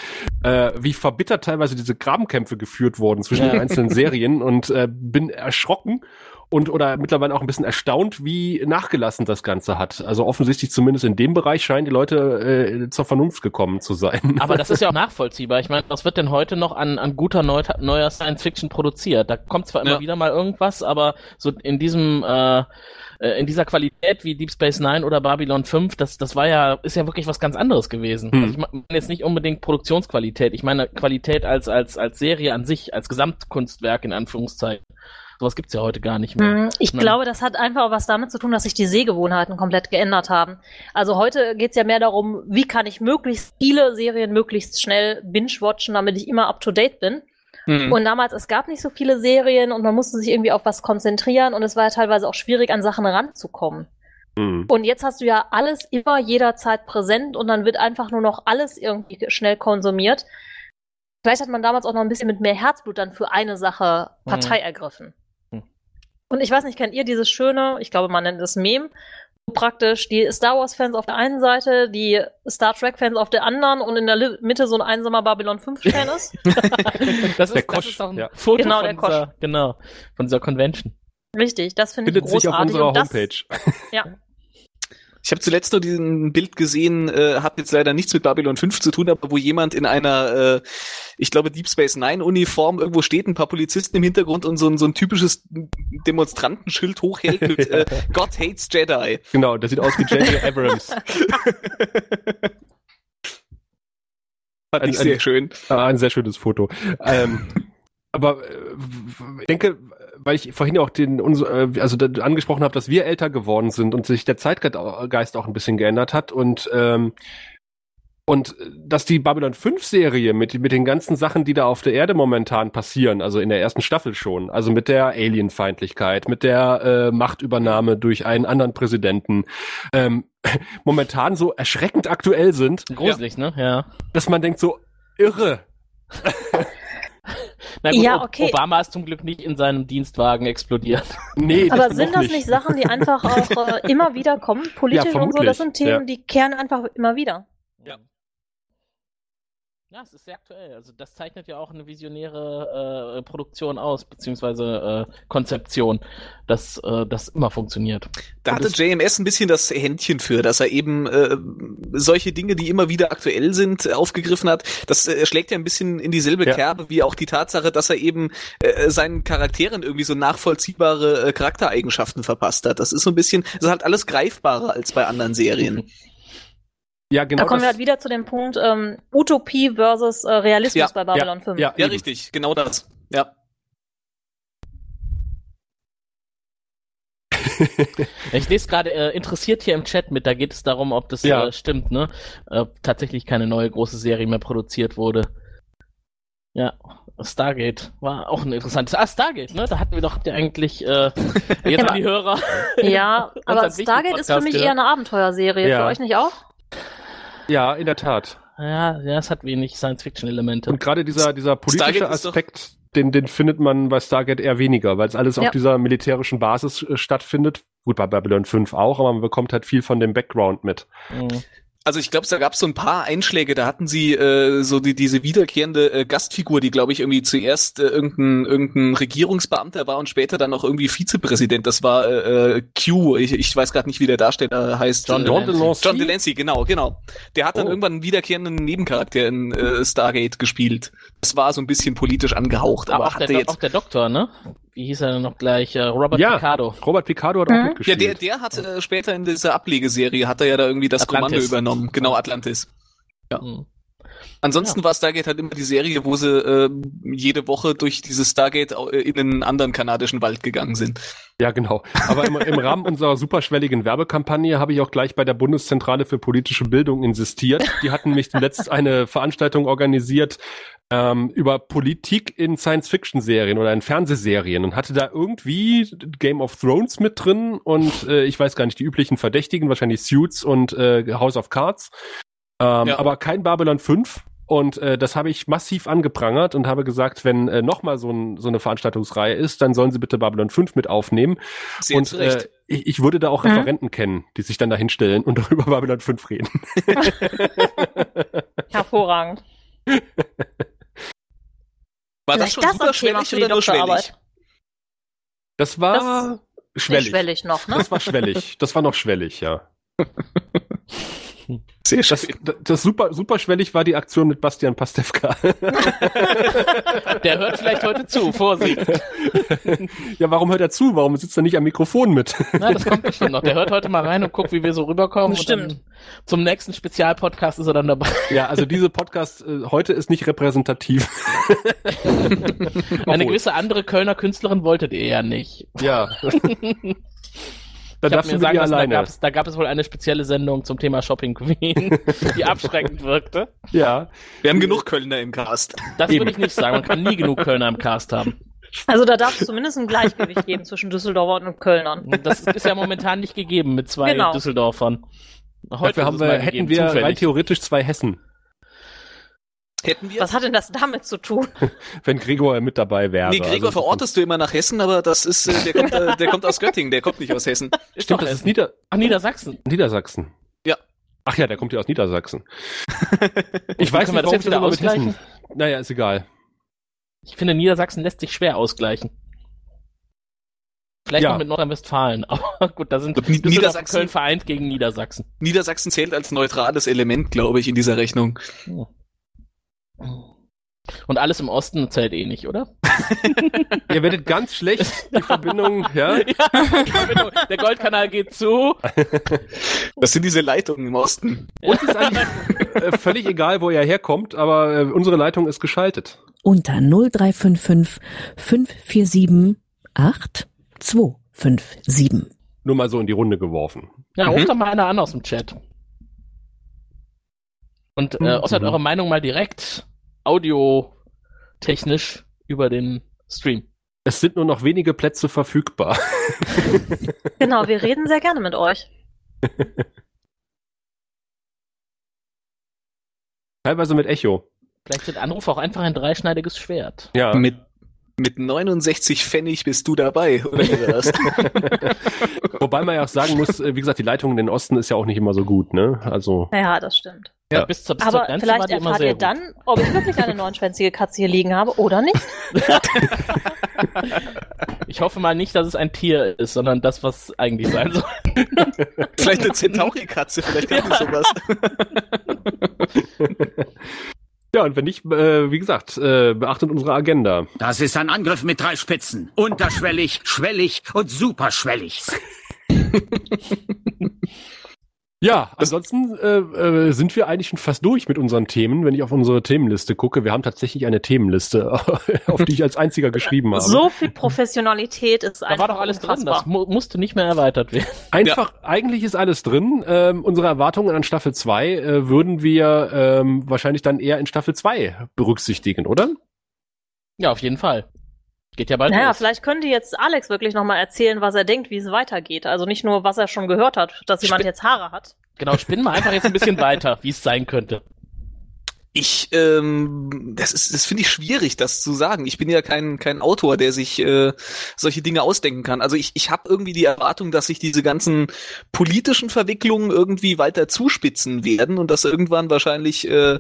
S2: äh, wie verbittert teilweise diese Grabenkämpfe geführt wurden zwischen
S3: Ja.
S2: den einzelnen Serien und äh, bin erschrocken und oder mittlerweile auch ein bisschen erstaunt, wie nachgelassen das Ganze hat. Also offensichtlich zumindest in dem Bereich scheinen die Leute äh, zur Vernunft gekommen zu sein. <laughs>
S3: Aber das ist ja auch nachvollziehbar. Ich meine, was wird denn heute noch an, an guter neu, neuer Science Fiction produziert? Da kommt zwar immer
S5: Ja.
S3: wieder mal irgendwas, aber so in diesem äh, äh, in dieser Qualität wie Deep Space Nine oder Babylon 5, das, das war ja, ist ja wirklich was ganz anderes gewesen.
S2: Hm.
S3: Also ich meine jetzt nicht unbedingt Produktionsqualität, ich meine Qualität als, als, als Serie an sich, als Gesamtkunstwerk in Anführungszeichen. Sowas gibt's ja heute gar nicht mehr.
S4: Hm, Ich
S3: Ne?
S4: glaube, das hat einfach auch was damit zu tun, dass sich die Sehgewohnheiten komplett geändert haben. Also heute geht's ja mehr darum, wie kann ich möglichst viele Serien möglichst schnell binge-watchen, damit ich immer up-to-date bin.
S5: Mhm.
S4: Und damals, es gab nicht so viele Serien und man musste sich irgendwie auf was konzentrieren und es war ja teilweise auch schwierig, an Sachen ranzukommen.
S2: Hm.
S4: Und jetzt hast du ja alles immer jederzeit präsent und dann wird einfach nur noch alles irgendwie schnell konsumiert. Vielleicht hat man damals auch noch ein bisschen mit mehr Herzblut dann für eine Sache Partei ergriffen. Und ich weiß nicht, kennt ihr dieses schöne, ich glaube, man nennt es Meme, wo praktisch die Star Wars-Fans auf der einen Seite, die Star Trek-Fans auf der anderen und in der Li- Mitte so ein einsamer Babylon 5-Fan ist? <laughs>
S3: das,
S2: Der
S3: ist,
S2: Kosch,
S3: das ist auch ein
S2: ja.
S3: Foto
S4: Genau,
S3: von,
S4: der Kosch.
S3: dieser, genau, von dieser Convention.
S4: Richtig, das finde ich
S2: Findet sich
S4: großartig.
S2: auf unserer
S4: und das,
S2: Homepage.
S4: Ja. <laughs>
S5: Ich habe zuletzt nur diesen Bild gesehen, äh, hat jetzt leider nichts mit Babylon 5 zu tun, aber wo jemand in einer, äh, ich glaube, Deep Space Nine Uniform irgendwo steht, ein paar Polizisten im Hintergrund und so ein, so ein typisches Demonstrantenschild hochhält mit äh, <laughs> God hates Jedi.
S2: Genau, das sieht aus wie J.J. <laughs> Abrams.
S5: Fand
S2: Ein-
S5: ich sehr
S2: ein-
S5: schön.
S2: Ah, ein sehr schönes Foto. Ähm, aber äh, ich denke, weil ich vorhin auch den äh, also angesprochen habe, dass wir älter geworden sind und sich der Zeitgeist auch ein bisschen geändert hat und ähm, und dass die Babylon 5 Serie mit mit den ganzen Sachen, die da auf der Erde momentan passieren, also in der ersten Staffel schon, also mit der Alienfeindlichkeit, mit der äh, Machtübernahme durch einen anderen Präsidenten, ähm, <laughs> momentan so erschreckend aktuell sind,
S3: Gruselig, ne? Ja.
S2: dass man denkt so irre. <laughs>
S3: Na gut,
S4: Ja, okay.
S3: Obama ist zum Glück nicht in seinem Dienstwagen explodiert. <laughs>
S2: Nee,
S4: Aber
S2: das
S4: sind
S2: noch
S4: das nicht Sachen, die einfach auch äh, immer wieder kommen, <laughs> politisch und so? Das sind Themen,
S2: ja.
S4: die kehren einfach immer wieder.
S5: Ja.
S3: Es ist sehr aktuell. Also das zeichnet ja auch eine visionäre äh, Produktion aus, beziehungsweise äh, Konzeption, dass äh, das immer funktioniert.
S5: Da hatte JMS ein bisschen das Händchen für, dass er eben äh, solche Dinge, die immer wieder aktuell sind, äh, aufgegriffen hat. Das äh, schlägt ja ein bisschen in dieselbe
S2: Ja.
S5: Kerbe wie auch die Tatsache, dass er eben äh, seinen Charakteren irgendwie so nachvollziehbare äh, Charaktereigenschaften verpasst hat. Das ist so ein bisschen, das ist halt alles greifbarer als bei anderen Serien. <laughs>
S2: Ja, genau.
S4: da kommen wir
S2: das,
S4: halt wieder zu dem Punkt ähm, Utopie versus äh, Realismus
S5: Ja,
S4: bei Babylon 5.
S2: ja,
S5: Ja, richtig, genau das. Ja. <laughs>
S3: Ich lese gerade äh, interessiert hier im Chat mit, da geht es darum, ob das
S2: Ja.
S3: äh, stimmt, ne? Äh, tatsächlich keine neue große Serie mehr produziert wurde. Ja, Stargate war auch ein interessantes. Ah, Stargate, ne? Da hatten wir doch habt ihr eigentlich äh, <laughs> jetzt an die Hörer.
S4: Ja, <laughs> aber Stargate ist für mich
S3: gehört.
S4: eher eine Abenteuerserie.
S2: Ja.
S4: Für euch nicht auch?
S2: Ja, in der Tat.
S3: Ja, ja, es hat wenig Science-Fiction-Elemente.
S2: Und gerade dieser, dieser politische Aspekt, den, den findet man bei Stargate eher weniger, weil es alles
S4: Ja.
S2: auf dieser militärischen Basis äh, stattfindet. Gut, bei Babylon 5 auch, aber man bekommt halt viel von dem Background mit.
S3: Mhm.
S5: Also ich glaube, da gab es so ein paar Einschläge. Da hatten sie äh, so die, diese wiederkehrende äh, Gastfigur, die glaube ich irgendwie zuerst äh, irgendein, irgendein Regierungsbeamter war und später dann noch irgendwie Vizepräsident. Das war äh, äh, Q. Ich, ich weiß gerade nicht, wie der Darsteller heißt.
S3: John
S5: äh,
S3: Delancey.
S2: Delancey?
S5: John Delancey, genau, genau. Der hat dann
S2: Oh.
S5: irgendwann einen wiederkehrenden Nebencharakter in äh, Stargate gespielt. Das war so ein bisschen politisch angehaucht, aber
S3: Aber auch der,
S5: hatte
S3: Do-
S5: jetzt
S3: auch der Doktor, ne? Wie hieß er denn noch gleich? Äh, Robert
S2: Ja.
S3: Picardo.
S2: Robert Picardo hat
S4: Mhm.
S2: auch
S5: Ja,
S2: mitgespielt.
S5: der, der hat äh, später in dieser Ablegeserie hat er ja da irgendwie das
S3: Atlantis.
S5: Kommando übernommen. Genau, Atlantis.
S3: Mhm.
S5: Ansonsten war Stargate halt immer die Serie, wo sie äh, jede Woche durch dieses Stargate au- in einen anderen kanadischen Wald gegangen sind.
S2: Ja, genau. Aber im, im Rahmen unserer superschwelligen Werbekampagne habe ich auch gleich bei der Bundeszentrale für politische Bildung insistiert. Die hatten mich zuletzt eine Veranstaltung organisiert ähm, über Politik in Science-Fiction-Serien oder in Fernsehserien und hatte da irgendwie Game of Thrones mit drin und äh, ich weiß gar nicht, die üblichen Verdächtigen, wahrscheinlich Suits und äh, House of Cards. Ähm,
S5: Ja.
S2: Aber kein Babylon 5. Und äh, das habe ich massiv angeprangert und habe gesagt, wenn äh, nochmal so, ein, so eine Veranstaltungsreihe ist, dann sollen sie bitte Babylon 5 mit aufnehmen.
S5: Sehr
S2: und äh, ich, ich würde da auch
S4: Mhm.
S2: Referenten kennen, die sich dann da hinstellen und <laughs> darüber Babylon 5 reden. <laughs>
S4: Hervorragend.
S5: War das
S4: Vielleicht
S5: schon
S4: das
S5: super schwellig
S4: für die
S5: oder nur schwellig?
S2: Das war schwellig.
S4: Nicht schwellig noch, ne?
S2: Das war schwellig. Das war noch schwellig, ja. <laughs>
S5: Sehr
S2: Das, das, das super, super schwellig war die Aktion mit Bastian Pastewka.
S3: Der hört vielleicht heute zu, Vorsicht. <laughs>
S2: ja, warum hört er zu? Warum sitzt er nicht am Mikrofon mit?
S3: Na, das kommt bestimmt noch. Der hört heute mal rein und guckt, wie wir so rüberkommen. Und dann zum nächsten Spezialpodcast ist er dann dabei.
S2: ja, also diese Podcast äh, heute ist nicht repräsentativ. <laughs>
S3: Eine gewisse andere Kölner Künstlerin wolltet ihr ja nicht.
S2: Ja. <laughs> Da
S3: Ich
S2: darfst
S3: mir
S2: du
S3: sagen lassen, da
S2: alleine.
S3: gab, es, da gab es wohl eine spezielle Sendung zum Thema Shopping Queen, <laughs> die abschreckend wirkte.
S2: Ja.
S5: Wir haben genug Kölner im Cast.
S3: Das
S2: Eben.
S3: würde ich nicht sagen. Man kann nie genug Kölner im Cast haben.
S4: Also da darf es zumindest ein Gleichgewicht geben zwischen Düsseldorfern und Kölnern.
S3: Und Das ist ja momentan nicht gegeben mit zwei
S4: Genau.
S3: Düsseldorfern. Heute
S2: Dafür haben wir,
S3: mal
S2: hätten
S3: gegeben,
S2: wir rein theoretisch zwei Hessen,
S5: Hätten wir?
S4: Was hat denn das damit zu tun? <laughs>
S2: wenn Gregor mit dabei wäre.
S5: nee, Gregor
S2: Also,
S5: verortest du immer nach Hessen, aber das ist, äh, der kommt, äh, der kommt aus Göttingen, der kommt nicht aus Hessen.
S3: Ist
S2: Stimmt,
S3: doch
S2: das ist
S3: Essen.
S2: Nieder
S3: Ach, Niedersachsen.
S2: Niedersachsen.
S5: Ja.
S2: Ach ja, der kommt ja aus Niedersachsen. <laughs> Ich weiß
S3: können wir
S2: nicht,
S3: das jetzt
S2: das
S3: wieder
S2: mit
S3: ausgleichen?
S2: Hessen. Naja, ist egal.
S3: Ich finde, Niedersachsen lässt sich schwer ausgleichen. Vielleicht
S2: Ja.
S3: noch mit Nordrhein-Westfalen. <laughs> Aber gut, da sind
S5: Niedersachsen-
S3: Köln vereint gegen Niedersachsen.
S5: Niedersachsen zählt als neutrales Element, glaube ich, in dieser Rechnung.
S3: Und alles im Osten zählt eh nicht, oder? <laughs>
S2: Ihr werdet ganz schlecht die Verbindung, ja? <laughs>
S3: ja, der Goldkanal geht zu.
S5: Das sind diese Leitungen im Osten.
S2: Uns ist eigentlich äh, völlig egal, wo ihr herkommt, aber äh, unsere Leitung ist geschaltet.
S6: Unter 0355 547 8257.
S2: Nur mal so in die Runde geworfen.
S3: Ja,
S5: Mhm.
S3: ruft doch mal einer an aus dem Chat. Und äh, äußert
S2: Mhm.
S3: eure Meinung mal direkt audiotechnisch über den Stream.
S2: Es sind nur noch wenige Plätze verfügbar. <laughs>
S4: Genau, wir reden sehr gerne mit euch. <laughs>
S2: Teilweise mit Echo.
S3: Vielleicht sind Anrufe auch einfach ein dreischneidiges Schwert.
S2: Ja.
S5: Mit, mit 69 Pfennig bist du dabei, oder? <laughs>
S2: Wobei man ja auch sagen muss, äh, wie gesagt, die Leitung in den Osten ist ja auch nicht immer so gut, ne? Also.
S4: Ja, das stimmt.
S3: Ja, bis zur, bis zur
S4: Aber
S3: Grenze war
S4: vielleicht
S3: die immer
S4: erfahrt
S3: sehr
S4: ihr
S3: gut.
S4: dann, ob ich wirklich eine neunschwänzige Katze hier liegen habe oder nicht. <laughs>
S3: Ich hoffe mal nicht, dass es ein Tier ist, sondern das, was eigentlich sein soll. <laughs>
S5: vielleicht eine Centauri-Katze, vielleicht kann ich sowas. <laughs>
S2: Ja, und wenn nicht, äh, wie gesagt, äh, beachtet unsere Agenda.
S1: Das ist ein Angriff mit drei Spitzen. Unterschwellig, schwellig und superschwellig.
S2: Ja, ansonsten äh, äh, sind wir eigentlich schon fast durch mit unseren Themen, wenn ich auf unsere Themenliste gucke. Wir haben tatsächlich eine Themenliste, <laughs> auf die ich als einziger geschrieben habe.
S4: So viel Professionalität ist
S3: Da
S4: einfach
S3: war doch alles drin.
S4: unfassbar.
S3: Das mu musste nicht mehr erweitert werden. <laughs>
S2: Einfach, eigentlich ist alles drin. Ähm, unsere Erwartungen an Staffel 2 äh, würden wir ähm, wahrscheinlich dann eher in Staffel 2 berücksichtigen, oder?
S3: Ja, auf jeden Fall. Geht ja bald
S4: Naja,
S3: los.
S4: vielleicht könnte jetzt Alex wirklich nochmal erzählen, was er denkt, wie es weitergeht. Also nicht nur, was er schon gehört hat, dass jemand
S3: Spe-
S4: jetzt Haare hat.
S3: Genau, spinnen wir einfach jetzt ein bisschen <laughs> weiter, wie es sein könnte.
S5: Ich, ähm, das ist, das finde ich schwierig, das zu sagen. Ich bin ja kein kein Autor, der sich äh, solche Dinge ausdenken kann. Also ich ich habe irgendwie die Erwartung, dass sich diese ganzen politischen Verwicklungen irgendwie weiter zuspitzen werden und dass irgendwann wahrscheinlich äh,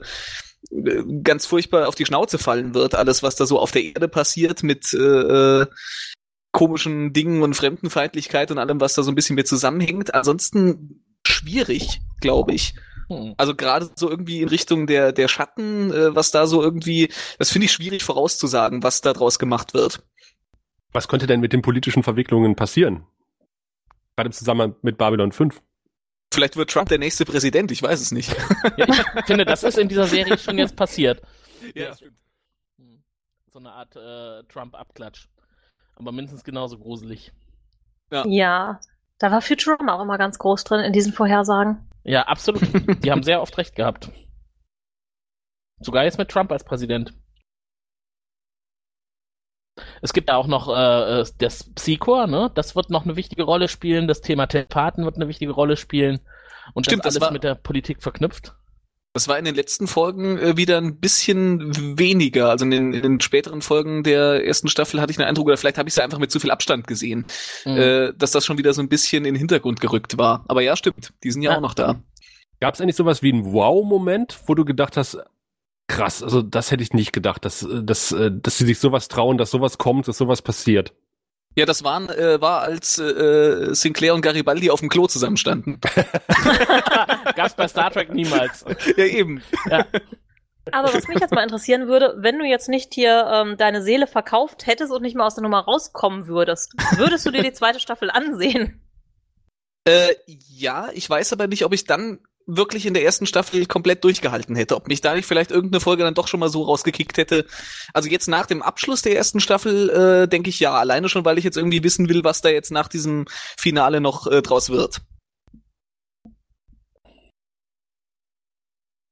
S5: ganz furchtbar auf die Schnauze fallen wird. Alles, was da so auf der Erde passiert mit äh, äh, komischen Dingen und Fremdenfeindlichkeit und allem, was da so ein bisschen mit zusammenhängt. Ansonsten schwierig, glaube ich.
S3: Hm.
S5: Also gerade so irgendwie in Richtung der, der Schatten, äh, was da so irgendwie, das finde ich schwierig vorauszusagen, was da draus gemacht wird.
S2: Was könnte denn mit den politischen Verwicklungen passieren? Gerade im Zusammenhang mit Babylon 5.
S5: Vielleicht wird Trump der nächste Präsident, ich weiß es nicht.
S3: Ja, ich finde, das ist in dieser Serie schon jetzt passiert. <laughs>
S5: Ja, das stimmt.
S3: So eine Art äh, Trump-Abklatsch. Aber mindestens genauso gruselig.
S4: Ja, da war Futurama auch immer ganz groß drin in diesen Vorhersagen.
S3: Ja, absolut. Die haben sehr oft recht gehabt. Sogar jetzt mit Trump als Präsident. Es gibt da auch noch äh, das Psychor, ne? Das wird noch eine wichtige Rolle spielen. Das Thema Telepathen wird eine wichtige Rolle spielen. Und
S5: Stimmt,
S3: das
S5: das
S3: alles
S5: war-
S3: mit der Politik verknüpft.
S5: Das war in den letzten Folgen äh, wieder ein bisschen weniger. Also in den, in den späteren Folgen der ersten Staffel hatte ich den Eindruck, oder vielleicht habe ich es einfach mit zu viel Abstand gesehen,
S3: Mhm.
S5: äh, dass das schon wieder so ein bisschen in den Hintergrund gerückt war. Aber ja, stimmt, die sind ja,
S3: Ja.
S5: auch noch da.
S2: Gab es eigentlich sowas wie einen Wow-Moment, wo du gedacht hast, krass, also das hätte ich nicht gedacht, dass, äh, dass, äh, dass sie sich sowas trauen, dass sowas kommt, dass sowas passiert.
S5: Ja, das waren, äh, war, als äh, Sinclair und Garibaldi auf dem Klo zusammenstanden. <laughs>
S3: Gab's bei Star Trek niemals. <laughs>
S5: ja, eben.
S3: Ja.
S4: Aber was mich jetzt mal interessieren würde, wenn du jetzt nicht hier ähm, deine Seele verkauft hättest und nicht mal aus der Nummer rauskommen würdest, würdest du dir die zweite Staffel ansehen?
S5: Äh, ja, ich weiß aber nicht, ob ich dann wirklich in der ersten Staffel komplett durchgehalten hätte. Ob mich da nicht vielleicht irgendeine Folge dann doch schon mal so rausgekickt hätte. Also jetzt nach dem Abschluss der ersten Staffel äh, denke ich ja, alleine schon, weil ich jetzt irgendwie wissen will, was da jetzt nach diesem Finale noch äh, draus wird.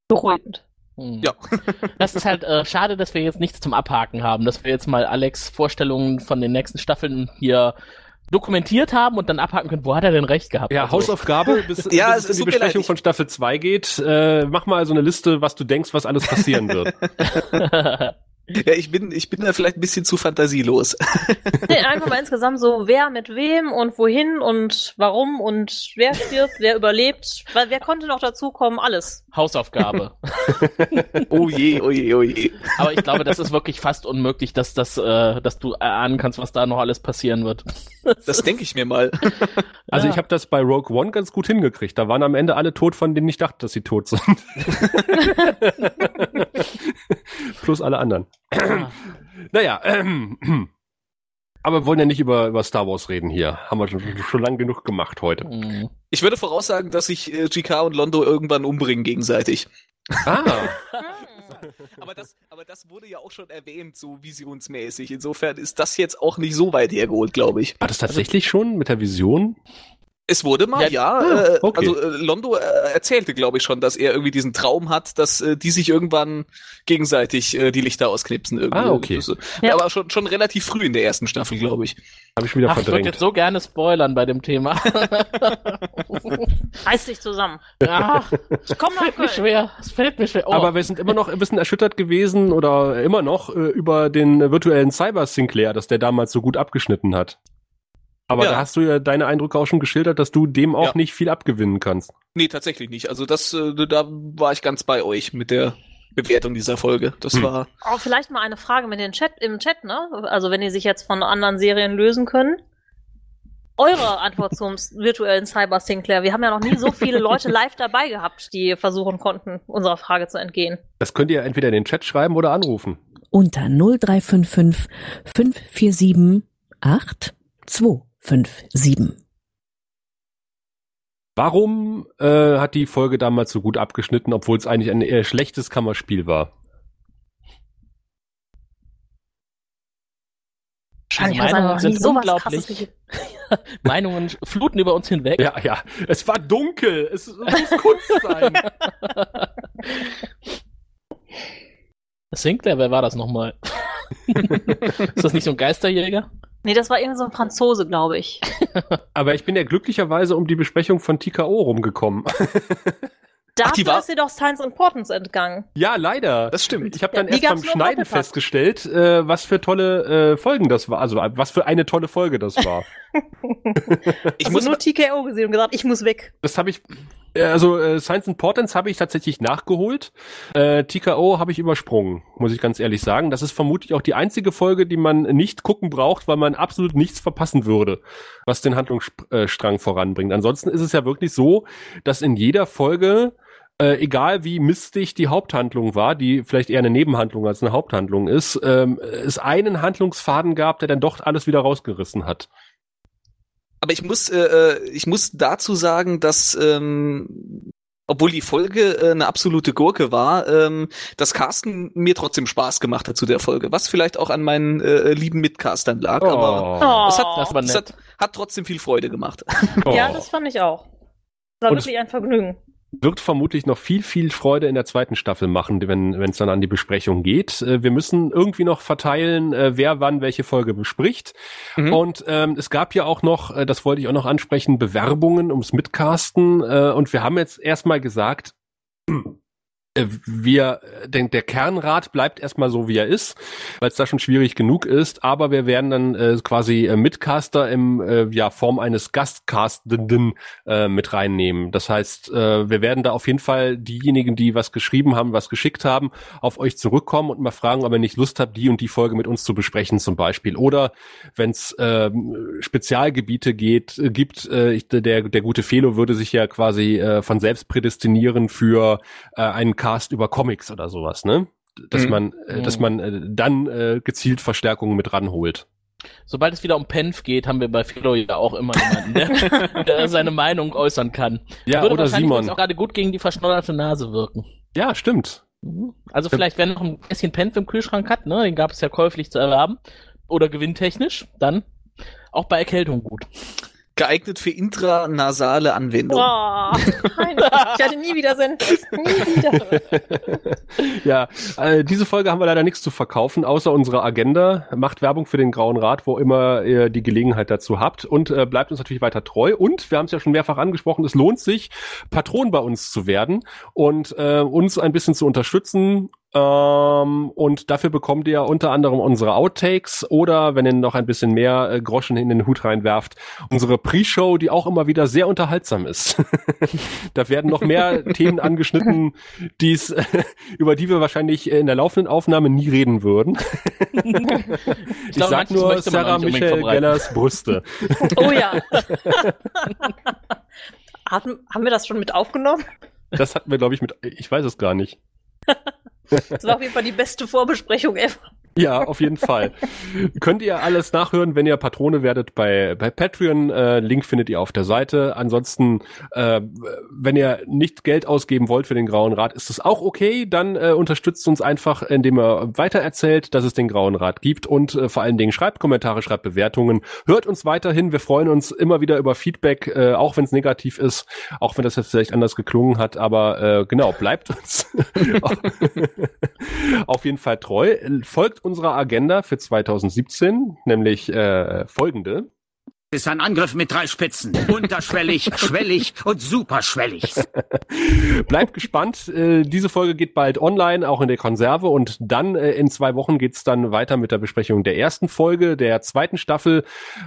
S4: Beruhigend.
S3: Hm.
S5: Ja. <laughs>
S3: Das ist halt äh, schade, dass wir jetzt nichts zum Abhaken haben, dass wir jetzt mal Alex Vorstellungen von den nächsten Staffeln hier dokumentiert haben und dann abhaken können, wo hat er denn recht gehabt?
S2: Ja,
S3: Also,
S2: Hausaufgabe, <laughs> bis,
S5: Ja,
S2: bis
S5: es
S2: in die Besprechung von Staffel 2 geht. Äh, mach mal so eine Liste, was du denkst, was alles passieren wird. <laughs>
S5: Ja, ich bin, ich bin da vielleicht ein bisschen zu fantasielos. <laughs>
S4: Nee, einfach mal insgesamt so, wer mit wem und wohin und warum und wer stirbt, wer überlebt, weil wer konnte noch dazukommen, alles.
S3: Hausaufgabe. <laughs>
S5: oh je, oh je, oh je.
S3: Aber ich glaube, das ist wirklich fast unmöglich, dass das, äh, dass du erahnen kannst, was da noch alles passieren wird.
S5: Das denke ich mir mal. <laughs>
S2: Also
S3: Ja.
S2: ich habe das bei Rogue One ganz gut hingekriegt. Da waren am Ende alle tot, von denen ich dachte, dass sie tot sind. Plus alle anderen. <clears throat> naja, ähm, <clears throat> aber wir wollen ja nicht über, über Star Wars reden hier. Haben wir schon, schon lang genug gemacht heute.
S3: Hm.
S5: Ich würde voraussagen, dass sich äh, GK und Londo irgendwann umbringen gegenseitig.
S2: Ah, <laughs> <laughs>
S5: Aber das, aber das wurde ja auch schon erwähnt, so visionsmäßig. Insofern ist das jetzt auch nicht so weit hergeholt, glaube ich.
S2: war das tatsächlich schon mit der Vision?
S5: Es wurde mal, ja.
S3: Ja,
S2: ah,
S5: äh,
S2: okay.
S5: Also äh, Londo äh, erzählte, glaube ich, schon, dass er irgendwie diesen Traum hat, dass äh, die sich irgendwann gegenseitig äh, die Lichter ausknipsen. Irgendwie.
S2: Ah, okay.
S5: Äh,
S4: Ja.
S5: Aber schon, schon relativ früh in der ersten Staffel, glaube ich.
S2: Habe ich wieder
S3: Ach, ich würde
S2: verdrängt.
S3: jetzt so gerne spoilern bei dem Thema. <laughs>
S4: Reiß dich zusammen.
S3: Ach,
S4: Komm nach
S3: fällt mir
S4: Köln.
S3: schwer. Es fällt mir schwer. Oh.
S2: Aber wir sind immer noch ein bisschen erschüttert gewesen oder immer noch äh, über den virtuellen Cyber Sinclair, dass der damals so gut abgeschnitten hat. Aber
S5: Ja.
S2: da hast du ja deine Eindrücke auch schon geschildert, dass du dem auch
S5: Ja.
S2: nicht viel abgewinnen kannst.
S5: Nee, tatsächlich nicht. Also das, äh, da war ich ganz bei euch mit der Bewertung dieser Folge. Das
S2: Hm.
S5: war.
S4: Oh, vielleicht mal eine Frage mit den Chat, im Chat, ne? Also wenn die sich jetzt von anderen Serien lösen können. Eure Antwort zum virtuellen Cyber Sinclair. Wir haben ja noch nie so viele Leute <laughs> live dabei gehabt, die versuchen konnten, unserer Frage zu entgehen.
S2: Das könnt ihr entweder in den Chat schreiben oder anrufen.
S6: Unter 0355 547 8257.
S2: Warum äh, hat die Folge damals so gut abgeschnitten, obwohl es eigentlich ein eher schlechtes Kammerspiel war?
S4: Es
S3: Meinungen sind unglaublich. <laughs> Meinungen fluten über uns hinweg.
S2: Ja, ja, es war dunkel, es muss Kunst <laughs> sein.
S3: Sinclair, wer war das nochmal? <laughs> ist das nicht so ein Geisterjäger?
S4: Nee, das war irgendwie so ein Franzose, glaube ich. <laughs>
S2: Aber ich bin ja glücklicherweise um die Besprechung von TKO rumgekommen. <laughs>
S4: Dafür
S5: die war-
S4: ist dir doch Science Importance entgangen.
S2: ja, leider.
S5: Das stimmt.
S2: Ich habe
S4: Ja,
S2: dann
S4: die
S2: erst beim Schneiden festgestellt, äh, was für tolle äh, Folgen das war. Also was für eine tolle Folge das war. <laughs>
S5: Ich muss
S4: du nur TKO gesehen und gesagt, ich muss weg.
S2: das habe ich, äh, also äh, Science Importance habe ich tatsächlich nachgeholt. Äh, TKO habe ich übersprungen, muss ich ganz ehrlich sagen. Das ist vermutlich auch die einzige Folge, die man nicht gucken braucht, weil man absolut nichts verpassen würde, was den Handlungsstrang voranbringt. Ansonsten ist es ja wirklich so, dass in jeder Folge äh, egal wie mistig die Haupthandlung war, die vielleicht eher eine Nebenhandlung als eine Haupthandlung ist, ähm, es einen Handlungsfaden gab, der dann doch alles wieder rausgerissen hat.
S5: Aber ich muss, äh, ich muss dazu sagen, dass ähm, obwohl die Folge äh, eine absolute Gurke war, ähm, dass Carsten mir trotzdem Spaß gemacht hat zu der Folge, was vielleicht auch an meinen äh, lieben Mitcastern lag,
S2: Oh.
S5: aber es, hat,
S3: Das war
S5: es hat, hat trotzdem viel Freude gemacht.
S4: Ja, das fand ich auch. War
S2: Und
S4: wirklich ein Vergnügen.
S2: Wird vermutlich noch viel, viel Freude in der zweiten Staffel machen, wenn es dann an die Besprechung geht. Äh, Wir müssen irgendwie noch verteilen, äh, wer wann welche Folge bespricht.
S5: Mhm.
S2: Und ähm, es gab ja auch noch, äh, das wollte ich auch noch ansprechen, Bewerbungen ums Mitcasten. Äh, und wir haben jetzt erstmal gesagt, wir, äh, der, Kernrat bleibt erstmal so, wie er ist, weil es da schon schwierig genug ist, aber wir werden dann äh, quasi äh, Mitcaster im äh, ja, Form eines Gastcastenden äh, mit reinnehmen. Das heißt, äh, wir werden da auf jeden Fall diejenigen, die was geschrieben haben, was geschickt haben, auf euch zurückkommen und mal fragen, ob ihr nicht Lust habt, die und die Folge mit uns zu besprechen zum Beispiel. Oder wenn es ähm, Spezialgebiete geht, äh, gibt, äh, ich, der, der gute Felo würde sich ja quasi äh, von selbst prädestinieren für äh, einen Cast über Comics oder sowas, ne? Dass
S5: Mhm.
S2: man, äh, dass
S3: Mhm.
S2: man äh, dann äh, gezielt Verstärkungen mit ranholt.
S3: Sobald es wieder um Penf geht, haben wir bei Philo ja auch immer jemanden, der, <laughs> der seine Meinung äußern kann.
S2: Ja,
S3: Würde
S2: oder Simon.
S3: auch gerade gut gegen die verschnodderte Nase wirken.
S2: Ja, stimmt.
S3: Mhm. Also vielleicht, wer noch ein bisschen Penf im Kühlschrank hat, ne, den gab es ja käuflich zu erwerben, oder gewinntechnisch, dann auch bei Erkältung gut.
S5: Geeignet für intranasale Anwendung.
S4: Heinrich, ich hatte nie wieder Senf. Nie wieder. <laughs>
S2: ja, äh, diese Folge haben wir leider nichts zu verkaufen, außer unserer Agenda. Macht Werbung für den Grauen Rat, wo immer ihr die Gelegenheit dazu habt und äh, bleibt uns natürlich weiter treu. Und wir haben es ja schon mehrfach angesprochen, es lohnt sich, Patron bei uns zu werden und äh, uns ein bisschen zu unterstützen. Ähm, und dafür bekommt ihr unter anderem unsere Outtakes oder, wenn ihr noch ein bisschen mehr äh, Groschen in den Hut reinwerft, unsere Pre-Show, die auch immer wieder sehr unterhaltsam ist. <laughs> da werden noch mehr <laughs> Themen angeschnitten, die's, <laughs> über die wir wahrscheinlich in der laufenden Aufnahme nie reden würden. ich
S3: glaube,
S2: sag
S3: manches
S2: nur Sarah
S3: verbreiten.
S2: Gellers Brüste.
S4: Oh ja. haben, haben wir das schon mit aufgenommen?
S2: Das hatten wir, glaube ich, mit, ich weiß es gar nicht.
S4: Das war auf jeden Fall die beste Vorbesprechung ever.
S2: Ja, auf jeden Fall. Könnt ihr alles nachhören, wenn ihr Patrone werdet bei, bei Patreon. Äh, Link findet ihr auf der Seite. Ansonsten, äh, wenn ihr nicht Geld ausgeben wollt für den Grauen Rat, ist es auch okay. Dann äh, unterstützt uns einfach, indem ihr weitererzählt, dass es den Grauen Rat gibt und äh, vor allen Dingen schreibt Kommentare, schreibt Bewertungen. Hört uns weiterhin. Wir freuen uns immer wieder über Feedback, äh, auch wenn es negativ ist, auch wenn das jetzt vielleicht anders geklungen hat. Aber äh, genau, bleibt uns <laughs> auf jeden Fall treu. Folgt unserer Agenda für 2017, nämlich äh, folgende.
S1: Ist ein Angriff mit drei Spitzen. Unterschwellig, <laughs> schwellig und superschwellig.
S2: Bleibt gespannt. Äh, diese Folge geht bald online, auch in der Konserve. Und dann äh, in zwei Wochen geht's dann weiter mit der Besprechung der ersten Folge der zweiten Staffel.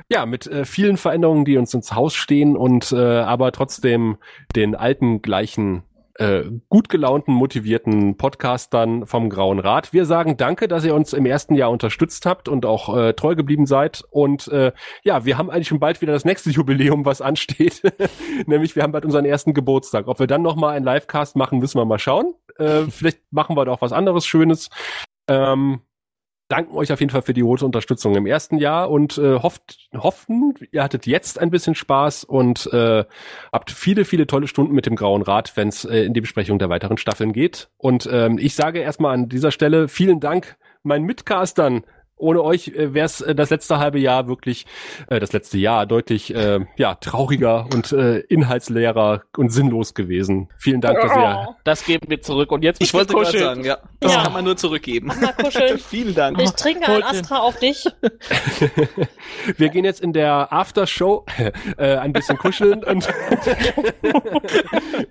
S2: Ja, mit äh, vielen Veränderungen, die uns ins Haus stehen und äh, aber trotzdem den alten gleichen äh, gut gelaunten, motivierten Podcastern vom Grauen Rat. Wir sagen danke, dass ihr uns im ersten Jahr unterstützt habt und auch äh, treu geblieben seid. Und äh, ja, wir haben eigentlich schon bald wieder das nächste Jubiläum, was ansteht. <laughs> Nämlich wir haben bald unseren ersten Geburtstag. Ob wir dann nochmal einen Livecast machen, müssen wir mal schauen. Äh, vielleicht machen wir doch was anderes Schönes. Ähm, danken euch auf jeden Fall für die große Unterstützung im ersten Jahr und äh, hofft, hoffen, ihr hattet jetzt ein bisschen Spaß und äh, habt viele, viele tolle Stunden mit dem Grauen Rat, wenn es äh, in die Besprechung der weiteren Staffeln geht. Und ähm, ich sage erstmal an dieser Stelle vielen Dank meinen Mitcastern. Ohne euch äh, wäre es äh, das letzte halbe Jahr wirklich, äh, das letzte Jahr deutlich äh, ja trauriger und äh, inhaltsleerer und sinnlos gewesen. Vielen Dank, dass ihr
S4: Oh,
S3: Das geben wir zurück. Und jetzt
S5: Ich wollte gerade sagen, ja. Das
S4: Ja.
S5: kann man nur zurückgeben.
S4: mal kuscheln. <laughs>
S5: Vielen Dank.
S4: Ich trinke ein Astra auf dich. <laughs>
S2: Wir gehen jetzt in der Aftershow äh, ein bisschen kuscheln und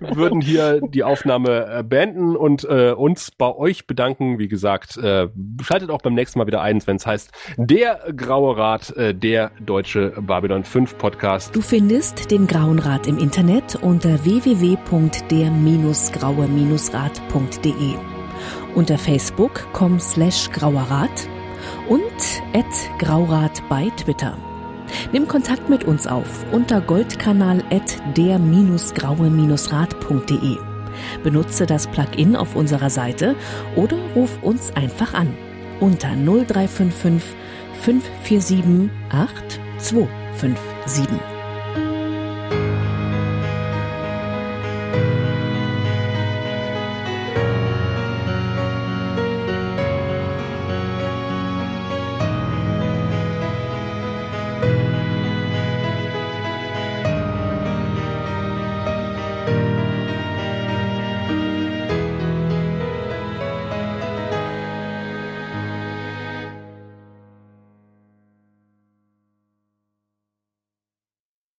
S2: <laughs> würden hier die Aufnahme äh, beenden und äh, uns bei euch bedanken. Wie gesagt, äh, schaltet auch beim nächsten Mal wieder ein, wenn es heißt Der Graue Rat, äh, der deutsche Babylon 5 Podcast.
S6: Du findest den Grauen Rat im Internet unter www.der-graue-rat.de, unter facebook.com slash grauerrat und at graurat bei Twitter. Nimm Kontakt mit uns auf unter goldkanal at der-graue-rat.de. Benutze das Plugin auf unserer Seite oder ruf uns einfach an unter 0355 547 8257.